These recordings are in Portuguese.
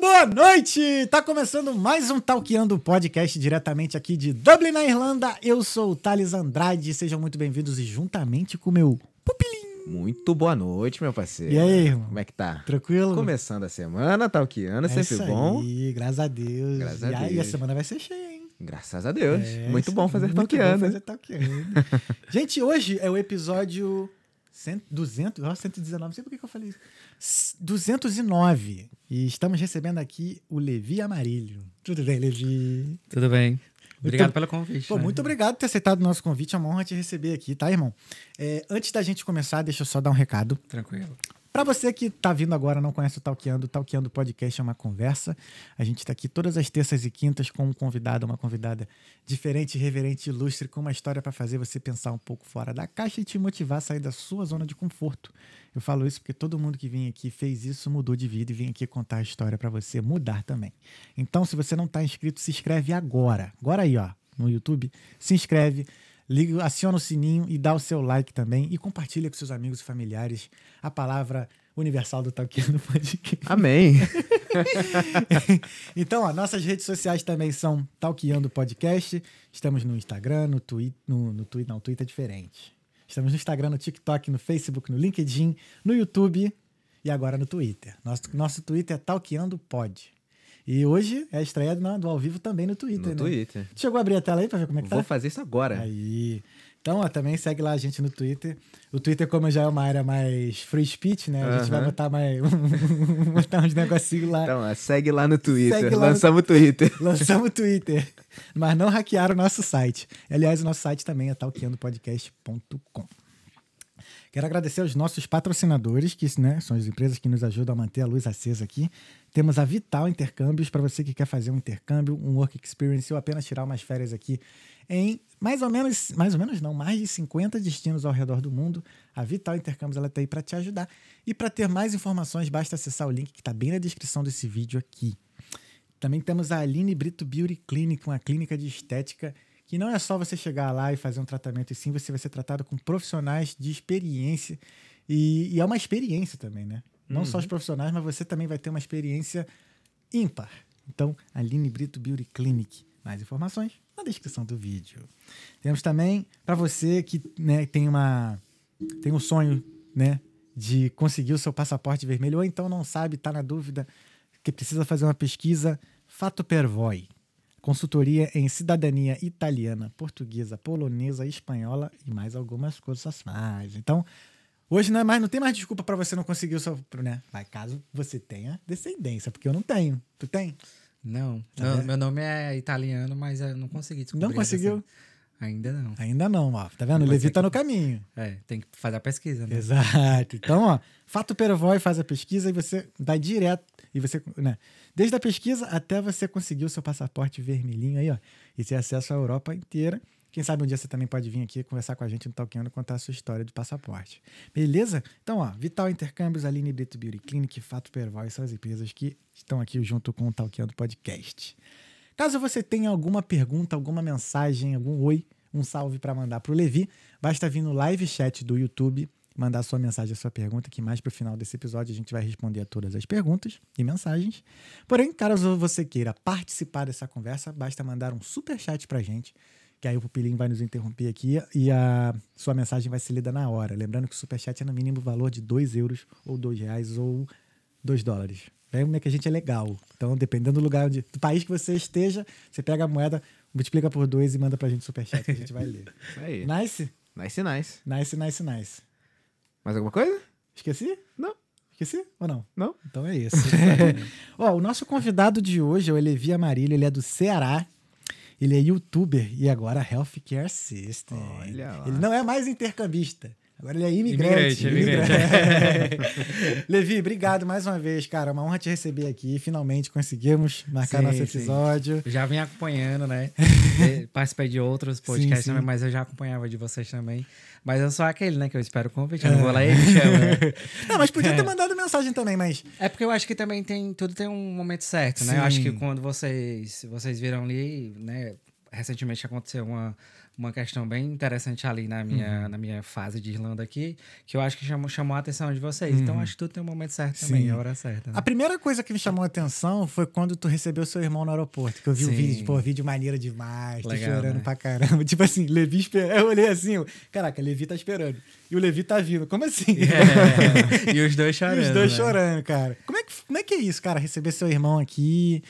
boa noite! Tá começando mais um Talkeando Podcast diretamente aqui de Dublin, na Irlanda. Eu sou o Thales Andrade, sejam muito bem-vindos e juntamente com o meu pupilinho. Muito boa noite, meu parceiro. E aí, irmão? Como é que tá? Tranquilo? Começando a semana, talqueando, é sempre isso bom. Aí, graças a Deus. Graças a e aí, Deus. a semana vai ser cheia, hein? Graças a Deus. É, muito bom fazer muito bom talkeando. fazer talkeando. Gente, hoje é o episódio 100, 200, ó, 119, não sei por que eu falei isso. S- 209. E estamos recebendo aqui o Levi Amarilho. Tudo bem, Levi? Tudo bem. Obrigado Muito- pelo convite. Pô, né? muito obrigado por ter aceitado o nosso convite. É uma honra te receber aqui, tá, irmão? É, antes da gente começar, deixa eu só dar um recado. Tranquilo. Pra você que tá vindo agora, não conhece o Talkeando, o Talkeando Podcast é uma conversa. A gente tá aqui todas as terças e quintas com um convidado, uma convidada diferente, reverente, ilustre, com uma história pra fazer você pensar um pouco fora da caixa e te motivar a sair da sua zona de conforto. Eu falo isso porque todo mundo que vem aqui fez isso, mudou de vida e vem aqui contar a história pra você mudar também. Então, se você não tá inscrito, se inscreve agora. Agora aí, ó, no YouTube, se inscreve, liga, aciona o sininho e dá o seu like também e compartilha com seus amigos e familiares a palavra universal do Talqueando Podcast. Amém. então, ó, nossas redes sociais também são Talqueando Podcast. Estamos no Instagram, no Twitter, no, no Twitter, não, o Twitter é diferente. Estamos no Instagram, no TikTok, no Facebook, no LinkedIn, no YouTube e agora no Twitter. Nosso, nosso Twitter é Talqueando Pod. E hoje é a estreia do, do ao vivo também no Twitter, No né? Twitter. Chegou a abrir a tela aí pra ver como é que tá? Vou fazer isso agora. Aí. Então, ó, também segue lá a gente no Twitter. O Twitter, como já é uma área mais free speech, né? A gente vai botar mais. botar uns negocinhos lá. Então, ó, segue lá no Twitter. Lá no- Lançamos o Twitter. Lançamos o Twitter. Mas não hackearam o nosso site. Aliás, o nosso site também é talqueandopodcast.com. Quero agradecer aos nossos patrocinadores, que né, são as empresas que nos ajudam a manter a luz acesa aqui. Temos a Vital Intercâmbios, para você que quer fazer um intercâmbio, um work experience ou apenas tirar umas férias aqui em mais ou menos, mais ou menos não, mais de 50 destinos ao redor do mundo. A Vital Intercâmbios ela está aí para te ajudar. E para ter mais informações, basta acessar o link que está bem na descrição desse vídeo aqui. Também temos a Aline Brito Beauty Clinic, uma clínica de estética que não é só você chegar lá e fazer um tratamento, e sim você vai ser tratado com profissionais de experiência. E, e é uma experiência também, né? Não só os profissionais, mas você também vai ter uma experiência ímpar. Então, Aline Brito Beauty Clinic. Mais informações na descrição do vídeo. Temos também para você que né, tem uma tem um sonho, né, de conseguir o seu passaporte vermelho ou então não sabe, está na dúvida que precisa fazer uma pesquisa, Fato Pervoi. Consultoria em cidadania italiana, portuguesa, polonesa, espanhola e mais algumas coisas mais. Então, hoje não é mais, não tem mais desculpa para você não conseguir o seu, né? Mas caso você tenha descendência, porque eu não tenho. Tu tem? Não. Tá meu, vendo? meu nome é italiano, mas eu não consegui descobrir. Não conseguiu? Ainda não. Ainda não, ó. Tá vendo? O Levi tá que- no caminho. É, tem que fazer a pesquisa, né? Exato. Então, ó, Fato Pervoy faz a pesquisa e você vai direto. E você, né? Desde a pesquisa até você conseguir o seu passaporte vermelhinho aí, ó. E ter acesso à Europa inteira. Quem sabe um dia você também pode vir aqui conversar com a gente no Talkando contar a sua história de passaporte. Beleza? Então, ó, Vital Intercâmbios, Aline Brito Beauty Clinic, Fato Pervoy são as empresas que estão aqui junto com o Talkando Podcast. Caso você tenha alguma pergunta, alguma mensagem, algum oi, um salve para mandar para o Levi, basta vir no live chat do YouTube, mandar sua mensagem, a sua pergunta, que mais pro final desse episódio a gente vai responder a todas as perguntas e mensagens. Porém, caso você queira participar dessa conversa, basta mandar um super chat pra gente, que aí o Pupilinho vai nos interromper aqui e a sua mensagem vai ser lida na hora. Lembrando que o super chat é no mínimo valor de 2 euros ou 2 reais ou 2 dólares. É como é que a gente é legal. Então, dependendo do lugar, onde, do país que você esteja, você pega a moeda, multiplica por dois e manda pra gente superchat que a gente vai ler. Isso aí. Nice? Nice, nice. Nice, nice, nice. Mais alguma coisa? Esqueci? Não. Esqueci ou não? Não? Então é isso. Ó, o nosso convidado de hoje é o Elevi Amarillo, ele é do Ceará. Ele é youtuber e agora healthcare system. Olha lá. Ele não é mais intercambista. Agora ele é imigrante. Imigrante, Levi, obrigado mais uma vez, cara. É uma honra te receber aqui. Finalmente conseguimos marcar Sim, nosso sim. episódio. Já vim acompanhando, né? Participei de outros podcasts sim. também, mas eu já acompanhava de vocês também. Mas eu sou aquele, né? Que eu espero o convite. Eu não vou lá e me chama. né? Não, mas podia ter mandado mensagem também, mas. É porque eu acho que também tem tudo tem um momento certo, né? Eu acho que Sim. quando vocês vocês viram ali, né? Recentemente aconteceu uma uma questão bem interessante ali na minha, na minha fase de Irlanda aqui, que eu acho que chamou, chamou a atenção de vocês. Então, acho que tudo tem um momento certo também, Sim. a hora certa. né? A primeira coisa que me chamou a atenção foi quando tu recebeu seu irmão no aeroporto. Que eu vi o Sim. vídeo, pô, vídeo maneiro demais, Legal, chorando né? pra caramba. Tipo assim, Levi esperando. Eu olhei assim, eu, caraca, Levi tá esperando. E o Levi tá vindo. Como assim? É, e os dois E chorando. os dois né? chorando, cara. Como é, que, como é que é isso, cara? Receber seu irmão aqui.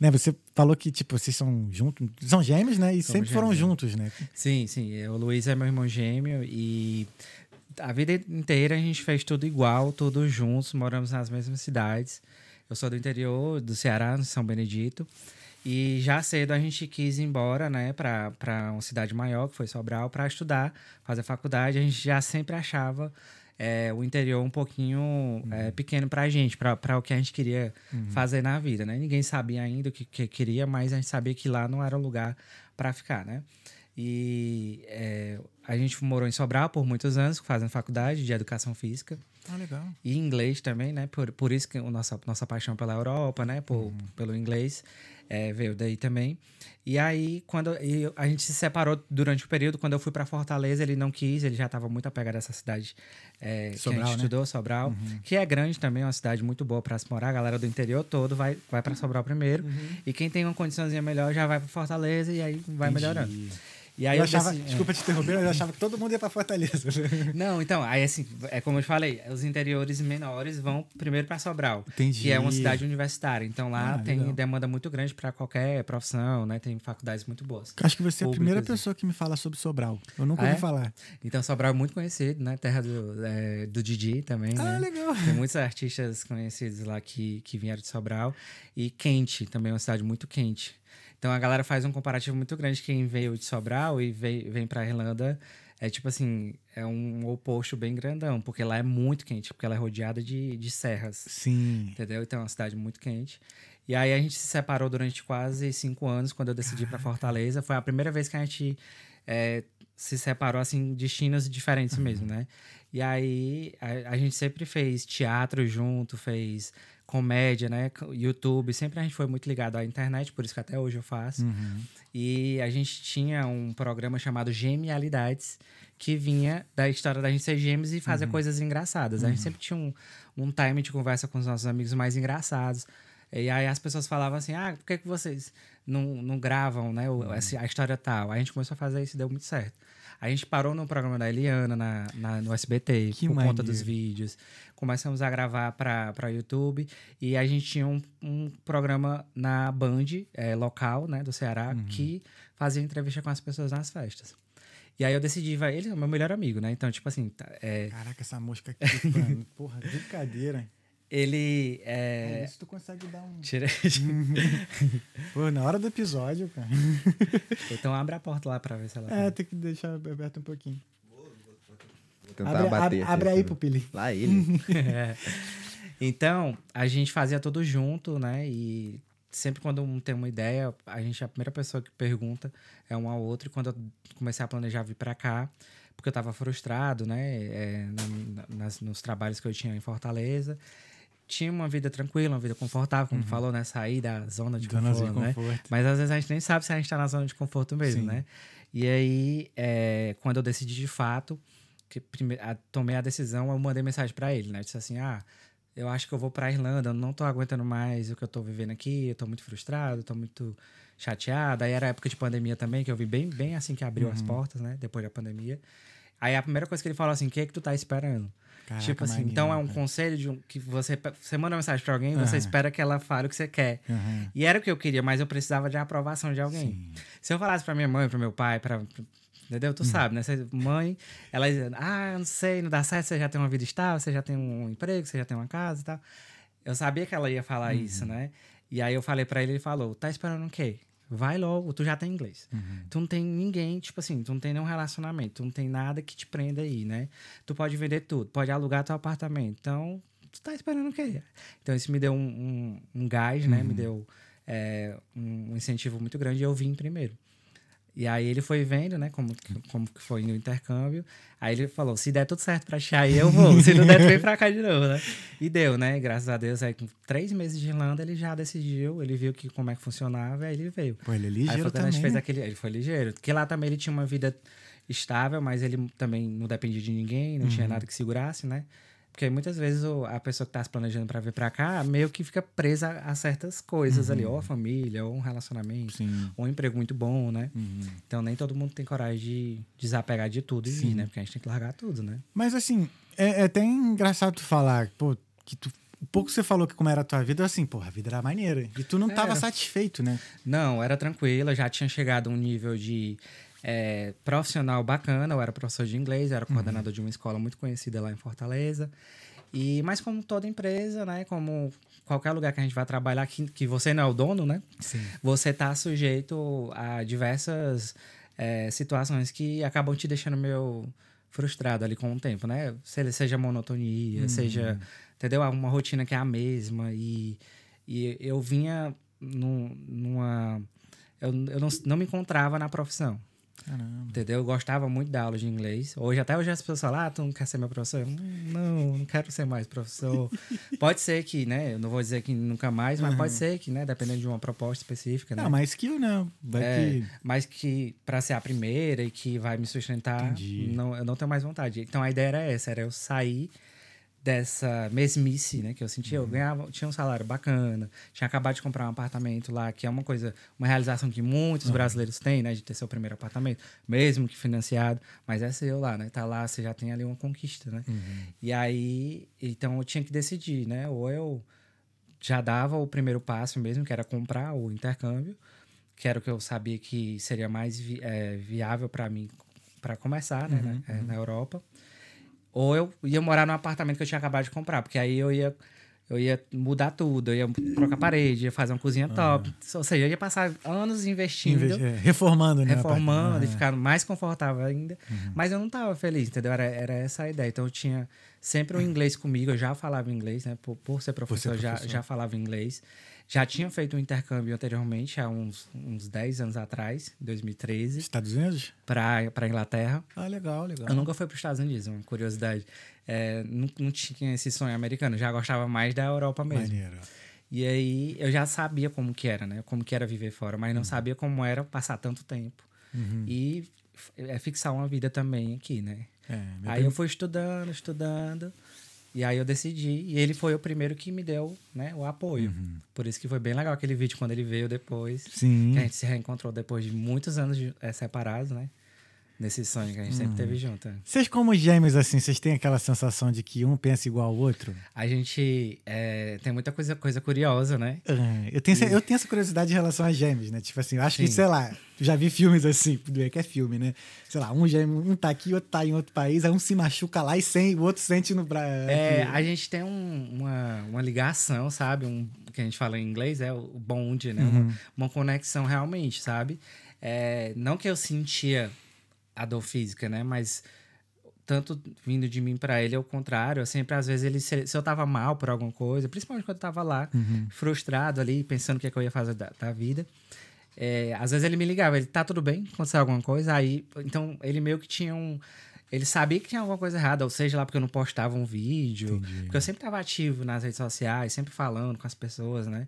Né, você falou que, tipo, vocês são juntos. São gêmeos, né? E Somos sempre foram gêmeos, juntos, né? Sim, sim. O Luiz é meu irmão gêmeo e a vida inteira a gente fez tudo igual, tudo juntos, moramos nas mesmas cidades. Eu sou do interior do Ceará, no São Benedito. E já cedo a gente quis ir embora, né, pra uma cidade maior, que foi Sobral, para estudar, fazer faculdade. A gente já sempre achava é, o interior um pouquinho é, pequeno pra gente, pra, pra o que a gente queria fazer na vida, né? Ninguém sabia ainda o que, que queria, mas a gente sabia que lá não era o lugar para ficar, né? E é, a gente morou em Sobral por muitos anos, fazendo faculdade de educação física Ah, legal. e inglês também, né? Por, por isso que a nossa, nossa paixão pela Europa, né? Por, Pelo inglês é, veio daí também. E aí, quando e a gente se separou durante o período, quando eu fui para Fortaleza, ele não quis, ele já estava muito apegado a essa cidade é, que a Sobral, gente né? estudou, Sobral, que é grande também, é uma cidade muito boa para se morar. A galera do interior todo vai, vai para Sobral primeiro. E quem tem uma condiçãozinha melhor já vai para Fortaleza e aí vai Entendi. melhorando. E aí eu eu achava, desculpa te interromper, mas eu achava que todo mundo ia pra Fortaleza. não, então, aí assim, é como eu te falei, os interiores menores vão primeiro para Sobral, Entendi. que é uma cidade universitária. Então lá Ah, tem legal. demanda muito grande para qualquer profissão, né? Tem faculdades muito boas. Acho que você é a primeira pessoa que me fala sobre Sobral. Eu nunca Ah, ouvi é? falar. Então Sobral é muito conhecido, né? Terra do, é, do Didi também, Ah, né? legal. Tem muitos artistas conhecidos lá que, que vieram de Sobral. E quente, também é uma cidade muito quente. Então a galera faz um comparativo muito grande. Quem veio de Sobral e vem, vem pra Irlanda é tipo assim, é um oposto bem grandão, porque lá é muito quente, porque ela é rodeada de, de serras. Sim. Entendeu? Então é uma cidade muito quente. E aí a gente se separou durante quase cinco anos quando eu decidi pra Fortaleza. Foi a primeira vez que a gente é, se separou, assim, destinos diferentes mesmo, né? E aí a, a gente sempre fez teatro junto, fez comédia, né? YouTube, sempre a gente foi muito ligado à internet, por isso que até hoje eu faço. Uhum. E a gente tinha um programa chamado Genialidades, que vinha da história da gente ser gêmeos e fazer coisas engraçadas. A gente sempre tinha um, um time de conversa com os nossos amigos mais engraçados. E aí as pessoas falavam assim: ah, por que, que vocês não, não gravam, né? o- essa- a história tal. Aí a gente começou a fazer isso e deu muito certo. A gente parou no programa da Eliana, na, na- no SBT, Que por conta dos vídeos. Começamos a gravar para YouTube. E a gente tinha um, um programa na Band, é, local, né, do Ceará, Uhum. que fazia entrevista com as pessoas nas festas. E aí eu decidi, vai, ele é o meu melhor amigo, né? Então, tipo assim, tá, é, Caraca, essa mosca aqui, mano. Porra, brincadeira. ele É... é. Isso tu consegue dar um. Tira... Pô, na hora do episódio, cara. então abre a porta lá pra ver se ela. É, tem que deixar aberto um pouquinho. Tentar Abre, bater abre, abre aí. Pupili. Lá ele. É. Então, a gente fazia tudo junto, né? E sempre quando um tem uma ideia, a gente, a primeira pessoa que pergunta é um ao outro. E quando eu comecei a planejar vir pra cá, porque eu tava frustrado, né? é, na- nas- nos trabalhos que eu tinha em Fortaleza. Tinha uma vida tranquila, uma vida confortável, como falou, né? Sair da zona de Zona de conforto, né? conforto. Mas às vezes a gente nem sabe se a gente tá na zona de conforto mesmo, Sim. né? E aí, é, quando eu decidi de fato, que prime- a- tomei a decisão, eu mandei mensagem pra ele, né? Eu disse assim: ah, eu acho que eu vou pra Irlanda, eu não tô aguentando mais o que eu tô vivendo aqui, eu tô muito frustrado, tô muito chateado. Aí era época de pandemia também, que eu vi bem, bem assim que abriu Uhum. as portas, né? Depois da pandemia. Aí a primeira coisa que ele falou assim: o que é que tu tá esperando? Caraca, tipo assim, maneiro, então é um cara. conselho de um, que você, você manda mensagem pra alguém, você Aham. espera que ela fale o que você quer. Aham. E era o que eu queria, mas eu precisava de aprovação de alguém. Sim. Se eu falasse pra minha mãe, pro meu pai, pra. Entendeu? Tu sabe, né? Você- mãe, ela dizia, ah, não sei, não dá certo, você já tem uma vida estável, você já tem um emprego, você já tem uma casa e tal. Eu sabia que ela ia falar isso, né? E aí eu falei pra ele, ele falou, tá esperando o quê? Vai logo, tu já tem inglês. Tu não tem ninguém, tipo assim, tu não tem nenhum relacionamento, tu não tem nada que te prenda aí, né? Tu pode vender tudo, pode alugar teu apartamento. Então, tu tá esperando o quê? Então, isso me deu um, um, um gás, né? Me deu é, um incentivo muito grande e eu vim primeiro. E aí ele foi vendo, né, como, como que foi no intercâmbio. Aí ele falou, se der tudo certo pra aí, eu vou. Se não der, tu vem pra cá de novo, né? E deu, né? Graças a Deus, aí com três meses de Irlanda, ele já decidiu, ele viu que, como é que funcionava, aí ele veio. Pô, ele é Aí ligeiro foi quando a também. gente fez né? aquele. Ele foi ligeiro. Porque lá também ele tinha uma vida estável, mas ele também não dependia de ninguém, não Uhum. tinha nada que segurasse, né? Porque muitas vezes a pessoa que tá se planejando pra vir pra cá meio que fica presa a certas coisas ali, ou a família, ou um relacionamento, Uhum. Sim. ou um emprego muito bom, né? Uhum. Então nem todo mundo tem coragem de desapegar de tudo e vir, né? Porque a gente tem que largar tudo, né? Mas assim, é, é até engraçado tu falar, pô, que tu. O pouco que você falou que como era a tua vida, assim, pô, a vida era maneira. E tu não tava Era. satisfeito, né? Não, era tranquilo, eu já tinha chegado a um nível de é, profissional bacana, eu era professor de inglês, era coordenador de uma escola muito conhecida lá em Fortaleza. E, mas como toda empresa, né, como qualquer lugar que a gente vai trabalhar, que, que você não é o dono, né, Sim. você tá sujeito a diversas é, situações que acabam te deixando meio frustrado ali com o tempo, né? Se- Seja monotonia, seja, entendeu? Uma rotina que é a mesma e, e eu vinha num- numa... Eu, eu não, não me encontrava na profissão, Caramba. entendeu? Eu gostava muito da aula de inglês. Hoje, até hoje as pessoas falam, ah, tu não quer ser meu professor? Hum, Não, não quero ser mais professor. pode ser que, né? Eu não vou dizer que nunca mais, mas pode ser que, né? Dependendo de uma proposta específica, né? Não, mas skill, né? Vai É, que. mas que para ser a primeira e que vai me sustentar, Entendi. não, eu não tenho mais vontade. Então a ideia era essa, era eu sair dessa mesmice, né, que eu sentia. Eu ganhava, tinha um salário bacana, tinha acabado de comprar um apartamento lá, que é uma coisa, uma realização que muitos brasileiros têm, né, de ter seu primeiro apartamento, mesmo que financiado, mas é seu lá, né, tá lá, você já tem ali uma conquista, né. E aí, então eu tinha que decidir, né, ou eu já dava o primeiro passo mesmo, que era comprar o intercâmbio, que era o que eu sabia que seria mais vi- eh, viável para mim para começar né, Uhum, na, eh, na Europa. Ou eu ia morar num apartamento que eu tinha acabado de comprar, porque aí eu ia eu ia mudar tudo, eu ia trocar parede, ia fazer uma cozinha top. Ou seja, eu ia passar anos investindo, Inve- é, reformando, né? reformando e parte- ficar mais confortável ainda. Uhum. Mas eu não tava feliz, entendeu? Era, era essa a ideia. Então eu tinha sempre o inglês comigo, eu já falava inglês, né? Por, por ser professor, já, professor. já falava inglês. Já tinha feito um intercâmbio anteriormente, há uns, uns 10 anos atrás, em 2013, Estados Unidos? para Inglaterra. Ah, legal, legal. Eu nunca fui para os Estados Unidos, uma curiosidade. É, não, não tinha esse sonho americano, já gostava mais da Europa mesmo. Maneiro. E aí eu já sabia como que era, né? Como que era viver fora, mas Uhum. não sabia como era passar tanto tempo. E f- é fixar uma vida também aqui, né? É, Aí eu fui estudando, estudando. E aí eu decidi. E ele foi o primeiro que me deu né, o apoio. Uhum. Por isso que foi bem legal aquele vídeo quando ele veio depois. Sim. Que a gente se reencontrou depois de muitos anos de- eh, separados, né? Nesse sonho que a gente sempre teve junto. Vocês, como gêmeos, assim, vocês têm aquela sensação de que um pensa igual ao outro? A gente eh, tem muita coisa, coisa curiosa, né? É, eu, tenho, essa- eu tenho essa curiosidade em relação a gêmeos, né? Tipo assim, eu acho que, Sim. sei lá, já vi filmes assim, que é filme, né? Sei lá, um gêmeo, um tá aqui, outro tá em outro país, aí um se machuca lá e sem, o outro sente no braço. É, a gente tem um- uma, uma ligação, sabe? Um, que a gente fala em inglês é o bond, né? Uma, uma conexão realmente, sabe? É, não que eu sentia a dor física, né? Mas tanto vindo de mim pra ele, ao contrário. Eu sempre, às vezes, ele, se, se eu tava mal por alguma coisa, principalmente quando eu tava lá, frustrado ali, pensando o que, é que eu ia fazer da, da vida. é, às vezes ele me ligava, ele tá tudo bem, aconteceu alguma coisa, aí, então ele meio que tinha um, ele sabia que tinha alguma coisa errada, ou seja lá porque eu não postava um vídeo, Entendi. porque eu sempre estava ativo nas redes sociais, sempre falando com as pessoas, né?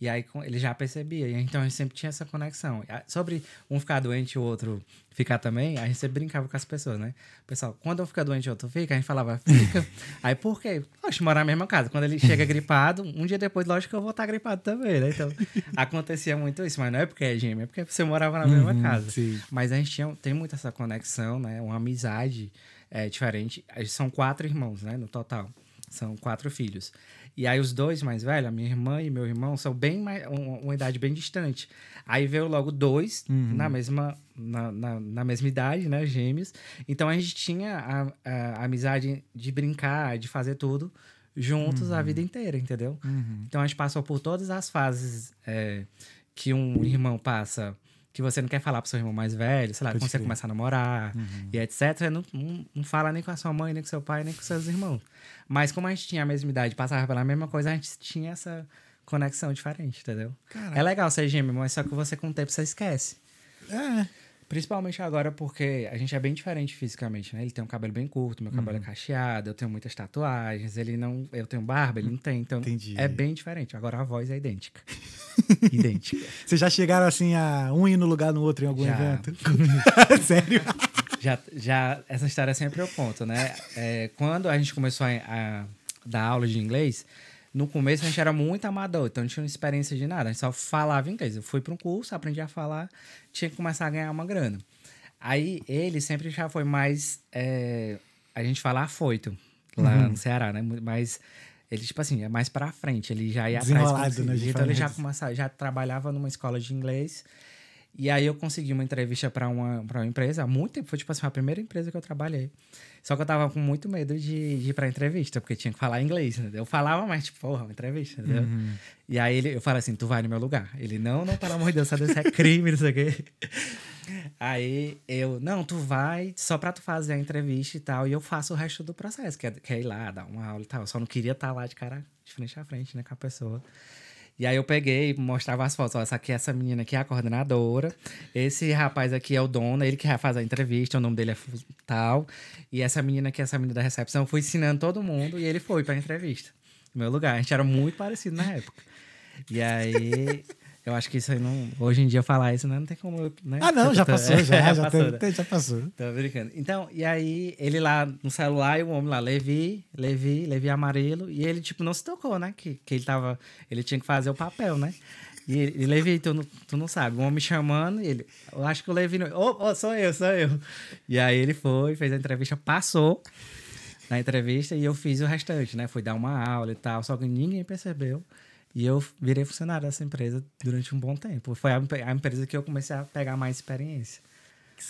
E aí ele já percebia, então a gente sempre tinha essa conexão. Sobre um ficar doente e o outro ficar também, a gente sempre brincava com as pessoas, né? Pessoal, quando um fica doente e o outro fica, a gente falava, fica. aí por quê? Oxe, morar na mesma casa. Quando ele chega gripado, um dia depois, lógico que eu vou estar gripado também, né? Então acontecia muito isso, mas não é porque é gêmeo, é porque você morava na mesma Uhum, casa. sim. Mas a gente tinha, tem muito essa conexão, né? Uma amizade é, diferente. São quatro irmãos, né? No total. São quatro filhos. E aí os dois mais velhos, a minha irmã e meu irmão, são bem mais, uma, uma idade bem distante. Aí veio logo dois Uhum. na, mesma, na, na, na mesma idade, né? Gêmeos. Então a gente tinha a, a- a amizade de brincar, de fazer tudo juntos a vida inteira, entendeu? Uhum. Então a gente passou por todas as fases é, que um irmão passa, que você não quer falar pro seu irmão mais velho, sei lá, Pode quando você crer. começa a namorar e etc. Não, não, não fala nem com a sua mãe, nem com seu pai, nem com seus irmãos. Mas como a gente tinha a mesma idade, passava pela mesma coisa, a gente tinha essa conexão diferente, entendeu? Caraca. É legal ser gêmeo, mas só que você com o tempo você esquece. É. Principalmente agora porque a gente é bem diferente fisicamente, né? Ele tem um cabelo bem curto, meu cabelo Uhum. é cacheado, eu tenho muitas tatuagens, ele não. Eu tenho barba, ele não tem. Então Entendi. é bem diferente. Agora a voz é idêntica. idêntica. Vocês já chegaram assim a um ir no lugar no outro em algum Já. evento? Sério? Já, já, essa história sempre eu conto, né? É, quando a gente começou a, a dar aula de inglês, no começo a gente era muito amador, então não tinha experiência de nada, a gente só falava inglês. Eu fui para um curso, aprendi a falar, tinha que começar a ganhar uma grana. Aí ele sempre já foi mais. é, a gente fala afoito lá Uhum. no Ceará, né? Mas ele, tipo assim, é mais pra frente, ele já ia atrás. Nas Então ele já começava, já trabalhava numa escola de inglês. E aí eu consegui uma entrevista para uma, pra uma empresa, há muito tempo, foi tipo assim, a primeira empresa que eu trabalhei. Só que eu tava com muito medo de, de ir pra entrevista, porque tinha que falar inglês, entendeu? Eu falava, mas tipo, porra, uma entrevista, entendeu? Uhum. E aí ele, eu falei assim, tu vai no meu lugar. Ele, não, não, pelo amor de Deus, sabe, isso é crime, não sei o quê. Aí eu, não, tu vai só pra tu fazer a entrevista e tal, e eu faço o resto do processo, que é, que é ir lá, dar uma aula e tal. Eu só não queria estar lá de cara de frente a frente, né, com a pessoa. E aí eu peguei, mostrava as fotos. Ó, essa aqui, essa menina aqui é a coordenadora. Esse rapaz aqui é o dono, ele que fazer a entrevista, o nome dele é tal. E essa menina aqui, essa menina da recepção, eu fui ensinando todo mundo e ele foi pra entrevista. No meu lugar. A gente era muito parecido na época. E aí, eu acho que isso aí não. Hoje em dia falar isso né, não tem como. eu, Né? Ah, não, já passou, já, já, passou, tem- né? tem- já passou. Tô brincando. Então, e aí, ele lá no celular e o homem lá, Levi, Levi, Levi amarelo. E ele, tipo, não se tocou, né? Que, que ele tava. Ele tinha que fazer o papel, né? E, ele- e Levi, tu, não- tu não sabe. O homem me chamando e ele. Eu acho que o Levi não. Ô, ô, sou eu, sou eu. E aí ele foi, fez a entrevista, passou na entrevista e eu fiz o restante, né? Fui dar uma aula e tal. Só que ninguém percebeu. E eu virei funcionário dessa empresa durante um bom tempo. Foi a, a empresa que eu comecei a pegar mais experiência.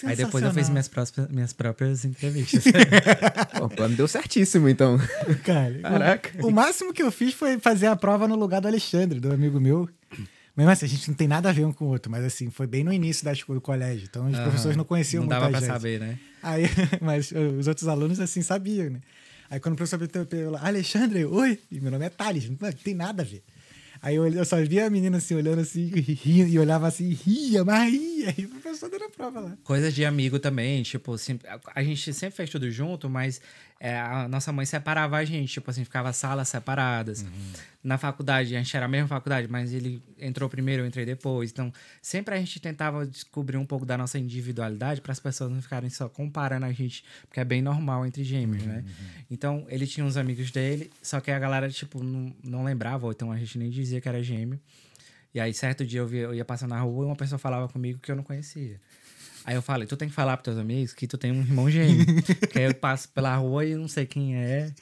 Aí depois eu fiz minhas próprias, minhas próprias entrevistas. O plano deu certíssimo, então. Cara, o- Caraca. O, máximo que eu fiz foi fazer a prova no lugar do Alexandre, do amigo meu. Mas assim, a gente não tem nada a ver um com o outro, mas assim, foi bem no início da escola, do colégio. Então os Aham. professores não conheciam Não muito dava a pra gente. saber, né? Aí, mas uh, os outros alunos, assim, sabiam, né? Aí quando o professor pelo Alexandre, oi, e meu nome é Thales, não tem nada a ver. Aí eu, eu só via a menina assim, olhando assim, e olhava assim, ria, mas ria. E o professor dando a prova lá. Coisas de amigo também, tipo, sempre, a, a gente sempre fez tudo junto, mas é, a nossa mãe separava a gente, tipo assim, ficava salas separadas. Na faculdade, a gente era a mesma faculdade, mas ele entrou primeiro, eu entrei depois. Então, sempre a gente tentava descobrir um pouco da nossa individualidade para as pessoas não ficarem só comparando a gente, porque é bem normal entre gêmeos, né? Então, ele tinha uns amigos dele, só que a galera, tipo, não, não lembrava, ou então a gente nem dizia que era gêmeo. E aí, certo dia, eu, via, eu ia passar na rua e uma pessoa falava comigo que eu não conhecia. Aí eu falei, tu tem que falar pros teus amigos que tu tem um irmão gêmeo. que aí eu passo pela rua e não sei quem é.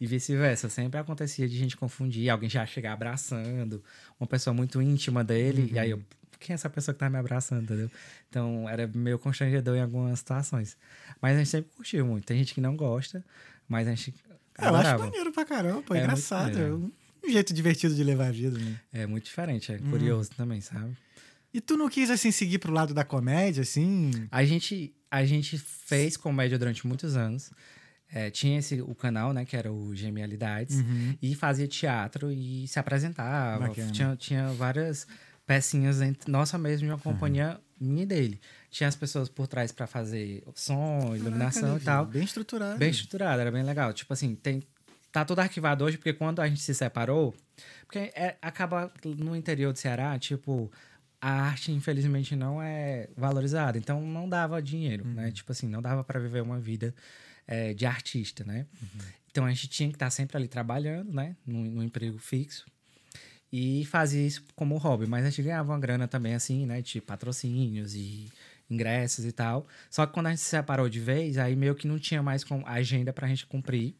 E vice-versa. Sempre acontecia de gente confundir, alguém já chegar abraçando, uma pessoa muito íntima dele. E aí eu, quem é essa pessoa que tá me abraçando, entendeu? Então era meio constrangedor em algumas situações. Mas a gente sempre curtiu muito. Tem gente que não gosta, mas a gente É, eu acho adorava. maneiro pra caramba, pô, É engraçado. É um jeito divertido de levar a vida, né? É muito diferente, é curioso também, sabe? E tu não quis, assim, seguir pro lado da comédia, assim? A gente, a gente fez comédia durante muitos anos. É, tinha esse, o canal, né, que era o Genialidades, Uhum. e fazia teatro e se apresentava. Bacana. Tinha, tinha várias pecinhas entre nossa mesmo de uma companhia minha e dele. Tinha as pessoas por trás para fazer som, iluminação Caraca, e tal. Bem estruturado. Bem estruturado, era bem legal. Tipo assim, tem, tá tudo arquivado hoje, porque quando a gente se separou, porque é- acaba no interior do Ceará, tipo, a arte, infelizmente, não é valorizada. Então, não dava dinheiro, né? Tipo assim, não dava para viver uma vida é, de artista, né? Então, a gente tinha que estar sempre ali trabalhando, né? Num, num emprego fixo. E fazia isso como hobby. Mas a gente ganhava uma grana também, assim, né? De patrocínios e ingressos e tal. Só que quando a gente se separou de vez, aí meio que não tinha mais com- agenda pra gente cumprir.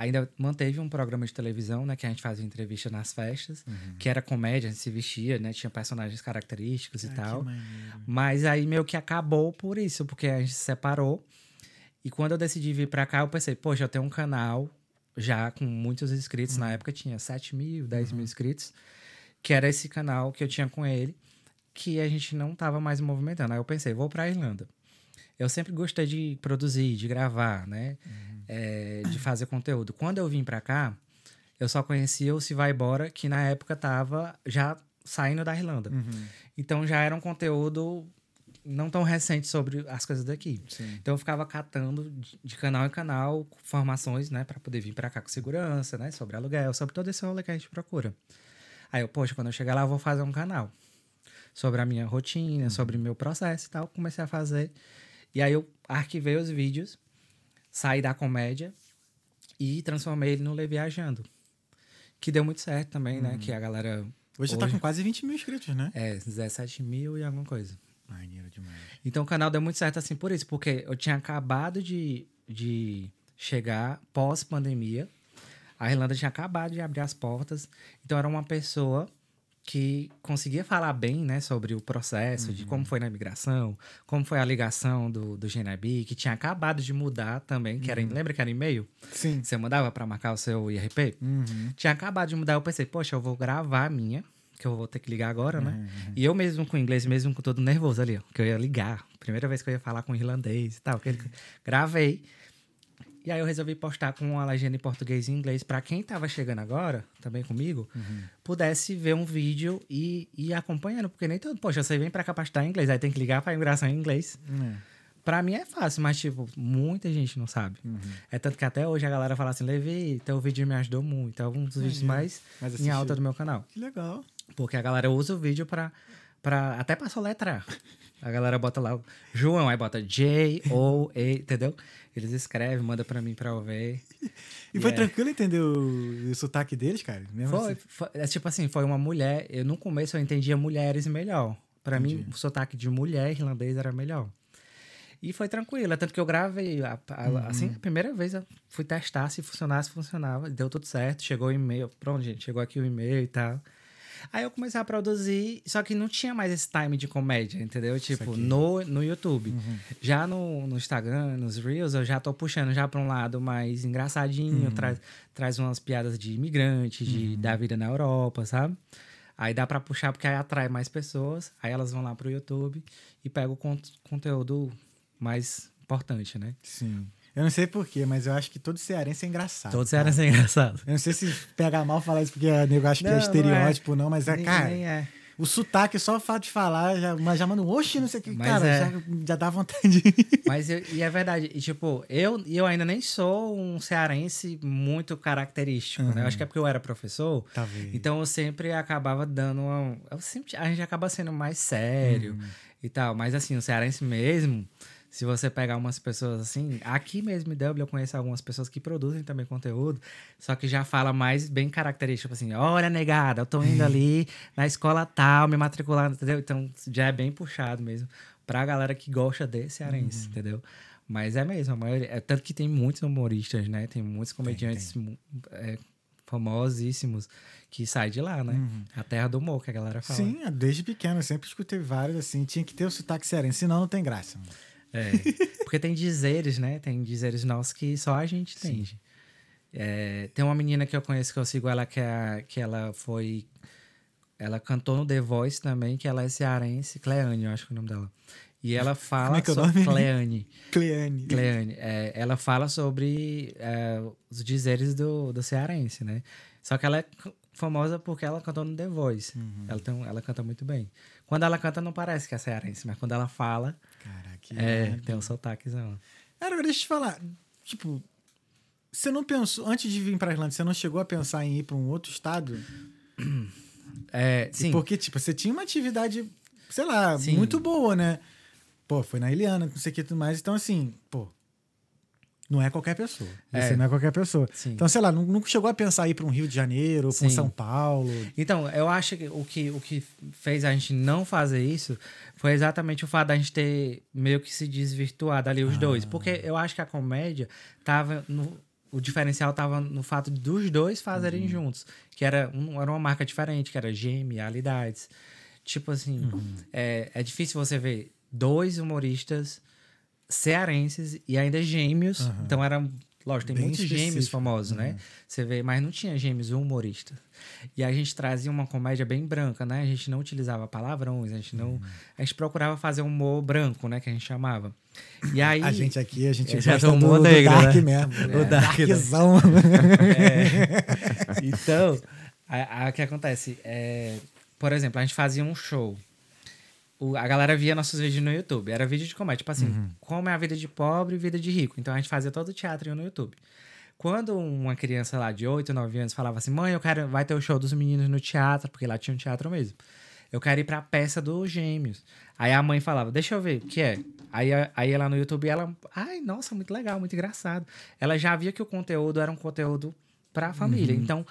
Ainda manteve um programa de televisão, né? Que a gente fazia entrevista nas festas, que era comédia, a gente se vestia, né? Tinha personagens característicos e Ah, tal. que maneiro. Mas aí meio que acabou por isso, porque a gente se separou. E quando eu decidi vir pra cá, eu pensei, poxa, eu tenho um canal já com muitos inscritos. Na época tinha 7 mil, 10 mil inscritos. Que era esse canal que eu tinha com ele, que a gente não tava mais movimentando. Aí eu pensei, vou pra Irlanda. Eu sempre gostei de produzir, de gravar, né? É, de fazer conteúdo. Quando eu vim pra cá, eu só conhecia o Se Vai Embora, que na época tava já saindo da Irlanda. Uhum. Então já era um conteúdo não tão recente sobre as coisas daqui. Sim. Então eu ficava catando de, canal em canal formações, né, para poder vir para cá com segurança, né, sobre aluguel, sobre todo esse rolê que a gente procura. Aí eu, poxa, quando eu chegar lá eu vou fazer um canal sobre a minha rotina, sobre o meu processo e tal. Comecei a fazer. E aí eu arquivei os vídeos, saí da comédia e transformei ele no Lê Viajando. Que deu muito certo também, né? Que a galera. Hoje, você tá com quase 20 mil inscritos, né? É, 17 mil e alguma coisa. Maneiro demais. Então o canal deu muito certo assim por isso, porque eu tinha acabado de, de chegar pós-pandemia. A Irlanda tinha acabado de abrir as portas. Então era uma pessoa que conseguia falar bem, né, sobre o processo, de como foi na imigração, como foi a ligação do, do GNIB, que tinha acabado de mudar também, que era, lembra que era e-mail? Sim. Você mandava para marcar o seu IRP? Uhum. Tinha acabado de mudar, eu pensei, poxa, eu vou gravar a minha, que eu vou ter que ligar agora, né? Uhum. E eu mesmo com inglês, mesmo com todo nervoso ali, ó, que eu ia ligar. Primeira vez que eu ia falar com irlandês e tal. Que ele... Gravei. E aí eu resolvi postar com uma legenda em português e inglês para quem tava chegando agora, também comigo, Uhum. pudesse ver um vídeo e ir acompanhando. Porque nem todo, poxa, você vem cá pra estudar inglês, aí tem que ligar pra imigração em inglês. É. Pra mim é fácil, mas, tipo, muita gente não sabe. Uhum. É tanto que até hoje a galera fala assim, Levi, teu vídeo me ajudou muito. É um dos vídeos mais Mas em alta do meu canal. Que legal. Porque a galera usa o vídeo pra, pra até pra soletrar. A galera bota lá, o João, aí bota J-O-A, entendeu? Eles escrevem, manda pra mim pra eu ver. E foi Yeah. tranquilo entender o, o sotaque deles, cara? Mesmo Foi, assim? foi- é tipo assim, foi uma mulher. Eu, no começo eu entendia mulheres melhor. Pra mim, Entendi. o sotaque de mulher irlandês era melhor. E foi tranquilo, é tanto que eu gravei. a- a- Uhum. Assim, a primeira vez eu fui testar se funcionasse, se funcionava. Deu tudo certo, chegou o e-mail. Pronto, gente, chegou aqui o e-mail e tal. Aí eu comecei a produzir, só que não tinha mais esse time de comédia, entendeu? Tipo, no, no YouTube. Uhum. Já no, no Instagram, nos Reels, eu já tô puxando já pra um lado mais engraçadinho, Uhum. traz, traz umas piadas de imigrante, de, da vida na Europa, sabe? Aí dá pra puxar porque aí atrai mais pessoas, aí elas vão lá pro YouTube e pegam o con- conteúdo mais importante, né? Sim. Eu não sei porquê, mas eu acho que todo cearense é engraçado. Todos cara. eram assim engraçado. Eu não sei se pega mal falar isso porque o nego acha que Não, é não é. estereótipo, não, mas é, Nem- cara, nem é. o sotaque, só o fato de falar, já, mas já manda um oxi, não sei o que, Mas cara, é. já, já dá vontade de. Mas eu- e é verdade, e tipo, eu, eu ainda nem sou um cearense muito característico, né? Eu acho que é porque eu era professor, Talvez. Então eu sempre acabava dando uma. Eu sempre, a gente acaba sendo mais sério Uhum. e tal. Mas assim, o cearense mesmo, se você pegar umas pessoas assim, aqui mesmo em Dublin eu conheço algumas pessoas que produzem também conteúdo, só que já fala mais bem característico, tipo assim, olha, negada, eu tô indo ali na escola tal, me matriculando, entendeu? Então já é bem puxado mesmo pra galera que gosta de cearense, Uhum. entendeu? Mas é mesmo, a maioria, é tanto que tem muitos humoristas, né? Tem muitos comediantes mu- é, famosíssimos que saem de lá, né? A terra do humor, que a galera fala. Sim, desde pequeno, eu sempre escutei vários assim, tinha que ter o sotaque cearense, senão não tem graça. mano. É. Porque tem dizeres, né? Tem dizeres nossos que só a gente entende. É, tem uma menina que eu conheço que eu sigo ela, que, é que ela foi. Ela cantou no The Voice também, que ela é cearense, Cleane, eu acho que é o nome dela. E ela fala é é sobre? Cleane. Cleane. Cleane, é, ela fala sobre é, os dizeres do, do cearense, né? Só que ela é famosa porque ela cantou no The Voice. Uhum. Ela, tem, ela canta muito bem. Quando ela canta, não parece que é cearense, mas quando ela fala, Caraca, é, tem um sotaquezão. Cara, deixa eu te falar. Tipo, você não pensou, antes de vir pra Irlanda, você não chegou a pensar em ir pra um outro estado? É, E sim. Porque, tipo, você tinha uma atividade, sei lá, Sim. muito boa, né? Pô, foi na Eliana, não sei o que e tudo mais. Então, assim, pô, não é qualquer pessoa. É. Você não é qualquer pessoa. Sim. Então, sei lá, nu- nunca chegou a pensar em ir pra um Rio de Janeiro pra um. São Paulo. Então, eu acho que o, que o que fez a gente não fazer isso foi exatamente o fato da gente ter meio que se desvirtuado ali os dois. Porque eu acho que a comédia tava no. O diferencial tava no fato dos dois fazerem juntos. Que era, um, era uma marca diferente, que era genialidades. Tipo assim, é, é difícil você ver dois humoristas cearenses e ainda gêmeos. Então era. Lógico, tem Bem muitos gêmeos famosos, né? Você vê, mas não tinha gêmeos humoristas. E a gente trazia uma comédia bem branca, né? A gente não utilizava palavrões, a gente não. A gente procurava fazer um humor branco, né? Que a gente chamava. E aí. A gente aqui, a gente é gosta do do, humor do negro, dark né? mesmo. É, o dark, darkzão. É. Então, o que acontece? É, por exemplo, a gente fazia um show. O- a galera via nossos vídeos no YouTube. Era vídeo de comédia. Tipo assim, Uhum. como é a vida de pobre e vida de rico. Então a gente fazia todo o teatro no YouTube. Quando uma criança lá de 8, 9 anos falava assim, mãe, eu quero. Vai ter o show dos meninos no teatro, porque lá tinha um teatro mesmo. Eu quero ir pra peça dos gêmeos. Aí a mãe falava, deixa eu ver, o que é? Aí, aí ela no YouTube, ela. Ai, nossa, muito legal, muito engraçado. Ela já via que o conteúdo era um conteúdo pra família. Uhum. Então,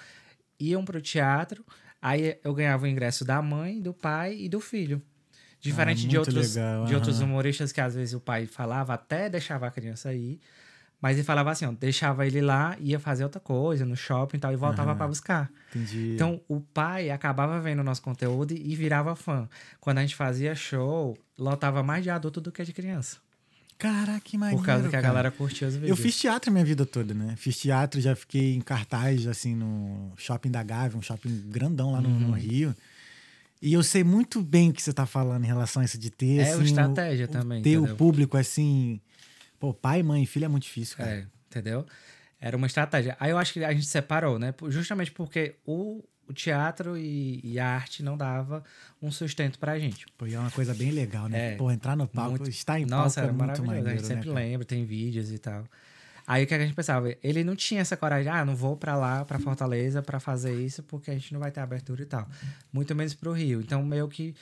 iam pro teatro, aí eu ganhava o ingresso da mãe, do pai e do filho. Diferente de, Ah, muito outros, legal, de outros humoristas que às vezes o pai falava, até deixava a criança ir. Mas ele falava assim, ó, deixava ele lá, ia fazer outra coisa no shopping e tal, e voltava Aham. pra buscar. Entendi. Então, o pai acabava vendo o nosso conteúdo e virava fã. Quando a gente fazia show, lotava mais de adulto do que de criança. Caraca, que maneiro, por causa que a cara. galera curtia os vídeos. Eu fiz teatro a minha vida toda, né? Fiz teatro, já fiquei em cartaz, assim, no Shopping da Gávea, um shopping grandão lá no, Uhum. no Rio. E eu sei muito bem o que você tá falando em relação a isso de ter, É, o assim, estratégia o- também, Ter o entendeu? público, assim... Pô, pai, mãe e filho é muito difícil, cara. É, entendeu? Era uma estratégia. Aí eu acho que a gente separou, né? Justamente porque o, o teatro e, e a arte não dava um sustento pra gente. Pô, e é uma coisa bem legal, né? É, Pô, entrar no palco, muito- estar em Nossa, palco era é muito maravilhoso. maneiro, a gente sempre né, lembra, tem vídeos e tal. Aí o que a gente pensava? Ele não tinha essa coragem, ah, não vou pra lá, pra Fortaleza, pra fazer isso, porque a gente não vai ter abertura e tal. Muito menos pro Rio. Então, meio que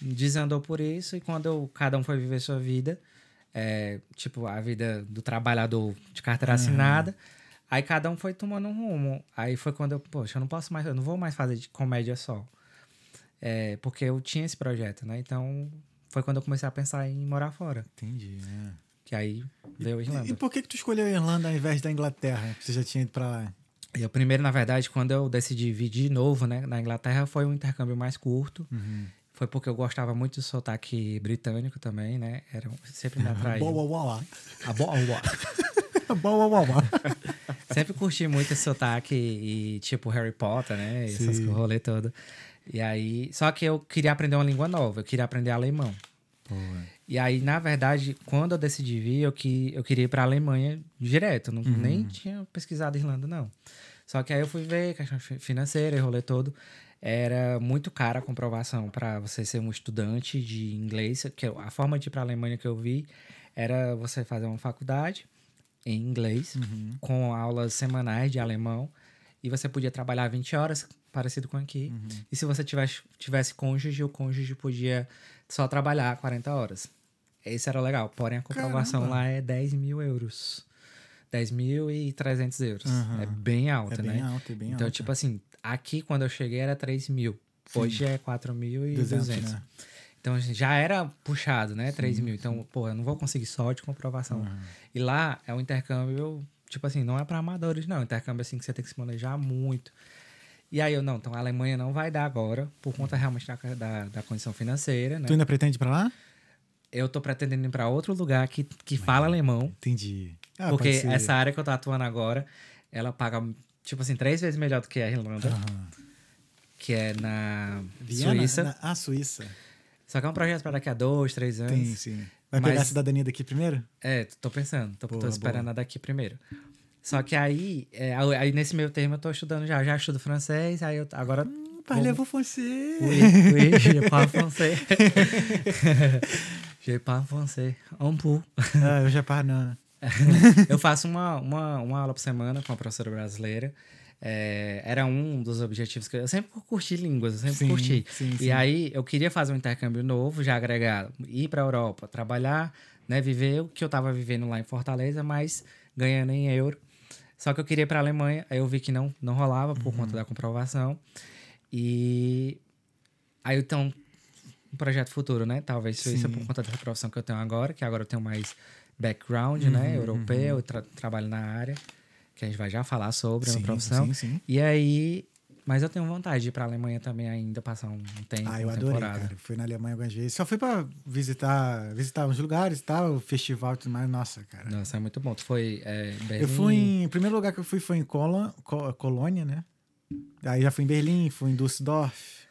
desandou por isso, e quando eu- cada um foi viver sua vida, é, tipo, a vida do trabalhador de carteira assinada, aí cada um foi tomando um rumo. Aí foi quando eu, poxa, eu não posso mais, eu não vou mais fazer de comédia só. É, porque eu tinha esse projeto, né? Então, foi quando eu comecei a pensar em morar fora. Entendi, é. Que aí veio a Irlanda. E por que que tu escolheu a Irlanda ao invés da Inglaterra? Você já tinha ido pra lá? E eu primeiro, na verdade, quando eu decidi vir de novo, né, na Inglaterra, foi um intercâmbio mais curto. Uhum. Foi porque eu gostava muito do sotaque britânico também, né? Era, sempre me atraiu. Boa, boa, boa. A boa, boa. Boa, boa, boa. Sempre curti muito esse sotaque e, tipo, Harry Potter, né? e Essas Sim. coisas, rolê todo. E aí... Só que eu queria aprender uma língua nova. Eu queria aprender alemão. E aí, na verdade, quando eu decidi vir, eu, que, eu queria ir pra Alemanha direto. Não, Nem tinha pesquisado Irlanda, não. Só que aí eu fui ver, questão fi- financeira e rolê todo. Era muito cara a comprovação para você ser um estudante de inglês. Que a forma de ir pra Alemanha que eu vi era você fazer uma faculdade em inglês, com aulas semanais de alemão. E você podia trabalhar 20 horas, parecido com aqui. E se você tivesse, tivesse cônjuge, o cônjuge podia só trabalhar 40 horas. Esse era legal. Porém, a comprovação Caramba. lá é 10 mil euros. 10.300 euros. Aham. É bem alto, É né? bem alto, é bem então, alto. tipo assim, aqui quando eu cheguei era 3 mil. Hoje é 4.200. 200, né? Então assim, já era puxado, né? 3 mil. Então, pô, eu não vou conseguir só de comprovação. E lá é um intercâmbio, tipo assim, não é para amadores, não. Intercâmbio assim que você tem que se planejar muito. E aí eu, não, então a Alemanha não vai dar agora, por conta realmente da, da, da condição financeira, né? Tu ainda pretende ir pra lá? Eu tô pretendendo ir para outro lugar que, que fala alemão. Entendi. Ah, Porque essa área que eu tô atuando agora, ela paga, tipo assim, três vezes melhor do que a Irlanda, Aham. que é na? Suíça. Na- Ah, Suíça. Só que é um projeto para daqui a dois, três anos. Tem, sim. Vai Mas- pegar a cidadania daqui primeiro? É, tô pensando, tô, tô Boa, esperando boa. a daqui primeiro. Só que aí, é, aí nesse meio termo eu tô estudando já, já estudo francês, aí eu agora. Parlez-vous français? Oui, oui, je parle français. je parle français. Un peu. Ah, eu já paro, não. Eu faço uma, uma, uma aula por semana com uma professora brasileira. É, era um dos objetivos que eu, eu sempre curti línguas, eu sempre Sim, curti. sim, e sim. aí eu queria fazer um intercâmbio novo, já agregar, ir para a Europa, trabalhar, né, viver o que eu estava vivendo lá em Fortaleza, mas ganhando em euro. Só que eu queria ir para a Alemanha, aí eu vi que não, não rolava por Uhum. conta da comprovação. E aí então um projeto futuro, né? Talvez Sim. por conta dessa profissão que eu tenho agora, que agora eu tenho mais background, Uhum, né? Europeu, eu tra- trabalho na área, que a gente vai já falar sobre a Sim, minha profissão. sim, sim. E aí, mas eu tenho vontade de ir pra Alemanha também ainda, passar um tempo, Ah, eu adorei, temporada. cara. Fui na Alemanha algumas vezes. Só fui pra visitar, visitar uns lugares e tal, festival e tudo mais. Nossa, cara. Nossa, é muito bom. Tu foi é, Berlim? Eu fui em... O primeiro lugar que eu fui foi em Colo- Co- Colônia, né? Aí já fui em Berlim, fui em Düsseldorf,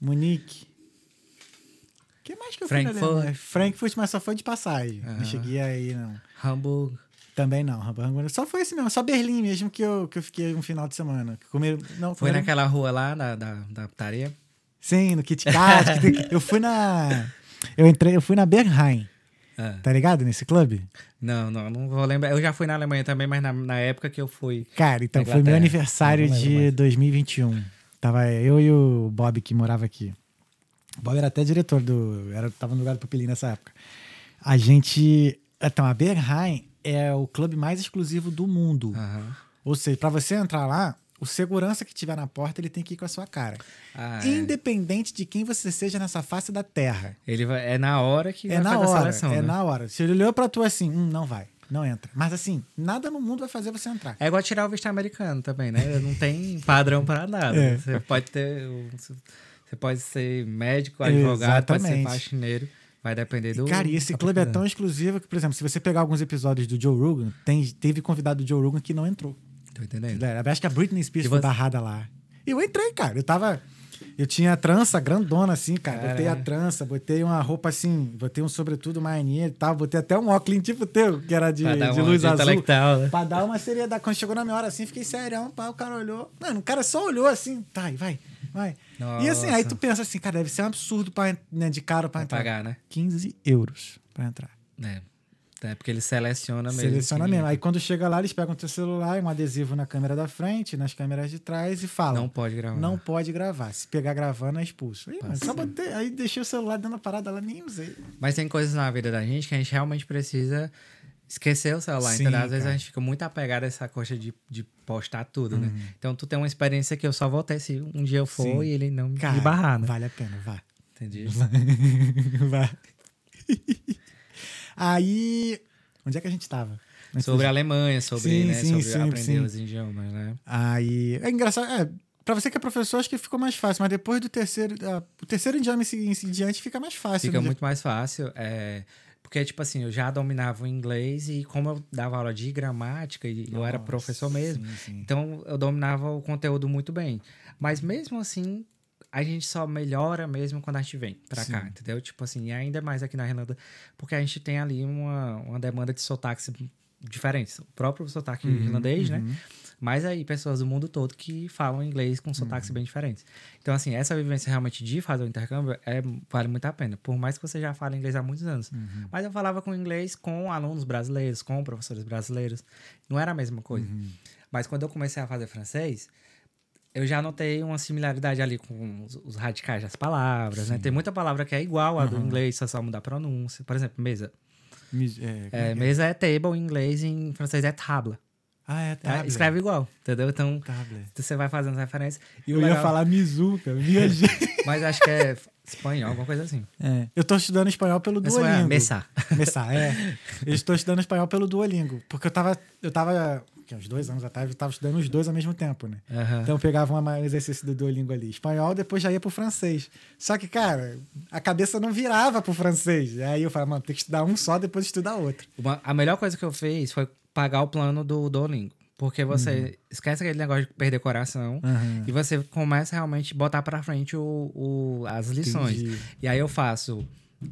Munique. O que mais que eu fui na Frankfurt. Alemanha? Frankfurt, mas só foi de passagem. Não cheguei aí, não. Hamburg. Também não, Hamburgo. Só foi esse mesmo, só Berlim mesmo que eu, que eu fiquei um final de semana. Comer, não, Foi comeram- naquela rua lá da, da, da putaria? Sim, no Kit Kat. eu fui na. Eu entrei, eu fui na Bernheim, Ah. tá ligado? Nesse clube? Não, não, não vou lembrar. Eu já fui na Alemanha também, mas na, na época que eu fui. Cara, então foi meu aniversário de mais. 2021. Tava eu e o Bob que morava aqui. O Bob era até diretor do. Era, tava no lugar do Pupilim nessa época. A gente. Então, a Bernheim é o clube mais exclusivo do mundo. Aham. Ou seja, pra você entrar lá, o segurança que tiver na porta, ele tem que ir com a sua cara. Ah, é. Independente de quem você seja nessa face da terra. Ele vai, é na hora que É vai na hora, seleção. é né? na hora. Se ele olhou pra tu assim, hum, não vai, não entra. Mas assim, nada no mundo vai fazer você entrar. É igual tirar o visto americano também, né? Não tem padrão para nada. É. Você pode ter. Você pode ser médico, advogado, pode ser Exatamente. faxineiro. Vai depender do. Cara, e esse clube é tão exclusivo que, por exemplo, se você pegar alguns episódios do Joe Rogan, tem, teve convidado do Joe Rogan que não entrou. Tô entendendo. Eu acho que a Britney Spears foi você- barrada lá. E eu entrei, cara. Eu tava. Eu tinha a trança grandona, assim, cara. Botei a trança, botei uma roupa assim, botei um sobretudo maneiro e tal. Botei até um óculos tipo teu, que era de, de luz de azul. né? Pra dar uma seriedade. Quando chegou na minha hora assim, fiquei serião, pá, o cara olhou. Mano, o cara só olhou assim, tá, e vai, vai. E assim, aí Nossa. tu pensa assim, cara, deve ser um absurdo pra, né, de caro pra Pra entrar. pagar, né? 15 euros pra entrar. É. É porque ele seleciona mesmo. Seleciona mesmo. Aí quando chega lá, eles pegam teu celular, um adesivo na câmera da frente, nas câmeras de trás e falam. Não pode gravar. Não pode gravar. Se pegar gravando, é expulso. Aí, mano, só botei, aí deixei o celular dentro da parada, ela nem usei. Mas tem coisas na vida da gente que a gente realmente precisa esquecer o celular. Sim, entendeu? Às vezes a gente fica muito apegado a essa coisa de, de postar tudo, né? Uhum. Então tu tem uma experiência que eu só vou ter se um dia eu for Sim. e ele não me Cara, barrar, né? vale a pena, vá. Entendi. vá. aí, onde é que a gente tava? Sobre a Alemanha, sobre, Sim, né, sim, sobre sim, aprender os idiomas, né? Aí, é engraçado, é, pra você que é professor, acho que ficou mais fácil, mas depois do terceiro, ah, o terceiro idioma em em diante fica mais fácil. Fica né? muito mais fácil. É, porque, tipo assim, eu já dominava o inglês e como eu dava aula de gramática e eu era Nossa, professor mesmo, sim, sim. então eu dominava o conteúdo muito bem. Mas mesmo assim, a gente só melhora mesmo quando a gente vem pra cá, Sim. entendeu? Tipo assim, e ainda mais aqui na Irlanda, porque a gente tem ali uma, uma demanda de sotaques diferentes. O próprio sotaque Uhum, irlandês, né? Mas aí, pessoas do mundo todo que falam inglês com sotaques Uhum. bem diferentes. Então, assim, essa vivência realmente de fazer o intercâmbio é, vale muito a pena. Por mais que você já fale inglês há muitos anos. Uhum. Mas eu falava com inglês com alunos brasileiros, com professores brasileiros. Não era a mesma coisa. Uhum. Mas quando eu comecei a fazer francês, eu já notei uma similaridade ali com os, os radicais das palavras, né? Tem muita palavra que é igual à do Uhum. inglês, só só muda a pronúncia. Por exemplo, mesa. Mis- é, É, mesa é table em inglês, em francês é table. Ah, é, É, tablet. escreve igual, entendeu? Então, Tablet. você vai fazendo referência. E Eu ia legal- falar Mizu, cara. Minha gente. Mas acho que é espanhol, alguma coisa assim. É. Eu tô estudando espanhol pelo Mas vai, Duolingo. Messar. Messar, é. Eu estou estudando espanhol pelo Duolingo. Porque eu tava. Eu tava. que, Uns dois anos atrás, eu tava estudando os dois ao mesmo tempo, né? Aham. Então eu pegava um exercício do Duolingo ali, espanhol, depois já ia pro francês. Só que, cara, a cabeça não virava pro francês. Aí eu falava, mano, tem que estudar um só, depois estudar outro. Uma- a melhor coisa que eu fiz foi pagar o plano do Duolingo. Porque você esquece aquele negócio de perder coração Aham. e você começa realmente a botar pra frente o, o- as lições. Entendi. E aí eu faço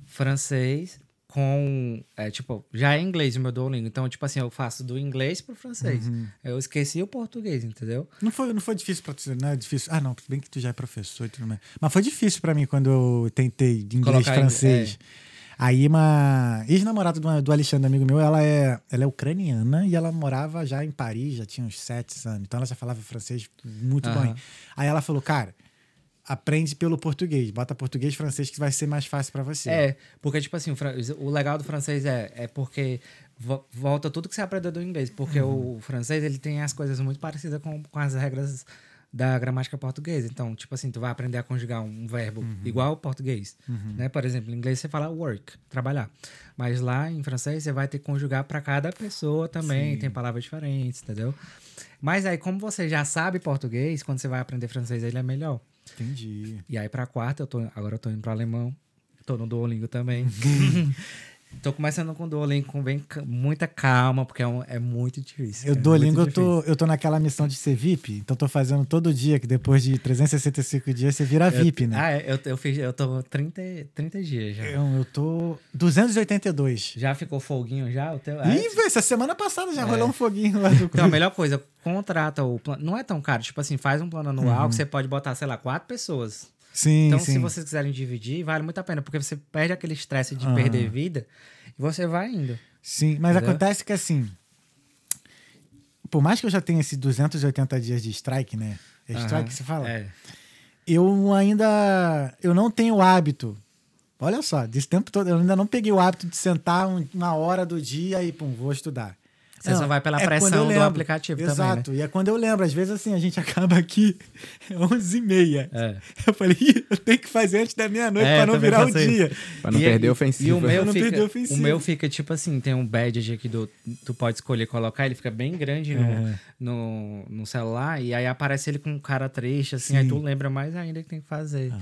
francês com. É, tipo, já é inglês o meu Duolingo. Então, tipo assim, eu faço do inglês pro francês. Uhum. Eu esqueci o português, entendeu? Não foi, não foi difícil pra tu, não é difícil. Ah, não, tudo bem que tu já é professor e tudo mais. Mas foi difícil pra mim quando eu tentei de inglês Colocar em- francês. Aí uma ex-namorada do, do Alexandre, amigo meu, ela é, ela é ucraniana e ela morava já em Paris, já tinha uns sete anos. Então ela já falava francês muito Aham. bem. Aí ela falou, cara, aprende pelo português, bota português francês que vai ser mais fácil pra você. É, porque, tipo assim, o, o legal do francês é, é porque vo- volta tudo que você aprendeu do inglês. Porque Uhum. o francês, ele tem as coisas muito parecidas com, com as regras da gramática portuguesa. Então, tipo assim, tu vai aprender a conjugar um verbo Uhum. igual ao português. Né? Por exemplo, em inglês você fala work, trabalhar. Mas lá em francês você vai ter que conjugar para cada pessoa também. Sim. Tem palavras diferentes, entendeu? Mas aí, como você já sabe português, quando você vai aprender francês, ele é melhor. Entendi. E aí pra quarta, eu tô, agora eu tô indo pra alemão. Tô no Duolingo também. tô começando com o Duolingo com bem, muita calma, porque é, um- é muito difícil. Eu é Duolingo, eu tô, eu tô naquela missão de ser VIP, então tô fazendo todo dia, que depois de 365 dias você vira difícil. VIP, eu, né? Ah, é, eu, eu, fiz, eu tô 30, 30 dias já. Eu, eu tô 282. Já ficou folguinho já? O teu, é? Ih, velho, essa semana passada já É. rolou um foguinho lá do Então, a melhor coisa, contrata o plano. Não é tão caro. Tipo assim, faz um plano anual Uhum. que você pode botar, sei lá, quatro pessoas. Sim, Então, sim. se vocês quiserem dividir, vale muito a pena, porque você perde aquele estresse de perder vida e você vai indo. Sim, mas Entendeu? acontece que assim, por mais que eu já tenha esses 280 dias de strike, né? É strike que se fala? É. Eu ainda eu não tenho o hábito. Olha só, desse tempo todo eu ainda não peguei o hábito de sentar um- uma hora do dia e pum, vou estudar. Você só vai pela é pressão do aplicativo também, né? Exato. E é quando eu lembro. Às vezes, assim, a gente acaba aqui 11h30. É. Eu falei, "Ih, eu tenho que fazer antes da meia-noite É, pra eu não também virar o dia. Pra não E- perder e- a ofensiva. E o meu, não perder fica, ofensiva. o meu fica tipo assim, tem um badge aqui do. Tu pode escolher colocar, ele fica bem grande no, É. no, no celular, e aí aparece ele com um cara triste, assim, aí tu lembra mais ainda que tem que fazer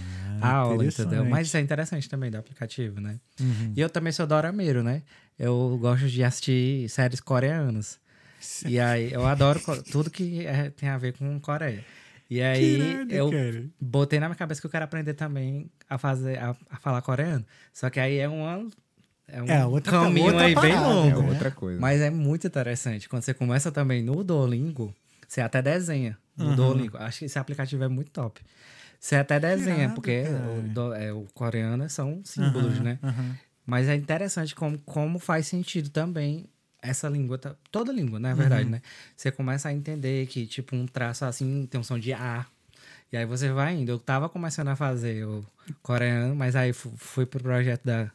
a aula, entendeu? Ah. Mas isso é interessante também do aplicativo, né? Uhum. E eu também sou dorameiro, né? Eu gosto de assistir séries coreanas. E aí eu adoro tudo que é- tem a ver com Coreia. E aí irado, eu cara. botei na minha cabeça que eu quero aprender também a fazer a, a falar coreano. Só que aí é um ano é um É, outra- caminho outra aí bem parada, É longo. né? outra coisa. Mas é muito interessante. Quando você começa também no Duolingo, você até desenha no Uhum. Duolingo. Acho que esse aplicativo é muito top. Você até desenha, irado, porque o, do- é, o coreano são símbolos, Aham, né? aham. Mas é interessante como, como faz sentido também essa língua, tá- toda língua, na verdade, Uhum. né? Você começa a entender que, tipo, um traço assim tem um som de A. E aí você vai indo. Eu tava começando a fazer o coreano, mas aí fu- fui pro projeto da,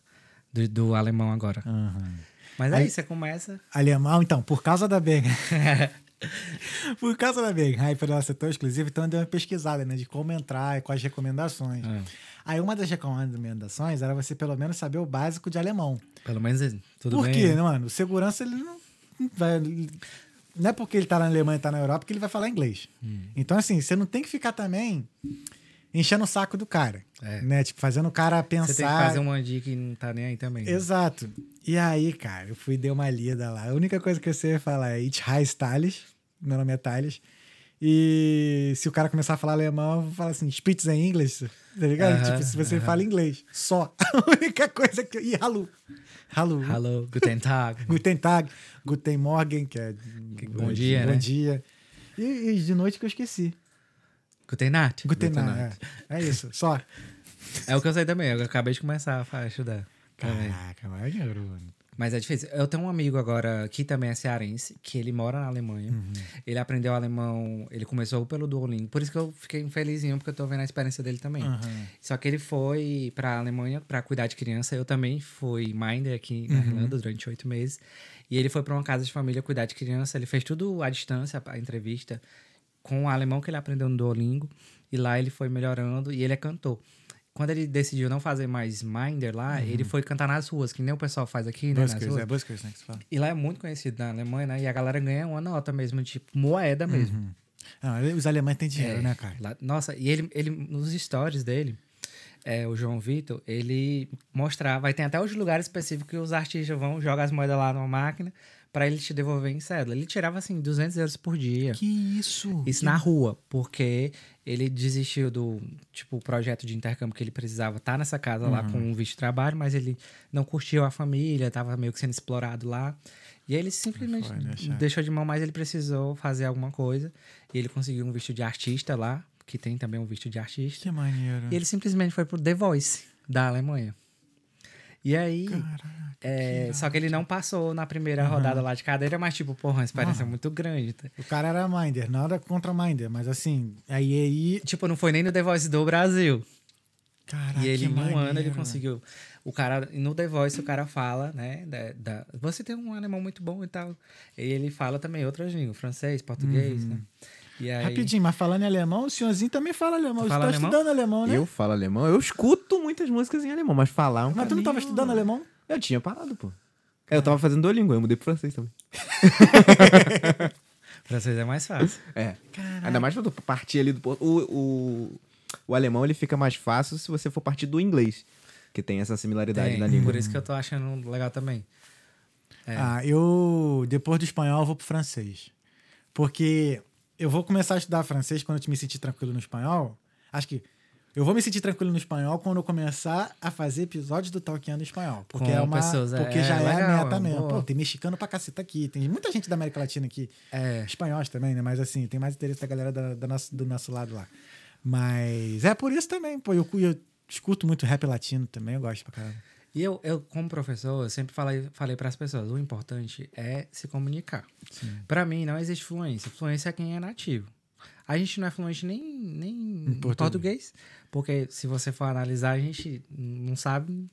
do, do alemão agora. Aham. Mas Aí- aí você começa. Alemão, então, por causa da Bang. por causa da Bang, aí para ela ser tão exclusiva, então eu dei uma pesquisada, né, de como entrar e quais recomendações. Ah, Aí uma das recomendações era você pelo menos saber o básico de alemão. pelo menos tudo Por bem. quê, né? mano? O segurança, ele não vai... Não é porque ele tá na Alemanha e tá na Europa que ele vai falar inglês. Hum. Então, assim, você não tem que ficar também enchendo o saco do cara. É. Né? Tipo, fazendo o cara pensar... Você tem que fazer um dica que não tá nem aí também. né? Exato. E aí, cara, eu fui dei uma lida lá. A única coisa que eu sei falar é It High Thales. Meu nome é Thales. E se o cara começar a falar alemão, eu vou falar assim, Spitz em inglês, tá ligado? Aham, tipo, se você aham. fala inglês, só. A única coisa que. E Halu. Halu. Hello, guten Tag. Guten Tag, Guten Morgen, que é bom dia, bom né? dia. E, e de noite que eu esqueci. Guten Nacht. Guten, Guten Nacht. É. é isso, só. É o que eu sei também. Eu acabei de começar a estudar. Caraca, maneiro, mano. Mas é difícil. Eu tenho um amigo agora que também é cearense, que ele mora na Alemanha. Uhum. Ele aprendeu alemão, ele começou pelo Duolingo. Por isso que eu fiquei felizinho, porque eu tô vendo a experiência dele também. Aham. Só que ele foi pra Alemanha pra cuidar de criança. Eu também fui minder aqui na Uhum. Irlanda durante oito meses. E ele foi pra uma casa de família cuidar de criança. Ele fez tudo à distância, a entrevista, com o alemão que ele aprendeu no Duolingo. E lá ele foi melhorando e ele é cantor. Quando ele decidiu não fazer mais minder lá, ele foi cantar nas ruas, que nem o pessoal faz aqui, né? Nas Buskers, ruas. é Buskers, né, que se fala. E lá é muito conhecido na Alemanha, né? E a galera ganha uma nota mesmo, tipo, moeda mesmo. Ah, os alemães têm dinheiro, É, né, cara? lá- nossa, e ele, ele, nos stories dele, é, o João Vitor, ele mostrava, vai ter até os lugares específicos que os artistas vão, jogar as moedas lá numa máquina pra ele te devolver em cédula. Ele tirava, assim, 200 euros por dia. Que isso? Isso na rua, porque ele desistiu do, tipo, projeto de intercâmbio que ele precisava estar nessa casa lá com um visto de trabalho, mas ele não curtiu a família, tava meio que sendo explorado lá. E aí ele simplesmente Foi, né, deixou de mão, mas ele precisou fazer alguma coisa. E ele conseguiu um visto de artista lá, que tem também um visto de artista. Que maneiro. E ele simplesmente foi pro The Voice, da Alemanha. E aí, é, só que ele não passou na primeira rodada lá de cadeira, mas tipo, porra, uma experiência muito grande. tá? O cara era Minder, nada contra Minder, mas assim, aí aí. Tipo, não foi nem no The Voice do Brasil. Caraca, e ele, em um ano, ele conseguiu. O cara, no The Voice, o cara fala, né? Da, da- você tem um alemão muito bom e tal. E ele fala também outras línguas, francês, português, né? E aí, Rapidinho, mas falando em alemão, o senhorzinho também fala alemão. Você Fala tá alemão? estudando alemão, né? Eu falo alemão, eu escuto muitas músicas em alemão, mas falar é um Mas tu não tava estudando alemão? Eu tinha parado, pô. É, Eu tava fazendo Duolingo, eu mudei pro francês também. francês é mais fácil. É. Ainda mais pra tu partir ali do... O, o, o alemão, ele fica mais fácil se você for partir do inglês. Que tem essa similaridade Tem, na língua. por isso que eu tô achando legal também. É. Ah, eu, depois do espanhol, eu vou pro francês. Porque eu vou começar a estudar francês quando eu me sentir tranquilo no espanhol. Acho que eu vou me sentir tranquilo no espanhol quando eu começar a fazer episódios do Talkando espanhol. Porque, Com é uma, pessoas, é, porque já é é, a legal, meta é mesmo. boa. Pô, tem mexicano pra caceta aqui. Tem muita gente da América Latina aqui. É. Espanhóis também, né? Mas assim, tem mais interesse da galera da, da nosso- do nosso lado lá. Mas é por isso também, pô. Eu, eu escuto muito rap latino também, eu gosto pra caramba. E eu, eu como professor, eu sempre falei, falei para as pessoas, o importante é se comunicar. Para mim, não existe fluência. Fluência é quem é nativo. A gente não é fluente nem, nem em português. português, porque se você for analisar, a gente não sabe.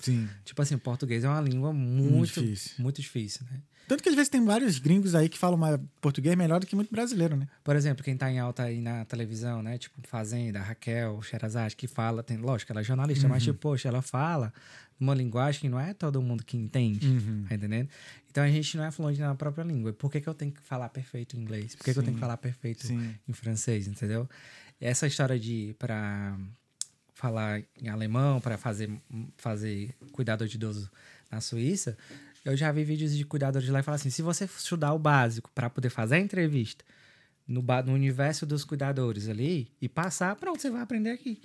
Sim. Tipo assim, português é uma língua Muito muito, difícil. muito difícil, né? Tanto que às vezes tem vários gringos aí que falam português melhor do que muito brasileiro, né? Por exemplo, quem tá em alta aí na televisão, né? Tipo, Fazenda, Raquel, Sherazade, que fala, tem, lógico, ela é jornalista, mas tipo, poxa, ela fala uma linguagem que não é todo mundo que entende, Uhum. tá entendendo? Então a gente não é fluente na própria língua. Por que, que eu tenho que falar perfeito em inglês? Por que, que eu tenho que falar perfeito Sim. em francês, entendeu? Essa história de pra falar em alemão, para fazer, fazer cuidador de idoso na Suíça, eu já vi vídeos de cuidadores lá e falar assim: se você estudar o básico para poder fazer a entrevista no, no universo dos cuidadores ali e passar, pronto, você vai aprender aqui.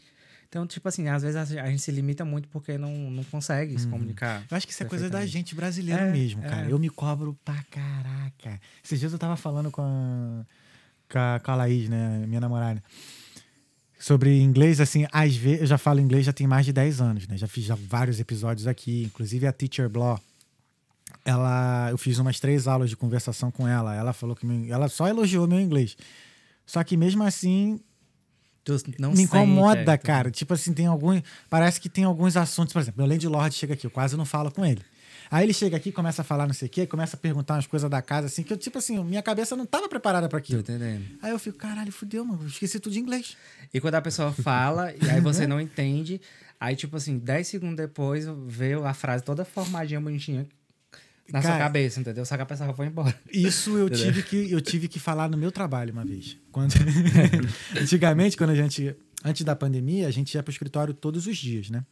Então, tipo assim, às vezes a, a gente se limita muito porque não, não consegue se comunicar. Eu acho que isso é coisa da gente brasileiro É, mesmo, é. cara. Eu me cobro pra caraca. Esses dias eu tava falando com a, com a, com a Laís, né, minha namorada, sobre inglês, assim, às vezes, eu já falo inglês já tem mais de 10 anos, né? Já fiz já vários episódios aqui, inclusive a Teacher Blow. Ela, eu fiz umas três aulas de conversação com ela. Ela falou que meu, ela só elogiou meu inglês. Só que mesmo assim, me incomoda, cara. Tipo assim, tem alguns. Parece que tem alguns assuntos, por exemplo, meu Landlord chega aqui, eu quase não falo com ele. Aí ele chega aqui, começa a falar não sei o quê, começa a perguntar umas coisas da casa, assim, que eu, tipo assim, minha cabeça não tava preparada pra Tô aquilo. entendendo. Aí eu fico, caralho, fudeu, mano, esqueci tudo de inglês. E quando a pessoa fala, e aí você não entende, aí, tipo assim, 10 segundos depois, veio a frase toda formadinha, bonitinha na sua Cara- cabeça, entendeu? Só que a pessoa foi embora. Isso eu tive que eu tive que falar no meu trabalho uma vez. Quando antigamente, quando a gente antes da pandemia, a gente ia pro escritório todos os dias, né?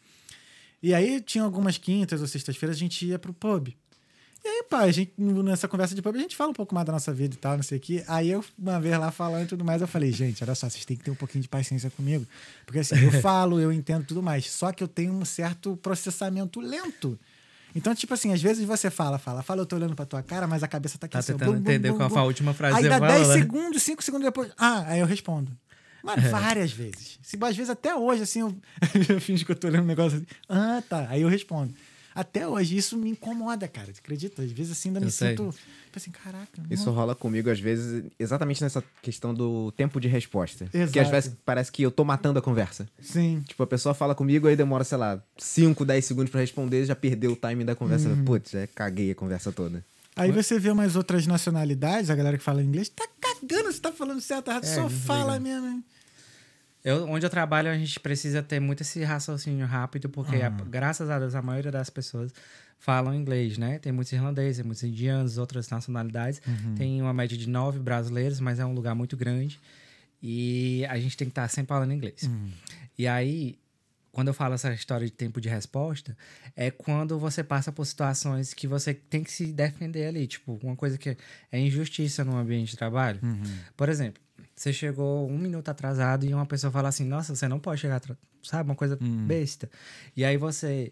E aí tinha algumas quintas ou sextas-feiras a gente ia pro pub. E aí, pá, a gente, nessa conversa de pub, a gente fala um pouco mais da nossa vida e tal, não sei o quê. Aí eu, uma vez lá falando e tudo mais, eu falei, gente, olha só, vocês têm que ter um pouquinho de paciência comigo. Porque assim, eu falo, eu entendo tudo mais. Só que eu tenho um certo processamento lento. Então, tipo assim, às vezes você fala, fala, fala, eu tô olhando pra tua cara, mas a cabeça tá aqui Tá assim, tentando entender bum, qual bum. foi a última frase Aí dá você 10 falou, né? segundos, 5 segundos depois. Ah, aí eu respondo. Mano, várias vezes. Se, às vezes até hoje, assim, eu, eu fingo que eu tô olhando um negócio assim. Ah, tá. Aí eu respondo. Até hoje, isso me incomoda, cara. Você acredita? Às vezes assim ainda Eu me sei. sinto. Tipo assim, caraca. Isso não- rola comigo, às vezes, exatamente nessa questão do tempo de resposta. Exato. Porque às vezes parece que eu tô matando a conversa. Sim. Tipo, a pessoa fala comigo, aí demora, sei lá, 5, 10 segundos pra responder, já perdeu o timing da conversa. Uhum. Putz, já caguei a conversa toda. Aí você vê umas outras nacionalidades, a galera que fala inglês, tá cagando se tá falando certo errado. É, Só desliga. fala mesmo. hein? Eu, onde eu trabalho, a gente precisa ter muito esse raciocínio rápido, porque, a- graças a Deus, a maioria das pessoas falam inglês, né? Tem muitos irlandeses, muitos indianos, outras nacionalidades. Tem uma média de nove brasileiros, mas é um lugar muito grande. E a gente tem que estar sempre falando inglês. E aí, quando eu falo essa história de tempo de resposta, é quando você passa por situações que você tem que se defender ali. Tipo, uma coisa que é injustiça no ambiente de trabalho. Por exemplo, você chegou um minuto atrasado e uma pessoa fala assim: Nossa, você não pode chegar atrasado. Sabe? Uma coisa besta. E aí você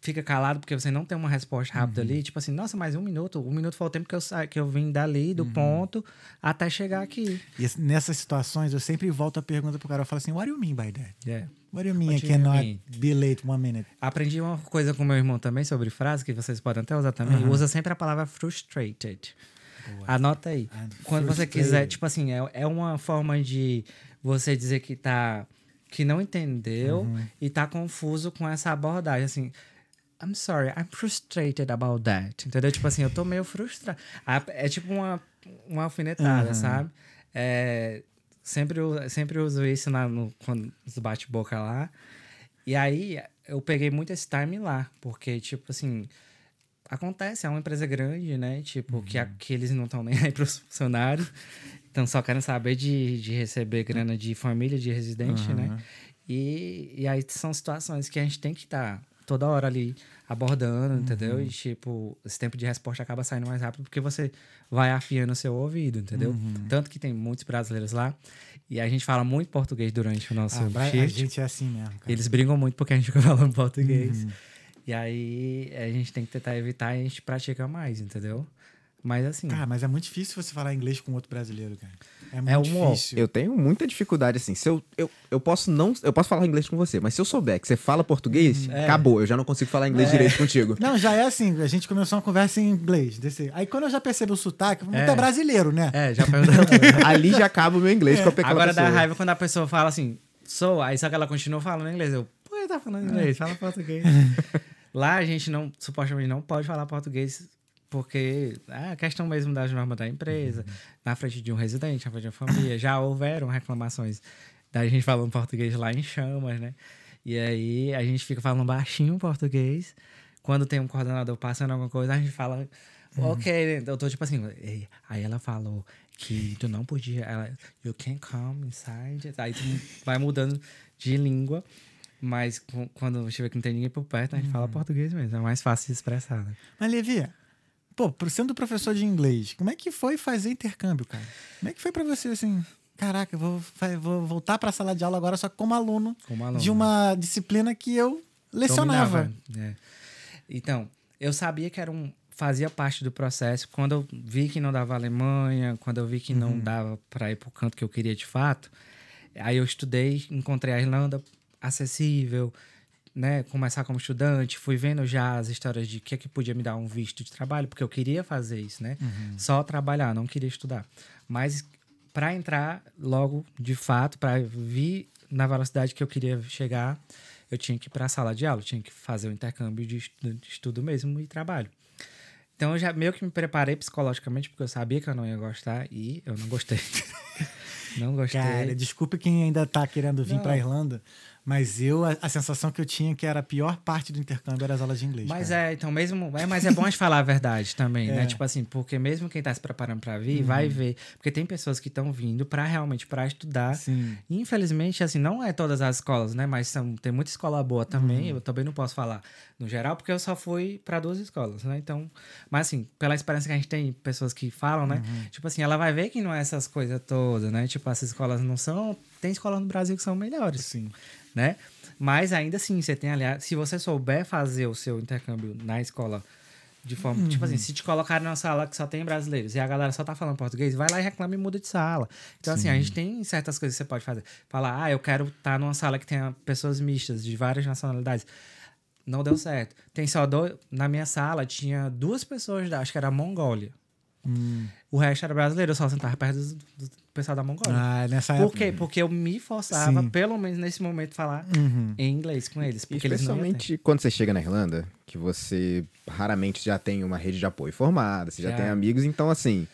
fica calado porque você não tem uma resposta rápida ali. Tipo assim: Nossa, mais um minuto. Um minuto foi o tempo que eu, sa... que eu vim dali, do ponto, até chegar aqui. E nessas situações, eu sempre volto a pergunta pro cara. Eu falo assim, what do you mean by that? Yeah. What do you mean What I cannot mean? be late one minute? Aprendi uma coisa com meu irmão também sobre frase, que vocês podem até usar também. Usa sempre a palavra frustrated. Anota aí. Quando você quiser, tipo assim, é, é uma forma de você dizer que tá. que não entendeu e tá confuso com essa abordagem. Assim, I'm sorry, I'm frustrated about that. Entendeu? Tipo assim, eu tô meio frustrado. É tipo uma, uma alfinetada, sabe? É, sempre, sempre uso isso na, no, nos bate-boca lá. E aí, eu peguei muito esse time lá, porque, tipo assim, acontece, é uma empresa grande, né? Tipo, que, a- que eles não estão nem aí pros funcionários, então só querem saber de, de receber grana de família, de residente, né? E, e aí são situações que a gente tem que estar toda hora ali abordando, entendeu? E, tipo, esse tempo de resposta acaba saindo mais rápido porque você vai afiando o seu ouvido, entendeu? Tanto que tem muitos brasileiros lá e a gente fala muito português durante o nosso Ah, bra- a shift. gente é assim mesmo, cara. Eles brigam muito porque a gente fica falando português. E aí a gente tem que tentar evitar e a gente pratica mais, entendeu? Mas assim, Cara, mas é muito difícil você falar inglês com outro brasileiro, cara. É É muito um- difícil. Eu tenho muita dificuldade, assim. Se eu, eu, eu posso não. Eu posso falar inglês com você, mas se eu souber que você fala português, É. acabou. Eu já não consigo falar inglês É. direito contigo. Não, já é assim, a gente começou uma conversa em inglês. Desse... Aí quando eu já percebo o sotaque, muito é, É. brasileiro, né? é, já perguntou. Ali já acaba o meu inglês com aquela Agora dá raiva quando a pessoa fala assim, sou, aí só que ela continua falando inglês. Eu, pô, ele tá falando inglês, fala português. Lá a gente não, supostamente não pode falar português porque é a questão mesmo das normas da empresa, na frente de um residente, na frente de uma família. Já houveram reclamações da gente falando português lá em chamas, né? E aí a gente fica falando baixinho português. Quando tem um coordenador passando alguma coisa, a gente fala, ok, eu tô tipo assim. Aí ela falou que tu não podia, ela, you can come inside. Aí tu vai mudando de língua. Mas quando você vê que não tem ninguém por perto, a gente fala português mesmo. É mais fácil de expressar, né? Mas, Levi, pô, sendo professor de inglês, como é que foi fazer intercâmbio, cara? Como é que foi pra você, assim, caraca, eu vou, vou voltar pra sala de aula agora só como aluno, Como aluno. de uma disciplina que eu lecionava. Dominava, é. Então, eu sabia que era um fazia parte do processo. Quando eu vi que não dava Alemanha, quando eu vi que não dava para ir pro canto que eu queria de fato, aí eu estudei, encontrei a Irlanda acessível, né, começar como estudante, fui vendo já as histórias de que é que podia me dar um visto de trabalho, porque eu queria fazer isso, né? Só trabalhar, não queria estudar. Mas para entrar logo de fato, para vir na velocidade que eu queria chegar, eu tinha que ir para a sala de aula, tinha que fazer o intercâmbio de estudo, de estudo mesmo e trabalho. Então eu já meio que me preparei psicologicamente, porque eu sabia que eu não ia gostar e eu não gostei. não gostei. Cara, desculpe quem ainda tá querendo vir pra Irlanda, mas eu, a, a sensação que eu tinha que era a pior parte do intercâmbio era as aulas de inglês. Mas cara. é, então mesmo. É, mas é bom a gente falar a verdade também, É. né? Tipo assim, porque mesmo quem tá se preparando pra vir, vai ver. Porque tem pessoas que estão vindo pra realmente pra estudar. Sim. Infelizmente, assim, não é todas as escolas, né? Mas são, tem muita escola boa também. Eu também não posso falar no geral, porque eu só fui para duas escolas, né? Então, mas assim, pela experiência que a gente tem, pessoas que falam, né? Tipo assim, ela vai ver que não é essas coisas todas, né? Tipo, essas escolas não são. Tem escolas no Brasil que são melhores, Sim. Né? Mas ainda assim, você tem, aliás, se você souber fazer o seu intercâmbio na escola de forma. Tipo assim, se te colocarem numa sala que só tem brasileiros e a galera só tá falando português, vai lá e reclama e muda de sala. Então, assim, a gente tem certas coisas que você pode fazer. Falar, ah, eu quero estar numa sala que tenha pessoas mistas, de várias nacionalidades. Não deu certo. Tem só dois. Na minha sala tinha duas pessoas, da, acho que era Mongólia. Hum. O resto era brasileiro, eu só sentava perto do, do pessoal da Mongólia. Ah, nessa Por época. quê? Porque eu me forçava, Sim. pelo menos nesse momento, falar Uhum. em inglês com eles. Porque eles. Especialmente quando você chega na Irlanda, que você raramente já tem uma rede de apoio formada, você já, Já. tem amigos, então assim,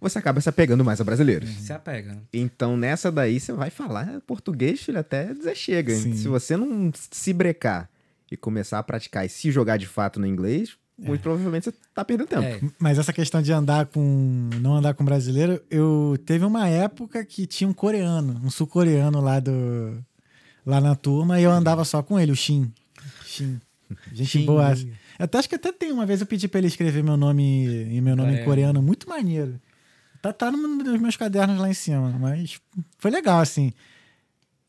você acaba se apegando mais a brasileiros. se apega. Então nessa daí você vai falar português, filho, até dizer chega. Sim. Se você não se brecar e começar a praticar e se jogar de fato no inglês, muito provavelmente você tá perdendo tempo. É. Mas essa questão de andar com. não andar com brasileiro, eu teve uma época que tinha um coreano, um sul-coreano lá do. lá na turma, e eu andava só com ele, o Shin. Shin. Gente Shin. boa. Eu até acho que até tem. Uma vez eu pedi pra ele escrever meu nome e meu nome em Coreano. muito maneiro. Tá, tá no- nos meus cadernos lá em cima, mas foi legal, assim.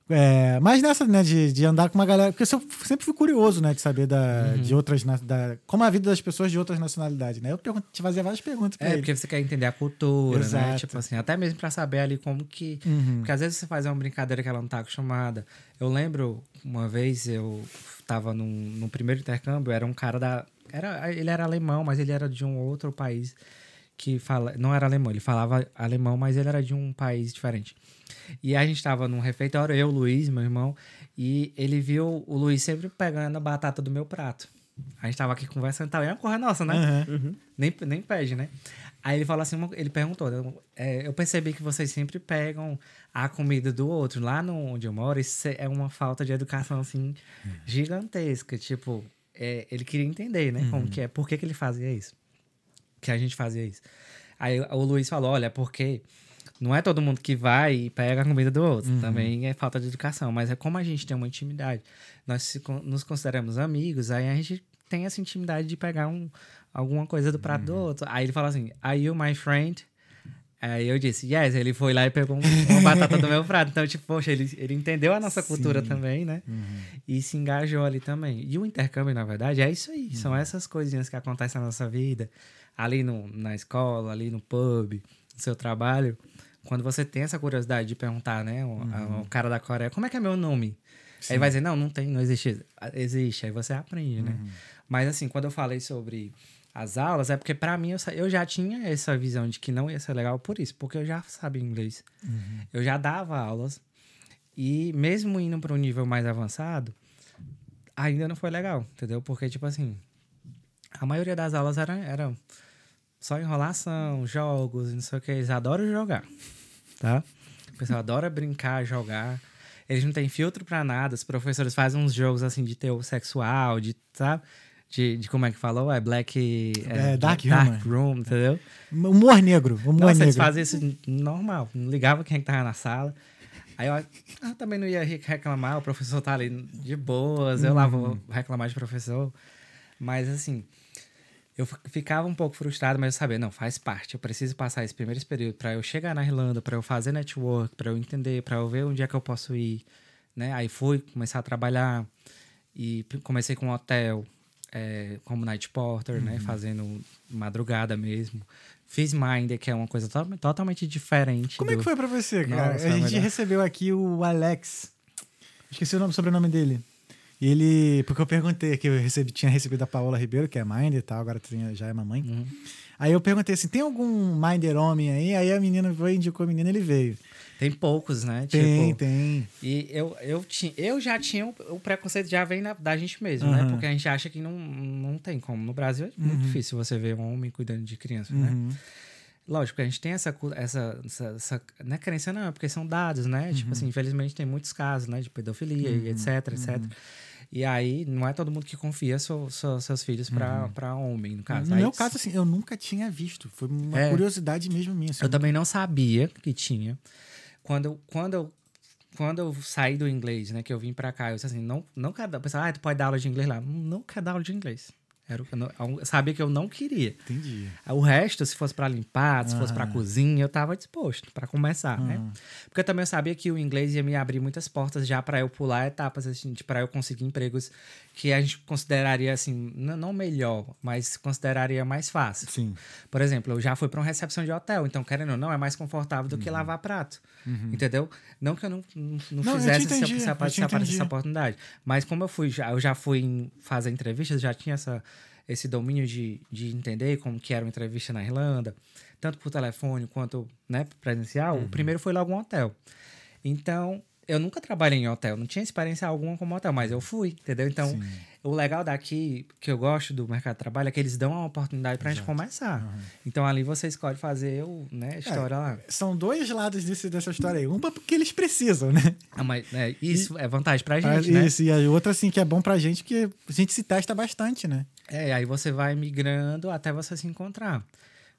É, mas nessa, né, de, de andar com uma galera. Porque eu sempre fui curioso, né, de saber da, Uhum. de outras. Da, como a vida das pessoas de outras nacionalidades, né? Eu te fazia várias perguntas pra É, ele. porque você quer entender a cultura, né? Exato. Tipo assim, até mesmo pra saber ali como que. Uhum. Porque às vezes você faz uma brincadeira que ela não tá acostumada. Eu lembro uma vez eu tava num, no primeiro intercâmbio, era um cara da. Era, ele era alemão, mas ele era de um outro país que fala. Não era alemão, ele falava alemão, mas ele era de um país diferente. E a gente tava num refeitório, eu, o Luiz, meu irmão, e ele viu o Luiz sempre pegando a batata do meu prato. A gente tava aqui conversando e tal, e é uma coisa nossa, né? Aham. Nem, nem pede, né? Aí ele falou assim, ele perguntou, eu, é, eu percebi que vocês sempre pegam a comida do outro. Lá no, onde eu moro, isso é uma falta de educação, assim, gigantesca. Tipo, é, ele queria entender, né? Como que é, por que, que ele fazia isso. Que a gente fazia isso. Aí o Luiz falou, olha, porque não é todo mundo que vai e pega a comida do outro. Também é falta de educação. Mas é como a gente tem uma intimidade. Nós nos consideramos amigos, aí a gente tem essa intimidade de pegar um, alguma coisa do prato do outro. Aí ele fala assim, are you my friend? Aí eu disse, yes, ele foi lá e pegou um- uma batata do meu prato. Então, tipo, poxa, ele, ele entendeu a nossa cultura Sim. também, né? E se engajou ali também. E o intercâmbio, na verdade, é isso aí. São essas coisinhas que acontecem na nossa vida. Ali no, na escola, ali no pub, no seu trabalho. Quando você tem essa curiosidade de perguntar, né? O, a- o cara da Coreia, como é que é meu nome? Aí vai dizer, não, não tem, não existe. Existe. Aí você aprende, né? Mas assim, quando eu falei sobre as aulas, é porque pra mim eu, eu já tinha essa visão de que não ia ser legal por isso, porque eu já sabia inglês. Eu já dava aulas. E mesmo indo para um nível mais avançado, ainda não foi legal, entendeu? Porque, tipo assim, a maioria das aulas era, era só enrolação, jogos, não sei o que. Eles adoram jogar, tá? O pessoal adora brincar, jogar. Eles não têm filtro pra nada. Os professores fazem uns jogos, assim, de teor sexual, de, sabe? De, de como é que falou? É black... É, dark dark humor. room, entendeu? Humor negro. Humor Nossa, negro. eles fazem isso normal. Não ligava quem é que tava na sala. Aí eu, eu também não ia re- reclamar, o professor tá ali de boas, eu lá vou reclamar de professor. Mas assim, eu fi- ficava um pouco frustrado, mas eu sabia, não, faz parte. Eu preciso passar esse primeiro período para eu chegar na Irlanda, para eu fazer network, para eu entender, para eu ver onde é que eu posso ir, né? Aí fui começar a trabalhar e comecei com um hotel, é, como night porter, né? Fazendo madrugada mesmo. Fiz Minder, que é uma coisa to- totalmente diferente. Como é do- que foi pra você, cara? Nossa, a gente melhor. recebeu aqui o Alex. Esqueci o nome, sobrenome dele. E ele. Porque eu perguntei que eu recebi, tinha recebido a Paola Ribeiro, que é Minder e tal, agora já é mamãe. Uhum. Aí eu perguntei assim: tem algum Minder homem aí? Aí a menina foi, indicou a menina ele veio. Tem poucos, né? Tem, tipo, tem. E eu, eu, ti, eu já tinha o, preconceito, já vem na- da gente mesmo, Aham. né? Porque a gente acha que não, não tem como. No Brasil é muito difícil você ver um homem cuidando de criança, né? Uhum. Lógico, a gente tem essa, essa, essa, essa não é crença não, é porque são dados, né? Tipo assim, infelizmente tem muitos casos, né? De pedofilia e etc, etc. E aí, não é todo mundo que confia seu, seu- seus filhos pra, pra homem, no caso. No Aí, meu caso, assim, eu nunca tinha visto. Foi uma É. curiosidade mesmo minha. assim. Eu também não sabia que tinha. Quando, eu- quando, eu, quando eu saí do inglês, né, que eu vim pra cá, eu disse assim, não, não quero dar... Pessoal, ah, tu pode dar aula de inglês lá. Não quero dar aula de inglês. Era o que eu, não, eu sabia que eu não queria. Entendi. O resto, se fosse pra limpar, se fosse pra Aham. cozinha, eu tava disposto pra começar, né? Aham. Porque eu também sabia que o inglês ia me abrir muitas portas já pra eu pular etapas, assim, para eu conseguir empregos que a gente consideraria assim, não melhor, mas consideraria mais fácil. Sim. Por exemplo, eu já fui para uma recepção de hotel, então, querendo ou não, é mais confortável do que lavar prato. Entendeu? Não que eu não, não, não Uhum. Não, eu fizesse essa, entendi, essa, eu essa, essa entendi. oportunidade. Mas como eu fui, já, eu já fui fazer entrevistas, já tinha essa, esse domínio de, de entender como que era uma entrevista na Irlanda, tanto por telefone quanto né, presencial, Uhum. o primeiro foi logo um hotel. Então, eu nunca trabalhei em hotel, não tinha experiência alguma como hotel, mas eu fui, entendeu? Então, Sim. o legal daqui, que eu gosto do mercado de trabalho, é que eles dão uma oportunidade pra gente começar. Então, ali você escolhe fazer o, né, a história lá. São dois lados desse, dessa história aí. Um porque eles precisam, né? Ah, mas, é, isso é vantagem pra Ah, gente, né? Isso, e a outra, assim, que é bom pra gente, que a gente se testa bastante, né? É, aí você vai migrando até você se encontrar.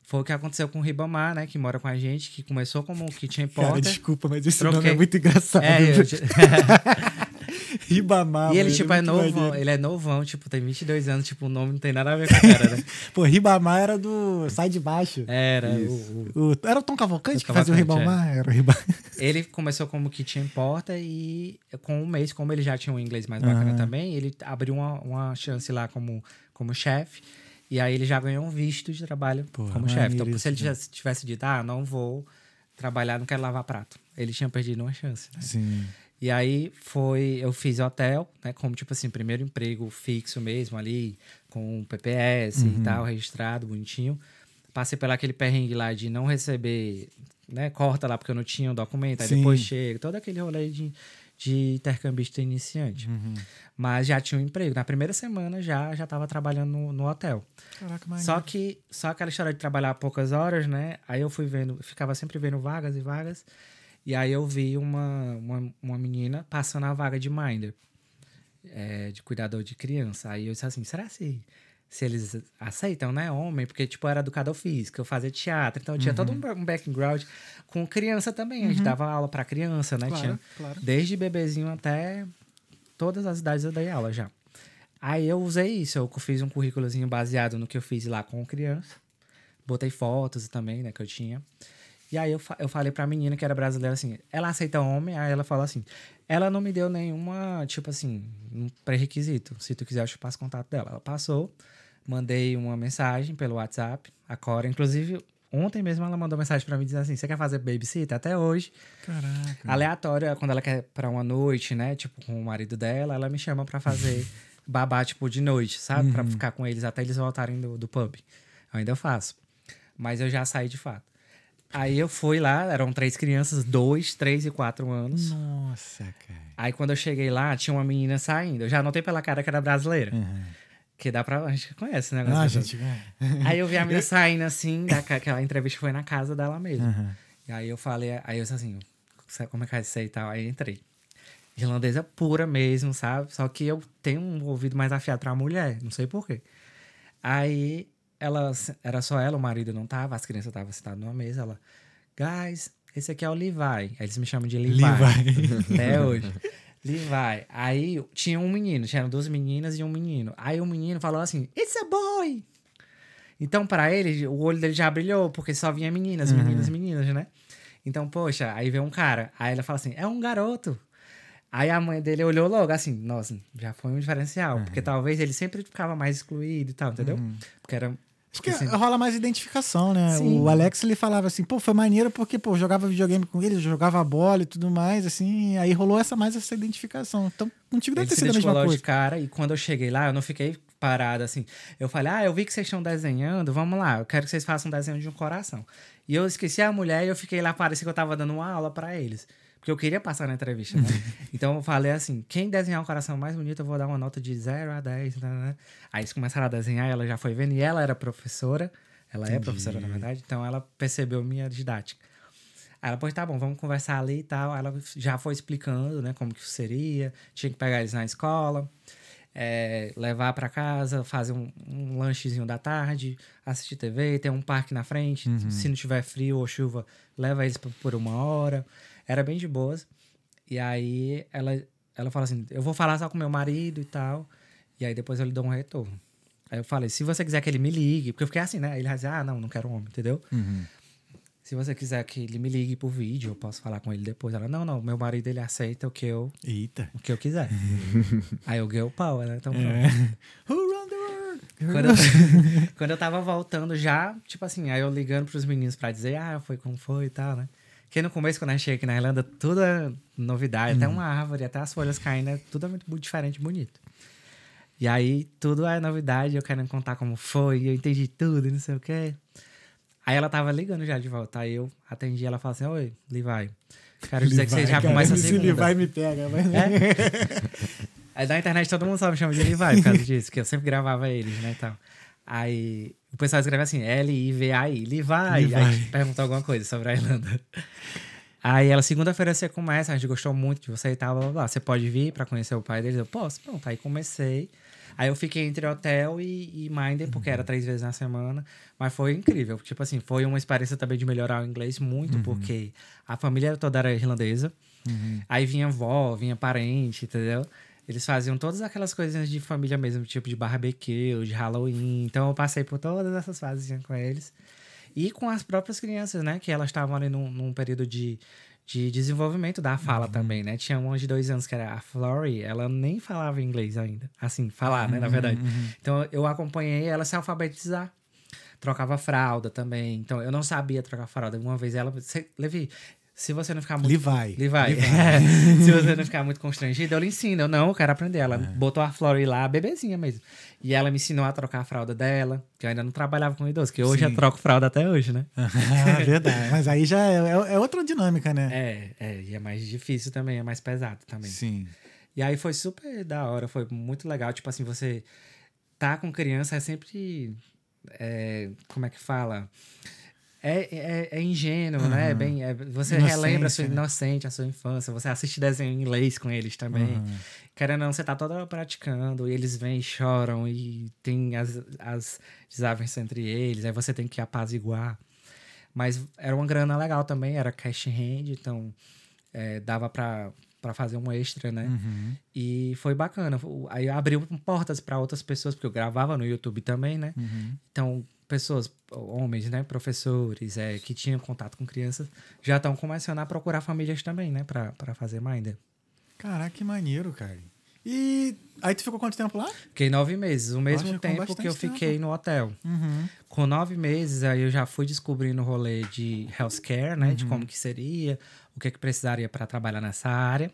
Foi o que aconteceu com o Ribamar, né? Que mora com a gente, que começou como kitchen Cara, porter. desculpa, mas esse Troquei. nome é muito engraçado. É, eu- Ribamar. e ele, tipo, é muito novão. maneiro. Ele é novão, tipo, tem 22 anos. Tipo, o nome não tem nada a ver com a cara, né? Pô, Ribamar era do Sai de Baixo. Era. o- o- O- era o Tom Cavalcante O que fazia o Ribamar? Era o Ribamar. Ele começou como kitchen porter e com um mês, como ele já tinha um inglês mais bacana Aham. também, ele abriu uma, uma chance lá como, como chefe. E aí ele já ganhou um visto de trabalho Pô, como chefe. Então, maneiro se ele isso, né? tivesse, dito, ah, não vou trabalhar, não quero lavar prato. Ele tinha perdido uma chance. né? Sim. E aí foi, eu fiz hotel, né? Como tipo assim, primeiro emprego fixo mesmo ali, com PPS Uhum. e tal, registrado, bonitinho. Passei pelo aquele perrengue lá de não receber, né? Corta lá porque eu não tinha o documento, aí Sim. depois chega, todo aquele rolê de, de intercambista iniciante. Uhum. Mas já tinha um emprego. Na primeira semana já já estava trabalhando no, no hotel. Caraca, mas. Só que, só aquela história de trabalhar poucas horas, né? Aí eu fui vendo, ficava sempre vendo vagas e vagas. E aí eu vi uma, uma, uma menina passando a vaga de minder, é, de cuidador de criança. Aí eu disse assim, será se, se eles aceitam, né, homem? Porque, tipo, eu era educador físico, eu fazia teatro, então eu tinha todo um ba- background com criança também. A gente dava aula pra criança, né? Claro, tinha, claro. Desde bebezinho até todas as idades eu dei aula já. Aí eu usei isso, eu fiz um currículozinho baseado no que eu fiz lá com criança. Botei fotos também, né, que eu tinha. E aí eu, fa- eu falei pra menina que era brasileira assim, ela aceita homem? Aí ela falou assim, ela não me deu nenhuma, tipo assim, um pré-requisito. Se tu quiser, eu te passo o contato dela. Ela passou, mandei uma mensagem pelo WhatsApp, a Cora. Inclusive, ontem mesmo ela mandou mensagem pra mim dizendo assim, você quer fazer babysitter? Até hoje. Caraca. Aleatória, quando ela quer pra uma noite, né? Tipo, com o marido dela, ela me chama pra fazer babá, tipo, de noite, sabe? Pra ficar com eles até eles voltarem do, do pub. Eu ainda faço. Mas eu já saí de fato. Aí eu fui lá, eram três crianças, dois, três e quatro anos. Nossa, cara. Aí quando eu cheguei lá, tinha uma menina saindo. Eu já notei pela cara que era brasileira. Uhum. Que dá pra. A gente conhece, né? Ah, gente. Aí eu vi a menina saindo assim, da, aquela entrevista foi na casa dela mesmo. Uhum. E aí eu falei, aí eu disse assim, "Sabe como é que é isso aí e tal? Aí entrei. Irlandesa pura mesmo, sabe? Só que eu tenho um ouvido mais afiado pra mulher, não sei porquê. Aí ela, era só ela, o marido não tava, as crianças estavam sentadas numa mesa, ela, guys, esse aqui é o Levi. Aí eles me chamam de Levi. Levi. Até hoje. Levi. Aí tinha um menino, tinha duas meninas e um menino. Aí o menino falou assim, it's a boy. Então, pra ele, o olho dele já brilhou, porque só vinha meninas, meninas, meninas, né? Então, poxa, aí veio um cara. Aí ela fala assim, é um garoto. Aí a mãe dele olhou logo assim, nossa, já foi um diferencial. Porque talvez ele sempre ficava mais excluído e tal, entendeu? Porque era. Acho que assim, rola mais identificação, né? Sim. O Alex ele falava assim, pô, foi maneiro porque, pô, eu jogava videogame com ele, jogava bola e tudo mais, assim, aí rolou essa mais essa identificação. Então, contigo deve Ele ter sido a mesma coisa. de cara e quando eu cheguei lá, eu não fiquei parada assim. Eu falei, ah, eu vi que vocês estão desenhando, vamos lá, eu quero que vocês façam um desenho de um coração. E eu esqueci a mulher e eu fiquei lá, parecia que eu tava dando uma aula pra eles. Porque eu queria passar na entrevista, né? então eu falei assim: quem desenhar o coração mais bonito, eu vou dar uma nota de 0 a 10. Né, né? Aí eles começaram a desenhar, ela já foi vendo, e ela era professora. Ela é professora, na verdade, então ela percebeu minha didática. Aí ela, pois tá bom, vamos conversar ali e tal. Aí ela já foi explicando, né, como que seria. Tinha que pegar eles na escola, é, levar pra casa, fazer um, um lanchezinho da tarde, assistir TV, ter um parque na frente. Se não tiver frio ou chuva, leva eles por uma hora. Era bem de boas. E aí ela, ela fala assim: eu vou falar só com meu marido e tal. E aí depois eu lhe dou um retorno. Aí eu falei: se você quiser que ele me ligue, porque eu fiquei assim, né? Ele vai dizer: ah, não, não quero homem, entendeu? Uhum. Se você quiser que ele me ligue por vídeo, eu posso falar com ele depois. Ela, não, não, meu marido ele aceita o que eu, Eita. o que eu quiser. aí eu ganhei o pau, né? Então. É. Who run the world? Quando eu, quando eu tava voltando já, tipo assim, aí eu ligando pros meninos pra dizer, ah, foi como foi e tal, né? Porque no começo, quando a gente chega aqui na Irlanda, tudo é novidade, até uma árvore, até as folhas caindo, é tudo é muito, muito diferente bonito. E aí, tudo é novidade, eu querendo contar como foi, eu entendi tudo e não sei o quê. Aí ela tava ligando já de volta, aí eu atendi, ela falou assim, oi, Levi, quero dizer que você já Levi, começa a cara, segunda. Esse Levi me pega, mas... É? Aí na internet todo mundo só me chama de Levi por causa disso, que eu sempre gravava eles, né, e tal. Aí o pessoal escreve assim, L-I-V-A-I, Levi. Levi. Aí perguntou alguma coisa sobre a Irlanda. Aí ela, segunda-feira você começa, a gente gostou muito de você e tal, blá, blá, blá. Você pode vir pra conhecer o pai deles? Eu posso, pronto. Aí comecei. Aí eu fiquei entre hotel e, e Minder, porque era três vezes na semana. Mas foi incrível. Tipo assim, foi uma experiência também de melhorar o inglês muito, porque a família toda era irlandesa. Aí vinha vó, vinha parente, entendeu? Eles faziam todas aquelas coisinhas de família mesmo, tipo de barbecue, de Halloween. Então eu passei por todas essas fases com eles. E com as próprias crianças, né? Que elas estavam ali num, num período de, de desenvolvimento da fala também, né? Tinha uma de dois anos que era a Flory, ela nem falava inglês ainda. Assim, falar, né? Na verdade. Então eu acompanhei ela se alfabetizar. Trocava fralda também. Então eu não sabia trocar fralda. Uma vez ela. "Cê- Levi, se você não ficar muito Levi. Levi. Se você não ficar muito constrangido, eu lhe ensino. Eu não, eu quero aprender. Ela botou a Flori lá, bebezinha mesmo. E ela me ensinou a trocar a fralda dela, que eu ainda não trabalhava com idoso, que hoje Sim. eu troco fralda até hoje, né? Ah, verdade. Mas aí já é, é- é outra dinâmica, né? É, é, e é mais difícil também, é mais pesado também. Sim. E aí foi super da hora, foi muito legal. Tipo assim, você tá com criança é sempre. é, como é que fala? É, é, é ingênuo, né? É bem, é- você relembra a sua né? inocente, a sua infância. Você assiste desenho em inglês com eles também. Uhum. Querendo ou não, você tá toda praticando. E eles vêm e choram. E tem as, as desavenças entre eles. Aí você tem que apaziguar. Mas era uma grana legal também. Era cash hand. Então, é, dava pra, pra fazer um extra, né? Uhum. E foi bacana. Aí abriu portas para outras pessoas, porque eu gravava no YouTube também, né? Uhum. Então, pessoas, homens, né, professores, é, que tinham contato com crianças, já estão começando a procurar famílias também, né, para fazer Minder. Caraca, que maneiro, cara. E aí tu ficou quanto tempo lá? Fiquei nove meses, o mesmo ficou tempo que eu fiquei tempo. no hotel. Uhum. Com nove meses, aí eu já fui descobrindo o rolê de healthcare, né? De Uhum. como que seria, o que que precisaria para trabalhar nessa área.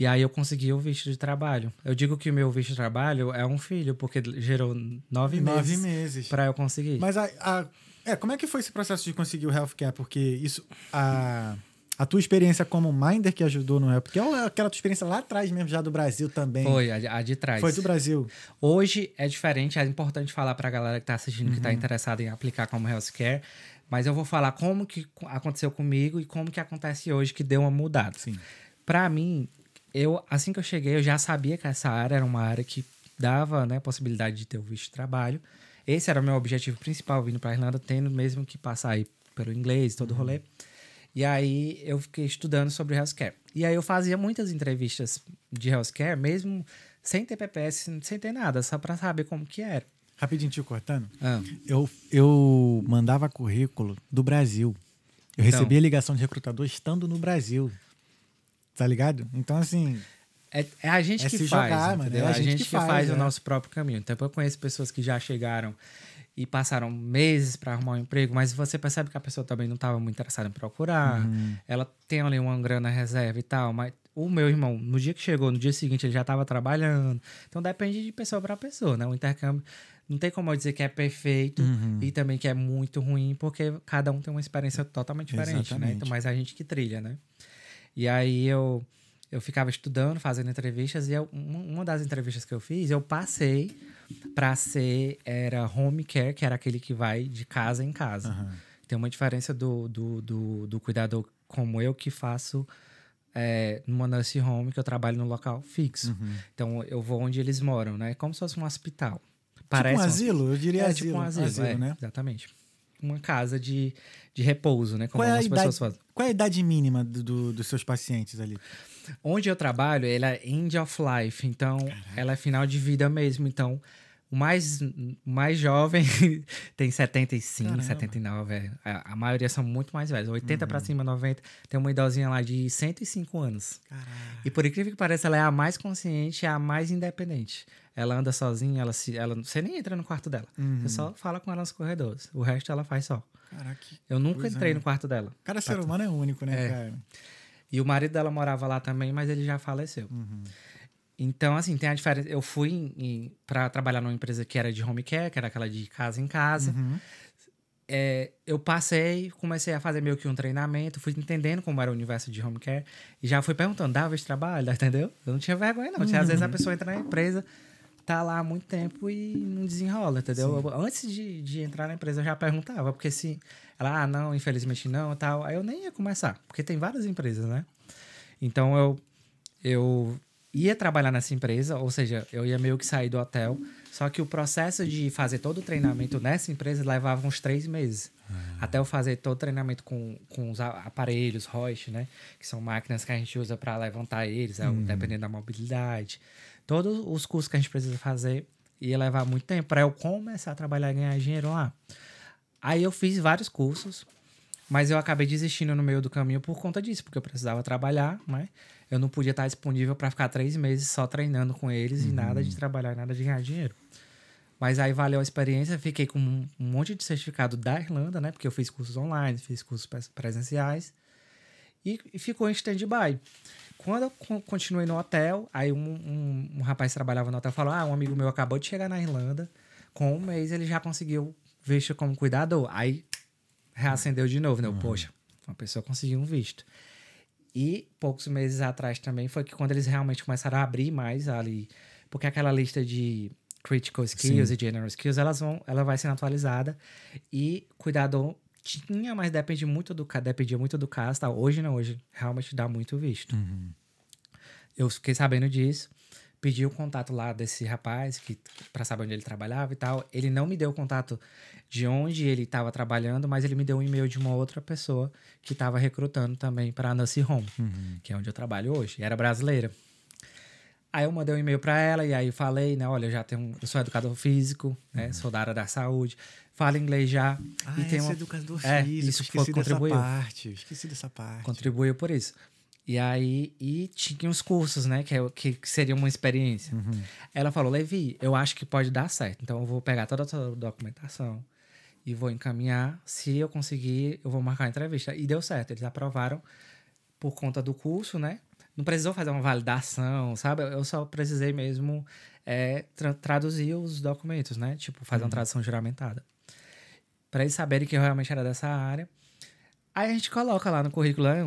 E aí eu consegui o visto de trabalho. Eu digo que o meu visto de trabalho é um filho, porque gerou nove, Nove meses meses. para eu conseguir. Mas a, a- é, como é que foi esse processo de conseguir o healthcare? Porque isso, a, a tua experiência como minder que ajudou no healthcare, ou é aquela tua experiência lá atrás mesmo, já do Brasil também? Foi, a, a de trás. Foi do Brasil. Hoje é diferente, é importante falar para a galera que está assistindo, que Uhum. está interessada em aplicar como healthcare, mas eu vou falar como que co- aconteceu comigo e como que acontece hoje, que deu uma mudada. Sim. Para mim, eu assim que eu cheguei, eu já sabia que essa área era uma área que dava, né, possibilidade de ter o visto de trabalho. Esse era o meu objetivo principal vindo para Irlanda, tendo mesmo que passar aí pelo inglês, todo o rolê. E aí eu fiquei estudando sobre healthcare. E aí eu fazia muitas entrevistas de healthcare, mesmo sem ter PPS, sem ter nada, só para saber como que era. Rapidinho te cortando. Ah, Eu, eu mandava currículo do Brasil. Eu Então. recebia ligação de recrutador estando no Brasil. Tá ligado? Então, assim, É, é a gente É que faz, jogar, mano, é a, gente, que faz, é. o nosso próprio caminho. Então, eu conheço pessoas que já chegaram e passaram meses para arrumar um emprego, mas você percebe que a pessoa também não estava muito interessada em procurar. Uhum. Ela tem ali uma grana reserva e tal, mas o meu irmão, no dia que chegou, no dia seguinte, ele já estava trabalhando. Então, depende de pessoa para pessoa, né? O intercâmbio não tem como eu dizer que é perfeito Uhum. e também que é muito ruim, porque cada um tem uma experiência totalmente diferente, né? Exatamente. Então, mas a gente que trilha, né? E aí eu eu ficava estudando, fazendo entrevistas e eu- uma das entrevistas que eu fiz, eu passei para ser era home care, que era aquele que vai de casa em casa. aham. Tem uma diferença do, do, do, do cuidador como eu que faço é, numa nurse home, que eu trabalho no local fixo. Uhum. Então eu vou onde eles moram, né? Como se fosse um hospital. tipo um um asilo? Eu diria é, asilo. tipo um asilo, é, né? Exatamente. Uma casa de, de repouso, né? Como Qual é, a algumas idade, pessoas fazem. qual é a idade mínima do- do- dos seus pacientes ali? Onde eu trabalho, ela é end of life, então ela é final de vida mesmo. Então, o mais, mais jovem tem 75, Caramba. 79. É. A, a maioria são muito mais velhos. 80 Uhum. pra cima, 90. Tem uma idosinha lá de 105 anos. Caraca. E por incrível que pareça, ela é a mais consciente, é a mais independente. Ela anda sozinha, ela se, ela, você nem entra no quarto dela. Uhum. Você só fala com ela nos corredores. O resto ela faz só. Caraca. Eu nunca é, entrei né? no quarto dela. Cada ser humano é único, né, É. cara? E o marido dela morava lá também, mas ele já faleceu. Uhum. Então, assim, tem a diferença. Eu fui para trabalhar numa empresa que era de home care, que era aquela de casa em casa. Uhum. É, eu passei, comecei a fazer meio que um treinamento, fui entendendo como era o universo de home care e já fui perguntando, dava esse trabalho, entendeu? Eu não tinha vergonha, não. Tinha, Às vezes a pessoa entra na empresa, tá lá há muito tempo e não desenrola, entendeu? Eu- antes de, de entrar na empresa, eu já perguntava, porque se ela, ah, não, infelizmente não, tal, aí eu nem ia começar, porque tem várias empresas, né? Então eu, eu ia trabalhar nessa empresa, ou seja, eu ia meio que sair do hotel. Só que o processo de fazer todo o treinamento nessa empresa levava uns três meses. Até eu fazer todo o treinamento com, com os aparelhos Roche, né? Que são máquinas que a gente usa para levantar eles, é, dependendo da mobilidade. Todos os cursos que a gente precisa fazer ia levar muito tempo para eu começar a trabalhar e ganhar dinheiro lá. Aí eu fiz vários cursos, mas eu acabei desistindo no meio do caminho por conta disso, porque eu precisava trabalhar, né? Eu não podia estar disponível para ficar três meses só treinando com eles e nada de trabalhar, nada de ganhar dinheiro. Mas aí valeu a experiência, fiquei com um, monte de certificado da Irlanda, né? Porque eu fiz cursos online, fiz cursos pres- presenciais e, e ficou em stand-by. Quando eu con- continuei no hotel, aí um, um, um rapaz que trabalhava no hotel falou: Ah, um amigo meu acabou de chegar na Irlanda, com um mês ele já conseguiu visto como cuidador. Aí reacendeu de novo, né? Eu, Poxa, uma pessoa conseguiu um visto. E poucos meses atrás também foi que quando eles realmente começaram a abrir mais ali, porque aquela lista de critical skills e general skills, elas vão, ela vai sendo atualizada e cuidador tinha, mas depende muito do dependia muito do caso, tá? Hoje não, hoje realmente dá muito visto. Eu fiquei sabendo disso, pedi o contato lá desse rapaz que para saber onde ele trabalhava e tal. Ele não me deu o contato de onde ele estava trabalhando, mas ele me deu um e-mail de uma outra pessoa que estava recrutando também para a Home, que é onde eu trabalho hoje. Era brasileira. Aí eu mandei um e-mail para ela e aí falei, né? Olha, eu já tenho, eu sou educador físico, né? Uhum. Sou da área da saúde, falo inglês já Ah, e tem esse uma educador É, físico. isso esqueci foi- dessa contribuiu. parte. Esqueci dessa parte. contribuiu por isso. E aí, e tinha os cursos, né? Que, é- que, que seria uma experiência. Uhum. Ela falou, Levi, eu acho que pode dar certo. Então eu vou pegar toda a sua documentação e vou encaminhar. Se eu conseguir, eu vou marcar a entrevista. E deu certo, eles aprovaram por conta do curso, né? Não precisou fazer uma validação, sabe? Eu só precisei mesmo é, tra- traduzir os documentos, né? Tipo, fazer uma tradução juramentada. Para eles saberem que eu realmente era dessa área. Aí a gente coloca lá no currículo, né?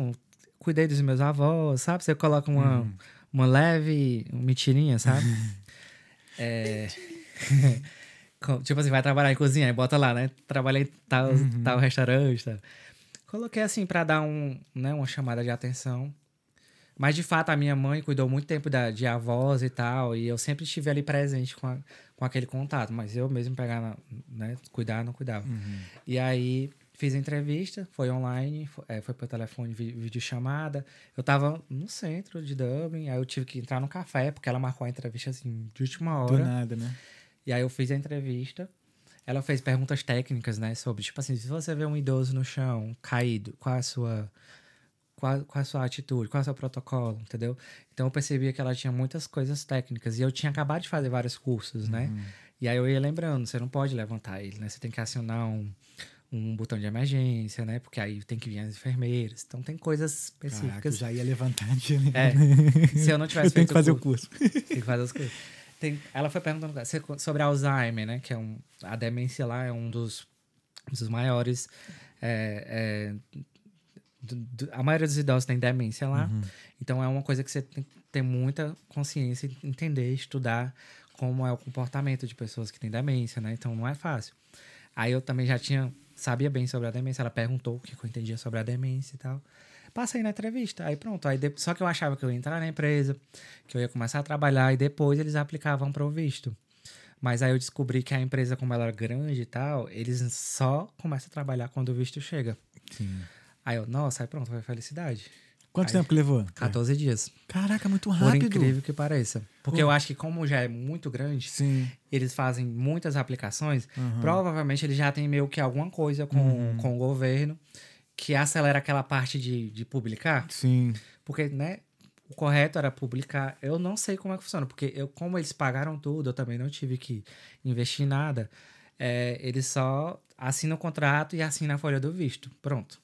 Cuidei dos meus avós, sabe? Você coloca uma, uma leve mentirinha, sabe? é... Tipo assim, vai trabalhar em cozinha, aí bota lá, né? Trabalhei em tal, tal restaurante, tal. Coloquei assim pra dar um, né, uma chamada de atenção. Mas de fato a minha mãe cuidou muito tempo da, de avós e tal, e eu sempre estive ali presente com, a- com aquele contato, mas eu mesmo pegar, na- né, cuidar, não cuidava. E aí fiz a entrevista, foi online, foi, é, foi por telefone, vi- videochamada. Eu tava no centro de Dublin, aí eu tive que entrar no café, porque ela marcou a entrevista assim, de última Do hora. nada, né? E aí eu fiz a entrevista. Ela fez perguntas técnicas, né? Sobre, tipo assim, se você vê um idoso no chão, caído, qual a sua. Qual, qual a sua atitude? Qual é o seu protocolo? Entendeu? Então eu percebia que ela tinha muitas coisas técnicas. E eu tinha acabado de fazer vários cursos, né? E aí eu ia lembrando, você não pode levantar ele, né? Você tem que acionar um, um botão de emergência, né? Porque aí tem que vir as enfermeiras. Então tem coisas Caraca, eu específicas. já ia levantar de... né? É. Se eu não tivesse Eu tenho feito que fazer o o curso. tem que fazer as coisas. Tem- ela foi perguntando sobre Alzheimer, né? Que é um, a demência lá é um dos, dos maiores. é, é, a maioria dos idosos tem demência lá. Então é uma coisa que você tem que ter muita consciência, entender, estudar como é o comportamento de pessoas que têm demência, né? Então não é fácil. Aí eu também já tinha, sabia bem sobre a demência. Ela perguntou o que eu entendia sobre a demência e tal. Passei na entrevista, aí pronto. Aí de- Só que eu achava que eu ia entrar na empresa, que eu ia começar a trabalhar e depois eles aplicavam para o visto. Mas aí eu descobri que a empresa, como ela era grande e tal, eles só começam a trabalhar quando o visto chega. Sim. Aí eu, nossa, aí pronto, foi felicidade. Quanto Aí- tempo que levou? 14 dias. Caraca, muito Por rápido. incrível que pareça. Porque Pô. eu acho que como já é muito grande, Sim. eles fazem muitas aplicações, Uhum. provavelmente eles já têm meio que alguma coisa com, com o governo que acelera aquela parte de, de publicar. Sim. Porque, né, o correto era publicar. Eu não sei como é que funciona, porque eu, como eles pagaram tudo, eu também não tive que investir em nada. É, eles só assinam o contrato e assinam a folha do visto. Pronto.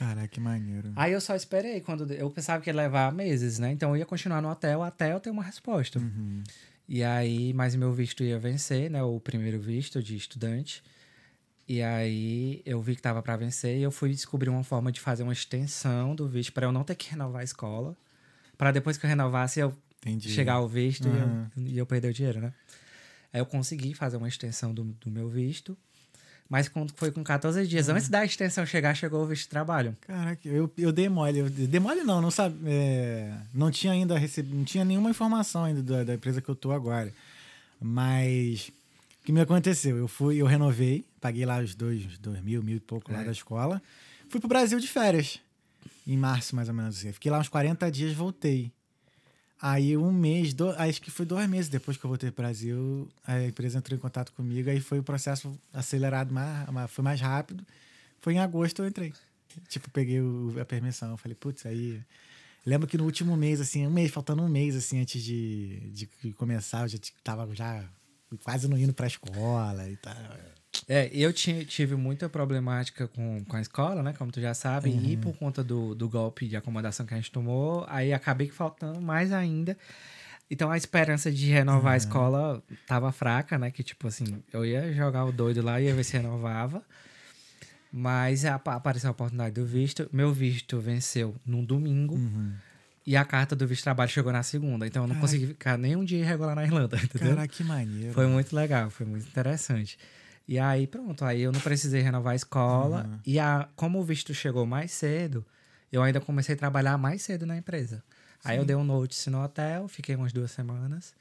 Caraca, que maneiro. Aí eu só esperei quando eu pensava que ia levar meses, né? Então eu ia continuar no hotel até eu ter uma resposta. Uhum. E aí, mas meu visto ia vencer, né? O primeiro visto de estudante. E aí eu vi que tava para vencer e eu fui descobrir uma forma de fazer uma extensão do visto para eu não ter que renovar a escola, para depois que eu renovasse eu Entendi. chegar ao visto e eu- e, eu, perder o dinheiro, né? Aí eu consegui fazer uma extensão do, do meu visto, mas quando foi com 14 dias antes da extensão chegar, chegou o visto de trabalho. Caraca, eu, eu dei mole. Eu dei mole não, não sabe. é, não tinha ainda recebido, não tinha nenhuma informação ainda da, da empresa que eu tô agora. Mas o que me aconteceu? Eu fui, eu renovei, paguei lá os dois, dois mil, mil e pouco lá É. da escola. Fui pro Brasil de férias. Em março, mais ou menos assim. Fiquei lá uns 40 dias, voltei. Aí um mês, do- acho que foi dois meses depois que eu voltei pro Brasil, a empresa entrou em contato comigo, aí foi o processo acelerado, mais, foi mais rápido. Foi em agosto eu entrei. Tipo, peguei o- a permissão. Falei, putz, aí. Lembro que no último mês, assim, um mês, faltando um mês, assim, antes de, de começar, eu já tava já quase não indo pra escola e tal. É, eu ti- tive muita problemática com, com a escola, né? Como tu já sabe, e Uhum. por conta do, do golpe de acomodação que a gente tomou, aí acabei faltando mais ainda. Então a esperança de renovar a escola tava fraca, né? Que tipo assim, eu ia jogar o doido lá e ia ver se renovava. Mas apa- apareceu a oportunidade do visto. Meu visto venceu num domingo. Uhum. E a carta do visto de trabalho chegou na segunda. Então eu não Caraca. consegui ficar nem um dia irregular na Irlanda, entendeu? Caraca, que maneiro. Foi muito legal, foi muito interessante. E aí, pronto, aí eu não precisei renovar a escola. Uhum. E a, como o visto chegou mais cedo, eu ainda comecei a trabalhar mais cedo na empresa. Aí eu dei um notice no hotel, fiquei umas duas semanas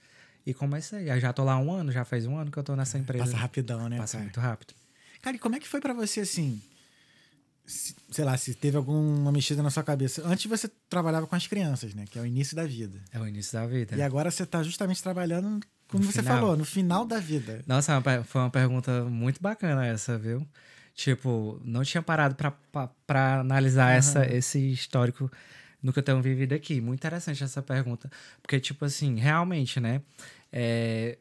e comecei. Aí já tô lá um ano, já faz um ano que eu tô nessa empresa. Passa rapidão, né? Passa cara? muito rápido. Cara, e como é que foi pra você assim? se- sei lá, se teve alguma mexida na sua cabeça. Antes você trabalhava com as crianças, né? Que é o início da vida. É o início da vida. E agora você tá justamente trabalhando, como No você final. falou, no final da vida. Nossa, uma per- foi uma pergunta muito bacana essa, viu? Tipo, não tinha parado pra analisar essa, esse histórico no que eu tenho vivido aqui. Muito interessante essa pergunta. Porque, tipo assim, realmente, né? É,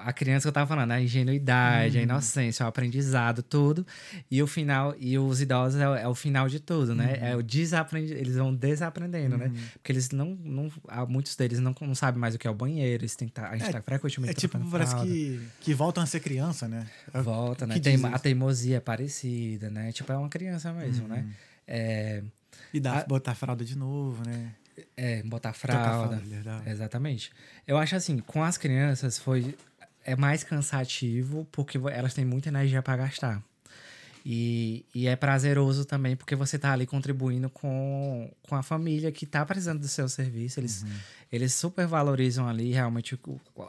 a criança que eu tava falando, a ingenuidade, a inocência, o aprendizado, tudo. E o final, e os idosos é, o- é o final de tudo, né? É o desaprendi eles vão desaprendendo, né? Porque eles não, não. há Muitos deles não, não sabem mais o que é o banheiro, eles têm que tá, a gente É- tá frequentemente É tipo, parece fralda. que, que voltam a ser criança, né? É Volta, né? Tem, a teimosia é parecida, né? Tipo, é uma criança mesmo, Uhum. né? É, E dá, a- botar fralda de novo, né? É, botar Trocar fralda. verdade. Exatamente. Eu acho assim, com as crianças foi é mais cansativo porque elas têm muita energia para gastar. E, e é prazeroso também porque você tá ali contribuindo com, com a família que tá precisando do seu serviço. Eles, eles super valorizam ali realmente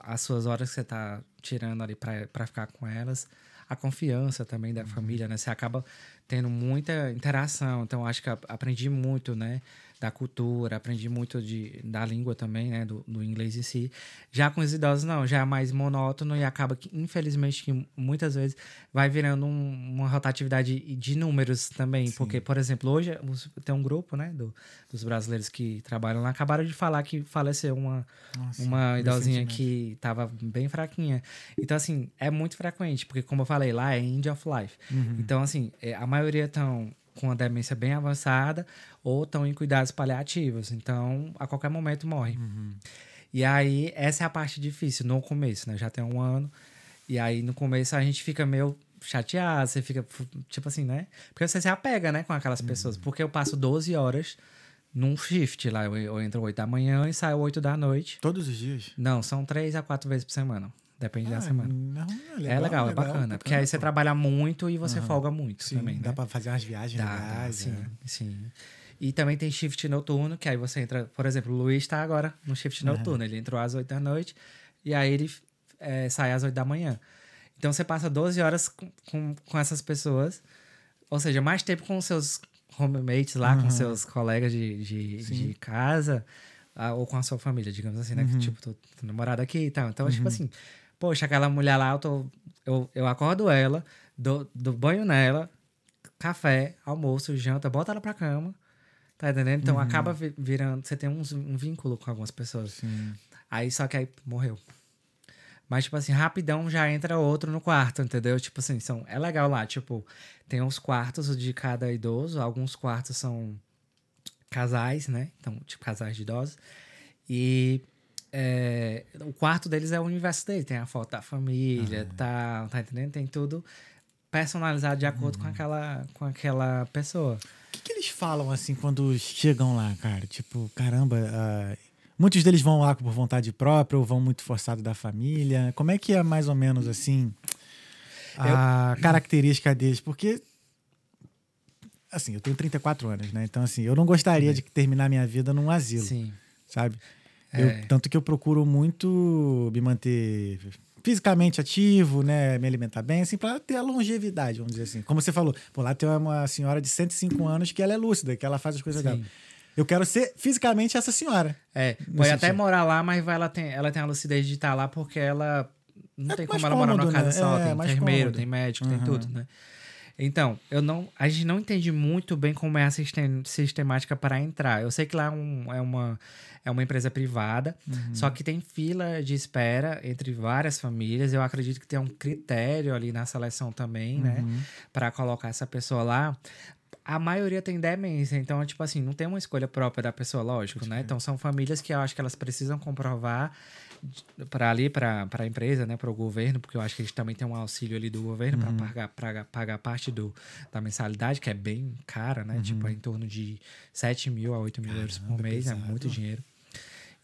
as suas horas que você tá tirando ali para ficar com elas. A confiança também da família, né? Você acaba tendo muita interação. Então, acho que aprendi muito, né? Da cultura, aprendi muito de, da língua também, né? Do, do inglês em si. Já com os idosos, não. Já é mais monótono e acaba que, infelizmente, que muitas vezes vai virando um- uma rotatividade de números também. Porque, por exemplo, hoje tem um grupo, né? do- dos brasileiros que trabalham lá. Acabaram de falar que faleceu uma, Nossa, uma idosinha que tava bem fraquinha. Então, assim, é muito frequente, porque, como eu falei, lá é end of life. Uhum. Então, assim, é, a maioria estão com a demência bem avançada ou estão em cuidados paliativos. Então, a qualquer momento morre. Uhum. E aí, essa é a parte difícil no começo, né? Já tem um ano. E aí, no começo, a gente fica meio chateado, você fica, tipo assim, né? Porque você se apega, né, com aquelas Uhum. pessoas. Porque eu passo 12 horas num shift lá. Eu, eu entro 8 da manhã e saio 8 da noite. Todos os dias. Não, são três a quatro vezes por semana. Depende da Ah, semana. Não, é legal, é bacana. Porque aí você trabalha muito e você folga muito Sim, também, dá né? pra fazer umas viagens Dá, dá, legais. sim, é. sim. E também tem shift noturno, que aí você entra... Por exemplo, o Luiz tá agora no shift noturno. Ele entrou às 8 da noite e aí ele é, sai às 8 da manhã. Então você passa 12 horas com, com, com essas pessoas. Ou seja, mais tempo com os seus homemates lá, com seus colegas de, de, de casa. ah, ou com a sua família, digamos assim, né? Que, tipo, tô, tô namorada aqui e tal. Então, tipo assim... Poxa, aquela mulher lá, eu, tô, eu, eu acordo ela, dou, dou banho nela, café, almoço, janta, bota ela pra cama. Tá entendendo? Então acaba vi- virando. Você tem uns- um vínculo com algumas pessoas. Sim. Aí só que aí morreu. Mas, tipo assim, rapidão já entra outro no quarto, entendeu? Tipo assim, são, é legal lá, tipo, tem os quartos de cada idoso, alguns quartos são casais, né? Então, tipo, casais de idosos. E é, o quarto deles é o universo dele, tem a foto da família, tá, tá entendendo? Tem tudo personalizado de acordo com, aquela, com aquela pessoa. O que, que eles falam assim quando chegam lá, cara? Tipo, caramba, ah, muitos deles vão lá por vontade própria ou vão muito forçado da família. Como é que é mais ou menos assim a característica deles? Porque assim, eu tenho 34 anos, né? Então assim, eu não gostaria de terminar minha vida num asilo, Sim. sabe? Eu- É. tanto que eu procuro muito me manter fisicamente ativo, né, me alimentar bem, assim, para ter a longevidade, vamos dizer assim. Como você falou, pô, lá tem uma senhora de 105 anos que ela é lúcida, que ela faz as coisas Sim. dela. Eu quero ser fisicamente essa senhora. É, pode até morar lá, mas vai, ela, tem, ela tem a lucidez de estar lá porque ela não É tem como ela morar numa cômodo, casa né? só. É, tem enfermeiro, cômodo. tem médico, tem Uhum. tudo, né? Então, eu não, a gente não entende muito bem como é a sistem- sistemática para entrar. Eu sei que lá é, um- é uma, é uma empresa privada, Uhum. só que tem fila de espera entre várias famílias. Eu acredito que tem um critério ali na seleção também, né? Uhum. Para colocar essa pessoa lá. A maioria tem demência, então, tipo assim, não tem uma escolha própria da pessoa, lógico, né? Então, são famílias que eu acho que elas precisam comprovar para ali, para a empresa, né? Para o governo, porque eu acho que eles também têm um auxílio ali do governo para pagar, pra, pagar parte do, da mensalidade, que é bem cara, né? Tipo, é em torno de 7 mil a 8 mil euros por Caramba, mês, é pesado. muito dinheiro.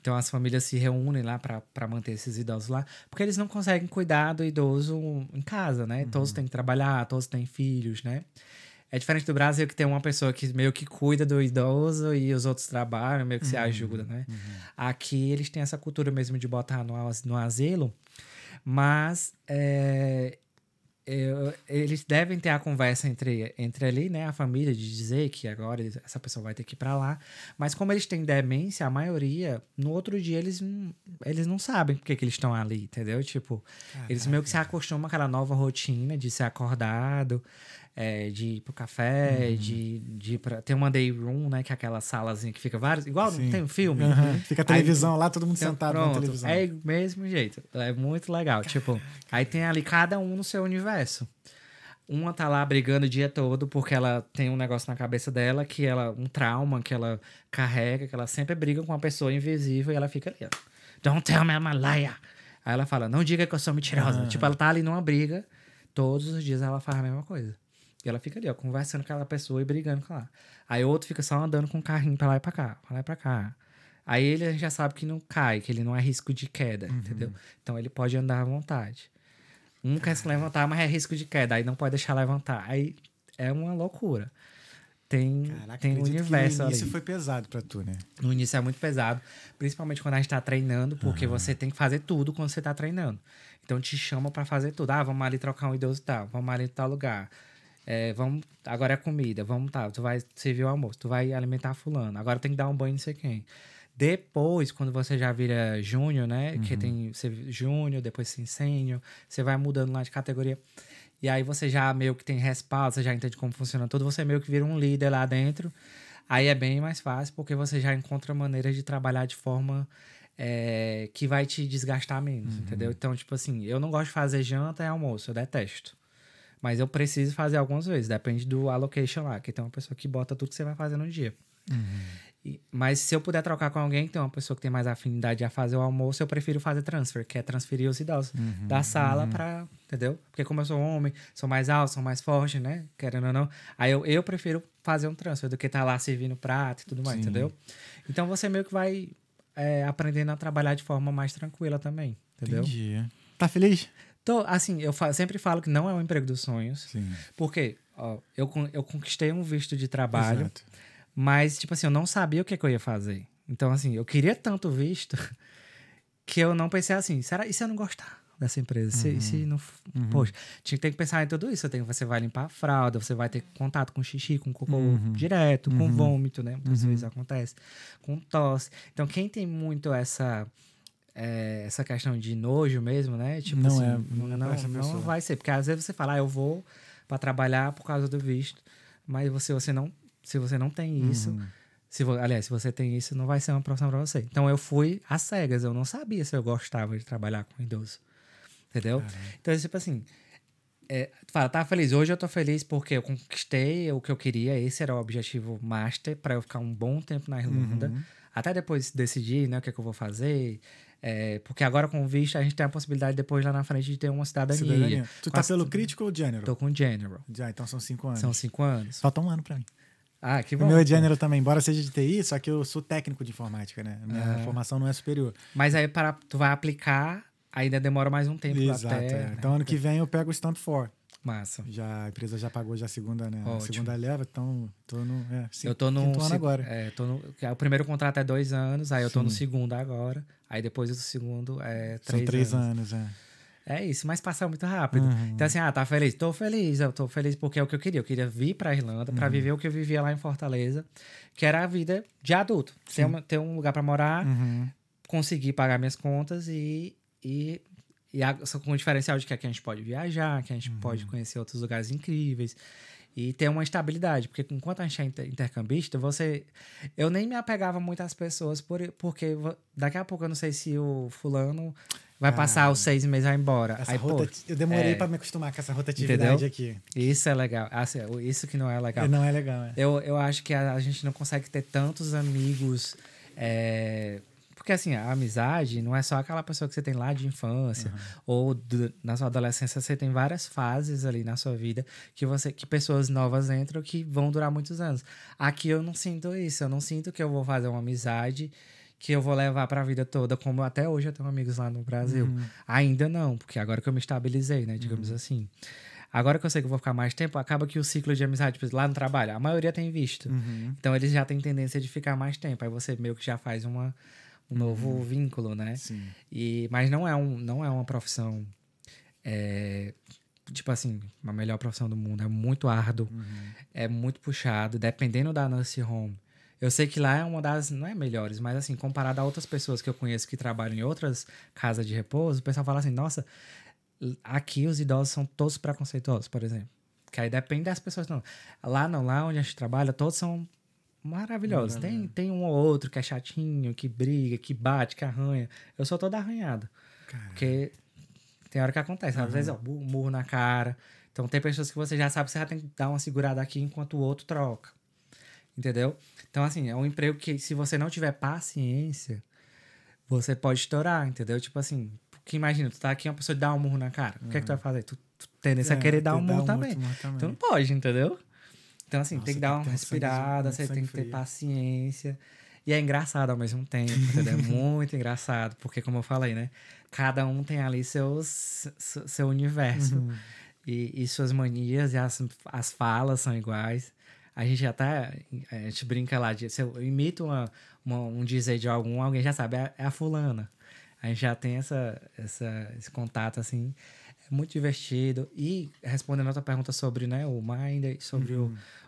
Então as famílias se reúnem lá para manter esses idosos lá, porque eles não conseguem cuidar do idoso em casa, né? Todos têm que trabalhar, todos têm filhos, né? É diferente do Brasil que tem uma pessoa que meio que cuida do idoso e os outros trabalham, meio que se ajudam, né? Aqui eles têm essa cultura mesmo de botar no, no asilo, mas é, eu- eles devem ter a conversa entre, entre ali, né, a família, de dizer que agora essa pessoa vai ter que ir pra lá. Mas como eles têm demência, a maioria, no outro dia eles não, eles não sabem por que, que eles estão ali, entendeu? Tipo, eles meio que se acostumam com aquela nova rotina de ser acordado, é, de ir pro café, Uhum. de, de ir pra. Tem uma day room, né? Que é aquela salazinha que fica vários. Igual Sim. não tem um filme. Aham. Fica a televisão lá, todo mundo sentado na pronto, televisão. É o mesmo jeito. É muito legal. Tipo, aí tem ali cada um no seu universo. Uma tá lá brigando o dia todo porque ela tem um negócio na cabeça dela que ela um trauma que ela carrega, que ela sempre briga com uma pessoa invisível e ela fica ali, ó. Don't tell me I'm a liar. Aí ela fala, não diga que eu sou mentirosa. Tipo, ela tá ali numa briga, todos os dias ela faz a mesma coisa. E ela fica ali, ó, conversando com aquela pessoa e brigando com ela. Aí o outro fica só andando com o carrinho pra lá e pra cá, pra lá e pra cá. Aí ele a gente já sabe que não cai, que ele não é risco de queda, entendeu? Então ele pode andar à vontade. Um quer se levantar, mas é risco de queda, aí não pode deixar levantar. Aí é uma loucura. Tem, Caraca, tem um acredito que universo no ali. início foi pesado pra tu, né? No início é muito pesado, principalmente quando a gente tá treinando, porque você tem que fazer tudo quando você tá treinando. Então te chama pra fazer tudo. Ah, vamos ali trocar um idoso e tal, vamos ali em tal lugar. É, vamos, agora é comida, vamos tal, tu vai servir o almoço, tu vai alimentar fulano, agora tem que dar um banho não sei quem. Depois, quando você já vira júnior, né? Que tem você júnior, depois você sênior, você vai mudando lá de categoria. E aí você já meio que tem respaldo, você já entende como funciona tudo, você meio que vira um líder lá dentro. Aí é bem mais fácil, porque você já encontra maneiras de trabalhar de forma é, que vai te desgastar menos, entendeu? Então, tipo assim, eu não gosto de fazer janta e almoço, eu detesto. Mas eu preciso fazer algumas vezes, depende do allocation lá, que tem uma pessoa que bota tudo que você vai fazer no dia. E- mas se eu puder trocar com alguém, tem uma pessoa que tem mais afinidade a fazer o almoço, eu prefiro fazer transfer, que é transferir os idosos da sala pra. Entendeu? Porque como eu sou homem, sou mais alto, sou mais forte, né? Querendo ou não. Aí eu, eu prefiro fazer um transfer do que estar lá servindo prato e tudo mais, Sim. entendeu? Então você meio que vai é, aprendendo a trabalhar de forma mais tranquila também, entendeu? Entendi. Tá feliz? Tô, assim, eu sempre falo que não é um emprego dos sonhos. Sim. Porque, ó, eu, eu conquistei um visto de trabalho. Exato. Mas, tipo assim, eu não sabia o que, que eu ia fazer. Então, assim, eu queria tanto visto que eu não pensei assim, será e se eu não gostar dessa empresa? Se, e se não. f- Poxa, tinha que ter que pensar em tudo isso. Tenho, você vai limpar a fralda, você vai ter contato com xixi, com cocô direto, com vômito, né? Muitas vezes acontece. Com tosse. Então, quem tem muito essa. É, essa questão de nojo mesmo, né? Tipo Não assim, é- não, não é não, vai ser. Porque às vezes você fala, ah, eu vou para trabalhar por causa do visto. Mas você, você não, se você não tem isso, Uhum. se aliás, se você tem isso, não vai ser uma profissão para você. Então eu fui às cegas, eu não sabia se eu gostava de trabalhar com idoso. Entendeu? Então, tipo assim, é, fala, tá feliz? Hoje eu tô feliz porque eu conquistei o que eu queria, esse era o objetivo master, para eu ficar um bom tempo na Irlanda. Uhum. Até depois decidir, né, o que, é que eu vou fazer. É, porque agora com o visto a gente tem a possibilidade depois lá na frente de ter uma cidadania. Cidadania. Tu tá Mas- pelo crítico ou general? Tô com General. Já, então são cinco anos. São cinco anos. Falta um ano pra mim. Ah, que O bom. meu é general também, embora seja de TI, só que eu sou técnico de informática, né? Minha Ah. formação não é superior. Mas aí para tu vai aplicar, ainda demora mais um tempo Exato. até. é. né? Então ano que vem eu pego o Stamp 4. Massa. Já, a empresa já pagou já a segunda, né? Ótimo. segunda leva, então tô no. É, cin- eu tô no, quinto ano agora. É, tô no, o primeiro contrato é dois anos, aí eu tô no segundo agora. Aí depois do segundo é três, São três anos. anos, é. É isso, mas passa muito rápido. Uhum. Então, assim, ah, tá feliz? Tô feliz, eu tô feliz porque é o que eu queria. Eu queria vir pra Irlanda Uhum. pra viver o que eu vivia lá em Fortaleza, que era a vida de adulto. Ter, uma- ter um lugar pra morar, Uhum. conseguir pagar minhas contas e. e e a- só com o diferencial de que aqui a gente pode viajar, que a gente Uhum. pode conhecer outros lugares incríveis e ter uma estabilidade. Porque enquanto a gente é inter- intercambista, você. Eu nem me apegava muito às pessoas, por, porque daqui a pouco eu não sei se o fulano vai Cara, passar os seis meses e vai embora. Aí, pô, Eu demorei é. pra me acostumar com essa rotatividade Entendeu? aqui. isso é legal. Assim, isso que não é legal. Não é legal, é. Eu, eu acho que a, a gente não consegue ter tantos amigos. é, Porque, assim, a amizade não é só aquela pessoa que você tem lá de infância. Ou do- na sua adolescência, você tem várias fases ali na sua vida que você que pessoas novas entram que vão durar muitos anos. Aqui eu não sinto isso. Eu não sinto que eu vou fazer uma amizade que eu vou levar pra vida toda, como até hoje eu tenho amigos lá no Brasil. Uhum. Ainda não, porque agora que eu me estabilizei, né? Digamos assim. Agora que eu sei que eu vou ficar mais tempo, acaba que o ciclo de amizade, tipo, lá no trabalho, a maioria tem visto. Uhum. Então eles já têm tendência de ficar mais tempo. Aí você meio que já faz uma, um novo vínculo, né? Sim. E, mas não é, um, não é uma profissão é, tipo assim, a melhor profissão do mundo. É muito árduo, é muito puxado, dependendo da nurse home. Eu sei que lá é uma das, não é melhores, mas assim, comparado a outras pessoas que eu conheço que trabalham em outras casas de repouso, o pessoal fala assim, nossa, aqui os idosos são todos preconceituosos, por exemplo. Que aí depende das pessoas. Não. Lá não, lá onde a gente trabalha, todos são maravilhosos. Tem, tem um ou outro que é chatinho, que briga, que bate, que arranha. Eu sou toda arranhada. Cara, Porque tem hora que acontece. Às vezes, ó, murro na cara. Então, tem pessoas que você já sabe que você já tem que dar uma segurada aqui enquanto o outro troca. Entendeu? Então, assim, é um emprego que, se você não tiver paciência, você pode estourar, entendeu? Tipo assim, porque imagina, tu tá aqui uma pessoa te dá um murro na cara. O que é que tu vai fazer? Tu, tu tendência a É, querer dar um murro também. outro murro também. Tu não pode, entendeu? Então, assim, Nossa, tem que dar uma um respirada, você tem que ter frio. paciência. E é engraçado ao mesmo tempo, entendeu? É muito engraçado, porque, como eu falei, né? Cada um tem ali seus, seu, universo. Uhum. E, e suas manias e as, as falas são iguais. A gente já tá. A gente brinca lá de. Se eu imito uma, uma- um dizer de algum, alguém já sabe, é, é a fulana. A gente já tem essa, essa, esse contato, assim. É muito divertido. E respondendo a outra pergunta sobre né, o Mind e sobre o-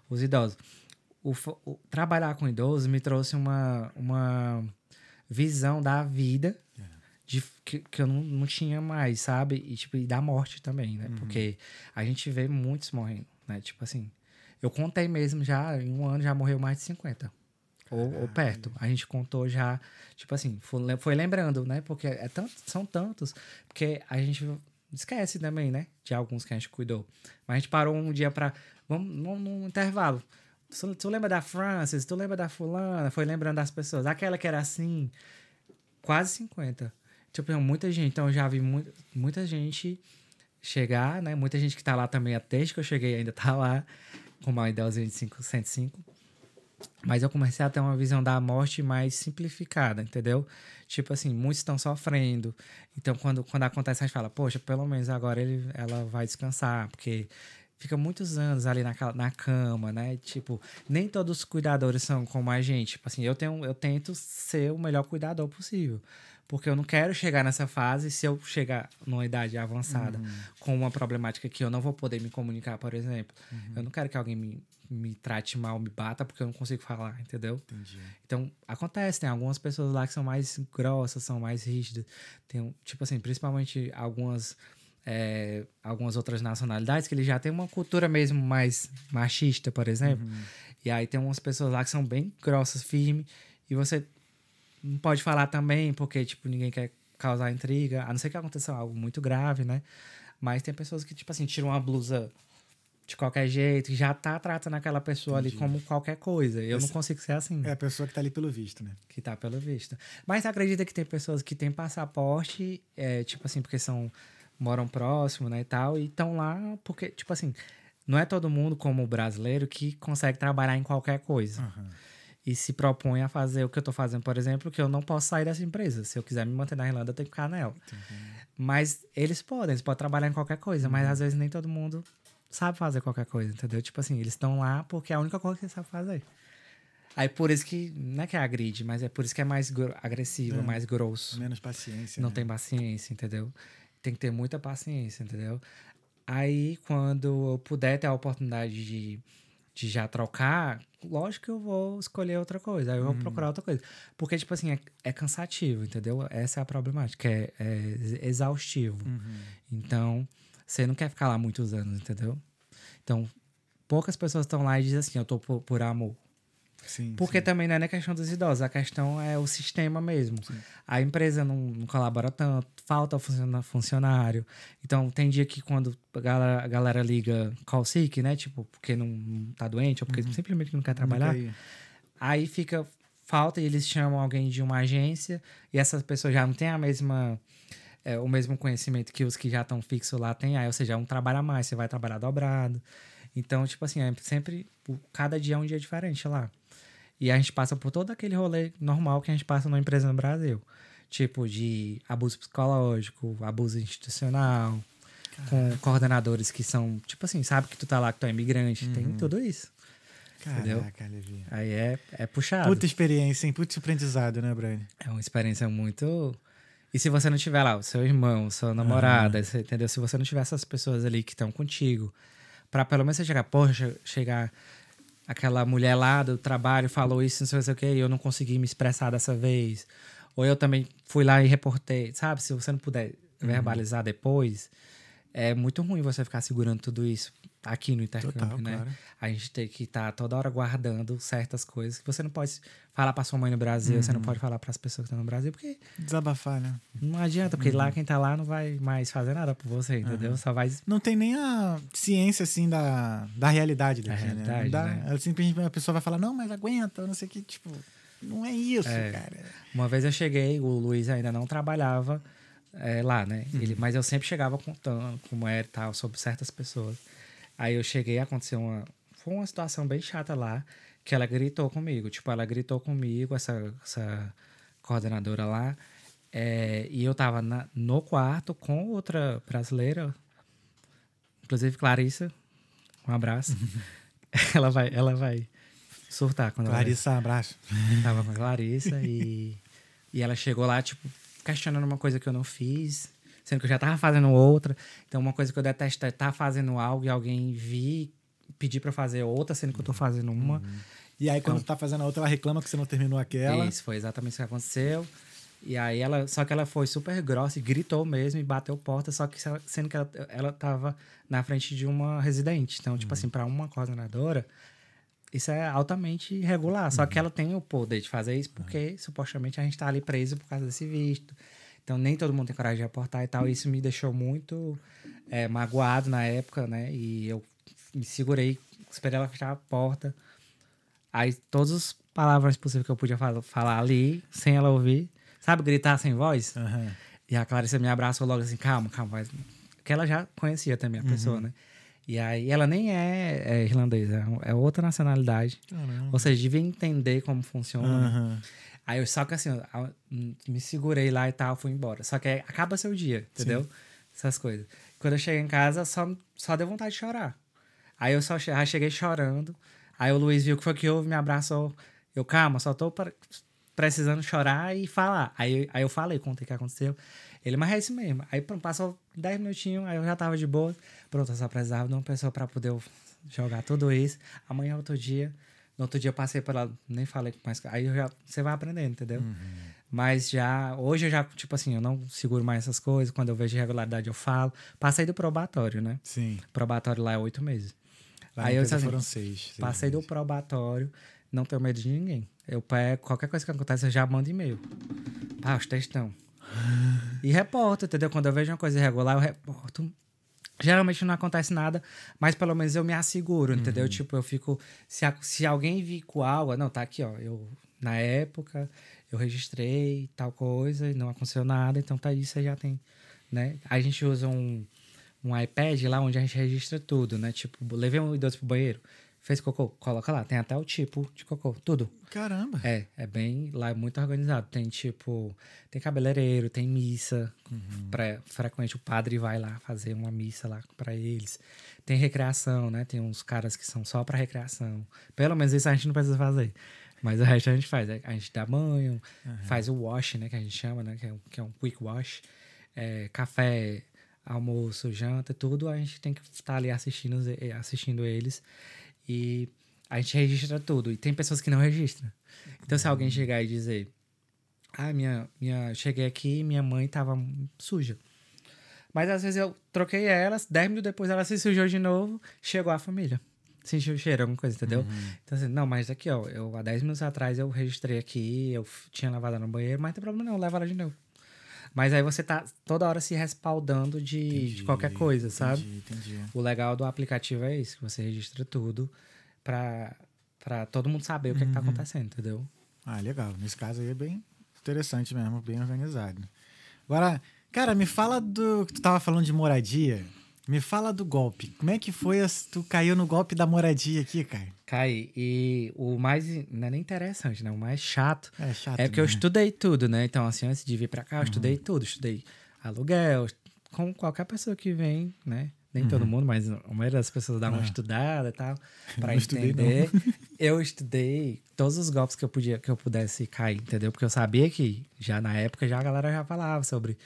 os idosos. O, o- trabalhar com idosos me trouxe uma, uma visão da vida de, que, que eu não, não tinha mais, sabe? E, tipo, e da morte também, né? Porque a gente vê muitos morrendo, né? Tipo assim, eu contei mesmo já, em um ano já morreu mais de 50. Ou, ou perto. A gente contou já, tipo assim, foi lembrando, né? Porque é tanto, são tantos. Porque a gente esquece também, né? De alguns que a gente cuidou. Mas a gente parou um dia pra. Vamos num, num intervalo. Tu, tu lembra da Francis? Tu lembra da fulana? Foi lembrando das pessoas. Aquela que era assim, quase 50. Tipo, muita gente. Então, eu já vi mu muita gente chegar, né? Muita gente que tá lá também, desde que eu cheguei ainda tá lá, com uma Idelzinha de 5, 105. Mas eu comecei a ter uma visão da morte mais simplificada, entendeu? Tipo assim, muitos estão sofrendo. Então, quando, quando acontece, a gente fala, poxa, pelo menos agora ele, ela vai descansar, porque fica muitos anos ali naquela, na cama, né? Tipo, nem todos os cuidadores são como a gente. Tipo assim, eu, tenho, eu tento ser o melhor cuidador possível. Porque eu não quero chegar nessa fase se eu chegar numa idade avançada com uma problemática que eu não vou poder me comunicar, por exemplo. Eu não quero que alguém me, me trate mal, me bata, porque eu não consigo falar, entendeu? Entendi. Então, acontece, tem algumas pessoas lá que são mais grossas, são mais rígidas. Tem, tipo assim, principalmente algumas, é, algumas outras nacionalidades que eles já têm uma cultura mesmo mais machista, por exemplo. E aí tem umas pessoas lá que são bem grossas, firmes, e você não pode falar também, porque, tipo, ninguém quer causar intriga, a não ser que aconteça algo muito grave, né? Mas tem pessoas que, tipo assim, tiram uma blusa de qualquer jeito, e já tá tratando aquela pessoa ali como qualquer coisa. Eu não consigo ser assim É a pessoa que tá ali pelo visto, né? que tá pelo visto. Mas acredita que tem pessoas que têm passaporte, é, tipo assim, porque são moram próximo, né, e tal, e estão lá porque, tipo assim, não é todo mundo como o brasileiro que consegue trabalhar em qualquer coisa. Aham. E se propõe a fazer o que eu tô fazendo, por exemplo, que eu não posso sair dessa empresa. Se eu quiser me manter na Irlanda, eu tenho que ficar nela. Mas eles podem, eles podem trabalhar em qualquer coisa, mas às vezes nem todo mundo sabe fazer qualquer coisa, entendeu? Tipo assim, eles estão lá porque é a única coisa que eles sabem fazer. Aí por isso que, não é que é agride, mas é por isso que é mais agressivo, É. mais grosso. Menos paciência. Não né? tem paciência, entendeu? Tem que ter muita paciência, entendeu? Aí, quando eu puder ter a oportunidade de, de já trocar, lógico que eu vou escolher outra coisa. Aí eu vou procurar outra coisa. Porque, tipo assim, é, é cansativo, entendeu? Essa é a problemática. É, é exaustivo. Uhum. Então, você não quer ficar lá muitos anos, entendeu? Então, poucas pessoas estão lá e dizem assim, eu tô por, por amor. Sim. Porque sim. também não é nem questão dos idosos, a questão é o sistema mesmo. A empresa não, não colabora tanto, falta funcionário. Então, tem dia que quando a galera, a galera liga call sick, né? Tipo, porque não, tá doente ou porque simplesmente não quer trabalhar. Aí fica falta e eles chamam alguém de uma agência e essas pessoas já não têm a mesma é, o mesmo conhecimento que os que já estão fixos lá têm, aí, ou seja, um trabalho a mais, você vai trabalhar dobrado. Então, tipo assim, é sempre cada dia é um dia diferente lá. E a gente passa por todo aquele rolê normal que a gente passa numa empresa no Brasil. Tipo de abuso psicológico, abuso institucional, com coordenadores que são, tipo assim, sabe que tu tá lá, que tu é imigrante, tem tudo isso. Caraca, Levi. Aí é, é puxado. Puta experiência, hein? Puta aprendizado, né, Brian? É uma experiência muito. E se você não tiver lá o seu irmão, sua namorada, entendeu? Se você não tiver essas pessoas ali que estão contigo, pra pelo menos você chegar, poxa, chegar aquela mulher lá do trabalho falou isso, não sei o que, e eu não consegui me expressar dessa vez. Ou eu também fui lá e reportei, sabe? Se você não puder verbalizar depois, é muito ruim você ficar segurando tudo isso aqui no intercâmbio, Total, né? claro. A gente tem que estar toda hora guardando certas coisas que você não pode falar pra sua mãe no Brasil, você não pode falar para as pessoas que estão no Brasil, porque Desabafar, né? não adianta, porque lá quem tá lá não vai mais fazer nada por você, entendeu? Só vai Não tem nem a ciência, assim, da, da realidade Da daqui, né? realidade, Não dá- né? ela simplesmente a pessoa vai falar, não, mas aguenta, não sei o que, tipo... Não é isso, É. cara. Uma vez eu cheguei, o Luiz ainda não trabalhava é, lá, né? Uhum. Ele, mas eu sempre chegava contando como era e tal, sobre certas pessoas. Aí eu cheguei, aconteceu uma. Foi uma situação bem chata lá, que ela gritou comigo. Tipo, ela gritou comigo, essa, essa coordenadora lá. é, e eu tava na- no quarto com outra brasileira, inclusive Clarissa. Um abraço. ela, vai, ela vai surtar quando ela. Clarissa, abraço. Tava com a Clarissa e, e ela chegou lá, tipo, questionando uma coisa que eu não fiz, sendo que eu já tava fazendo outra. Então, uma coisa que eu detesto é estar fazendo algo e alguém vir pedir eu fazer outra, sendo que eu tô fazendo uma. E aí, quando tá fazendo a outra, ela reclama que você não terminou aquela. Isso, foi exatamente isso que aconteceu. E aí ela, só que ela foi super grossa e gritou mesmo e bateu porta, só que se- sendo que ela, ela tava na frente de uma residente. Então, tipo assim, para uma coordenadora, isso é altamente irregular. Só que ela tem o poder de fazer isso porque supostamente a gente tá ali preso por causa desse visto. Então, nem todo mundo tem coragem de reportar e tal. Isso me deixou muito é, magoado na época, né? E eu me segurei, esperei ela fechar a porta. Aí todas as palavras possíveis que eu podia fal- falar ali, sem ela ouvir. Sabe, gritar sem voz? Aham. E a Clarissa me abraçou logo assim, calma, calma. Mas... Porque ela já conhecia também a Uhum. pessoa, né? E aí ela nem é, é irlandesa, é outra nacionalidade. Caramba. Ou seja, devia entender como funciona. Aham. Aí eu só que assim, eu- eu me segurei lá e tal, fui embora. Só que acaba seu dia, entendeu? Essas coisas. Quando eu cheguei em casa, só, só deu vontade de chorar. Aí eu só che- aí cheguei chorando. Aí o Luiz viu o que foi que houve, me abraçou. Eu, calma, só tô pra- precisando chorar e falar. Aí, aí eu falei, contei o que aconteceu. Ele, mas é isso mesmo. Aí pronto, passou 10 minutinhos, aí eu já tava de boa. Pronto, eu só precisava de uma pessoa pra poder jogar tudo isso. Amanhã é outro dia. No outro dia eu passei pela. Nem falei mais. Aí eu já, você vai aprendendo, entendeu? Mas já. Hoje eu já, tipo assim, eu não seguro mais essas coisas. Quando eu vejo irregularidade, eu falo. Passei do probatório, né? Sim. Probatório lá é oito meses. Lá Aí eu assim, foram seis. Passei do probatório, não tenho medo de ninguém. Eu pego, qualquer coisa que acontece, eu já mando e-mail. Pá, os textão. E reporto, entendeu? Quando eu vejo uma coisa irregular, eu reporto. Geralmente não acontece nada, mas pelo menos eu me asseguro, entendeu? Tipo, eu fico. Se, se alguém vir com algo, não, tá aqui, ó. Eu, na época, eu registrei tal coisa e não aconteceu nada, então tá isso, aí já tem. Né? A gente usa um, um iPad lá onde a gente registra tudo, né? Tipo, levei um idoso pro banheiro, fez cocô, coloca lá, tem até o tipo de cocô, tudo. Caramba. É, é bem. Lá é muito organizado. Tem tipo. Tem cabeleireiro, tem missa. Pra, frequente o padre vai lá fazer uma missa lá pra eles. Tem recreação, né? Tem uns caras que são só pra recreação. Pelo menos isso a gente não precisa fazer. Mas o resto a gente faz. A gente dá banho, faz o wash, né? Que a gente chama, né? Que é um, que é um quick wash. É, café, almoço, janta, tudo. A gente tem que estar ali assistindo, assistindo eles. E a gente registra tudo. E tem pessoas que não registram. Então, se alguém chegar e dizer: Ah, minha, minha, cheguei aqui e minha mãe tava suja. Mas às vezes eu troquei elas, 10 minutos depois ela se sujou de novo, chegou a família. Sentiu o cheiro, alguma coisa, entendeu? Então, assim, não, mas aqui, ó, eu, há 10 minutos atrás eu registrei aqui, eu tinha lavado no banheiro, mas não tem problema não, leva ela de novo. Mas aí você tá toda hora se respaldando de, de qualquer coisa, sabe? Entendi, entendi. O legal do aplicativo é isso, que você registra tudo pra, pra todo mundo saber o que, é que tá acontecendo, entendeu? Ah, legal. Nesse caso aí é bem interessante mesmo, bem organizado. Agora, cara, me fala do. Tu tava falando de moradia. Me fala do golpe. Como é que foi? as- Tu caiu no golpe da moradia aqui, cara? Cai, e o mais, não é nem interessante, né? O mais chato É chato. é porque eu né? estudei tudo, né? Então, assim, antes de vir pra cá, eu estudei tudo. Estudei aluguel, com qualquer pessoa que vem, né? Nem todo mundo, mas a maioria das pessoas dá uma Ah. estudada e tal, pra estudei, não. entender. eu estudei todos os golpes que eu podia que eu pudesse cair, entendeu? Porque eu sabia que já na época já a galera já falava sobre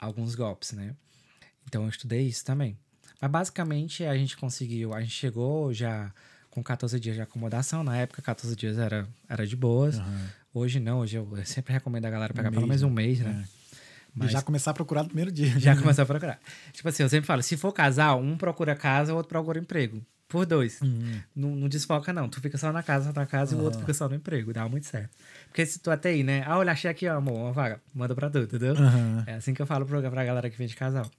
alguns golpes, né? Então eu estudei isso também. Mas basicamente a gente conseguiu, a gente chegou já com 14 dias de acomodação. Na época, 14 dias era, era de boas. Uhum. Hoje não, hoje eu sempre recomendo a galera pegar Um pelo menos um mês, né? E já começar a procurar no primeiro dia. Já começou a procurar. Tipo assim, eu sempre falo, se for casal, um procura casa, o outro procura emprego. Por dois. Uhum. Não, não desfoca, não. Tu fica só na casa, na casa, e o outro fica só no emprego. Dá muito certo. Porque se tu até aí, né? Ah, olha, achei aqui, ó, amor, uma vaga. Manda pra tu, entendeu? Uhum. É assim que eu falo pra, pra galera que vem de casal.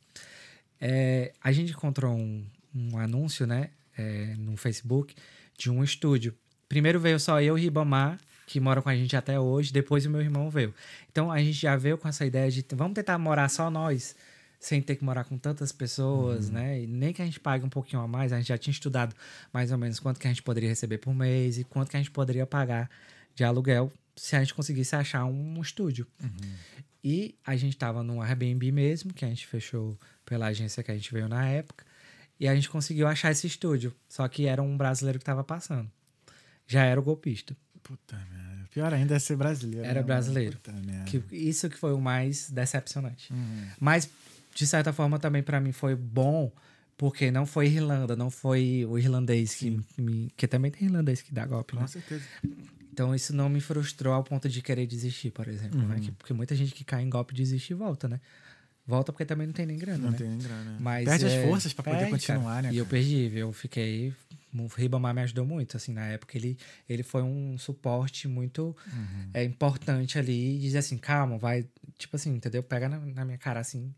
É, a gente encontrou um, um anúncio, né? é, no Facebook, de um estúdio. Primeiro veio só eu e Ribamar, que mora com a gente até hoje. Depois o meu irmão veio. Então a gente já veio com essa ideia de vamos tentar morar só nós, sem ter que morar com tantas pessoas, né? E nem que a gente pague um pouquinho a mais. A gente já tinha estudado mais ou menos quanto que a gente poderia receber por mês e quanto que a gente poderia pagar de aluguel se a gente conseguisse achar um estúdio. E a gente tava no Airbnb mesmo, que a gente fechou pela agência que a gente veio na época. E a gente conseguiu achar esse estúdio. Só que era um brasileiro que tava passando. Já era o golpista. Puta merda. Pior ainda é ser brasileiro. Era né, brasileiro. Puta merda. Que, isso que foi o mais decepcionante. Uhum. Mas, de certa forma, também pra mim foi bom, porque não foi Irlanda, não foi o irlandês que me. Que também tem irlandês que dá golpe, né? Com certeza. Então isso não me frustrou ao ponto de querer desistir, por exemplo. Uhum. né? Que- Porque muita gente que cai em golpe desiste e volta, né? Volta porque também não tem nem grana, Não né? tem nem grana. Mas, Perde é, as forças pra poder continuar, cara. né? E eu cara? perdi, eu fiquei. O Ribamar me ajudou muito, assim, na época ele, ele foi um suporte muito Uhum. é, importante ali e dizer assim, calma, vai, tipo assim, entendeu? Pega na, na minha cara assim,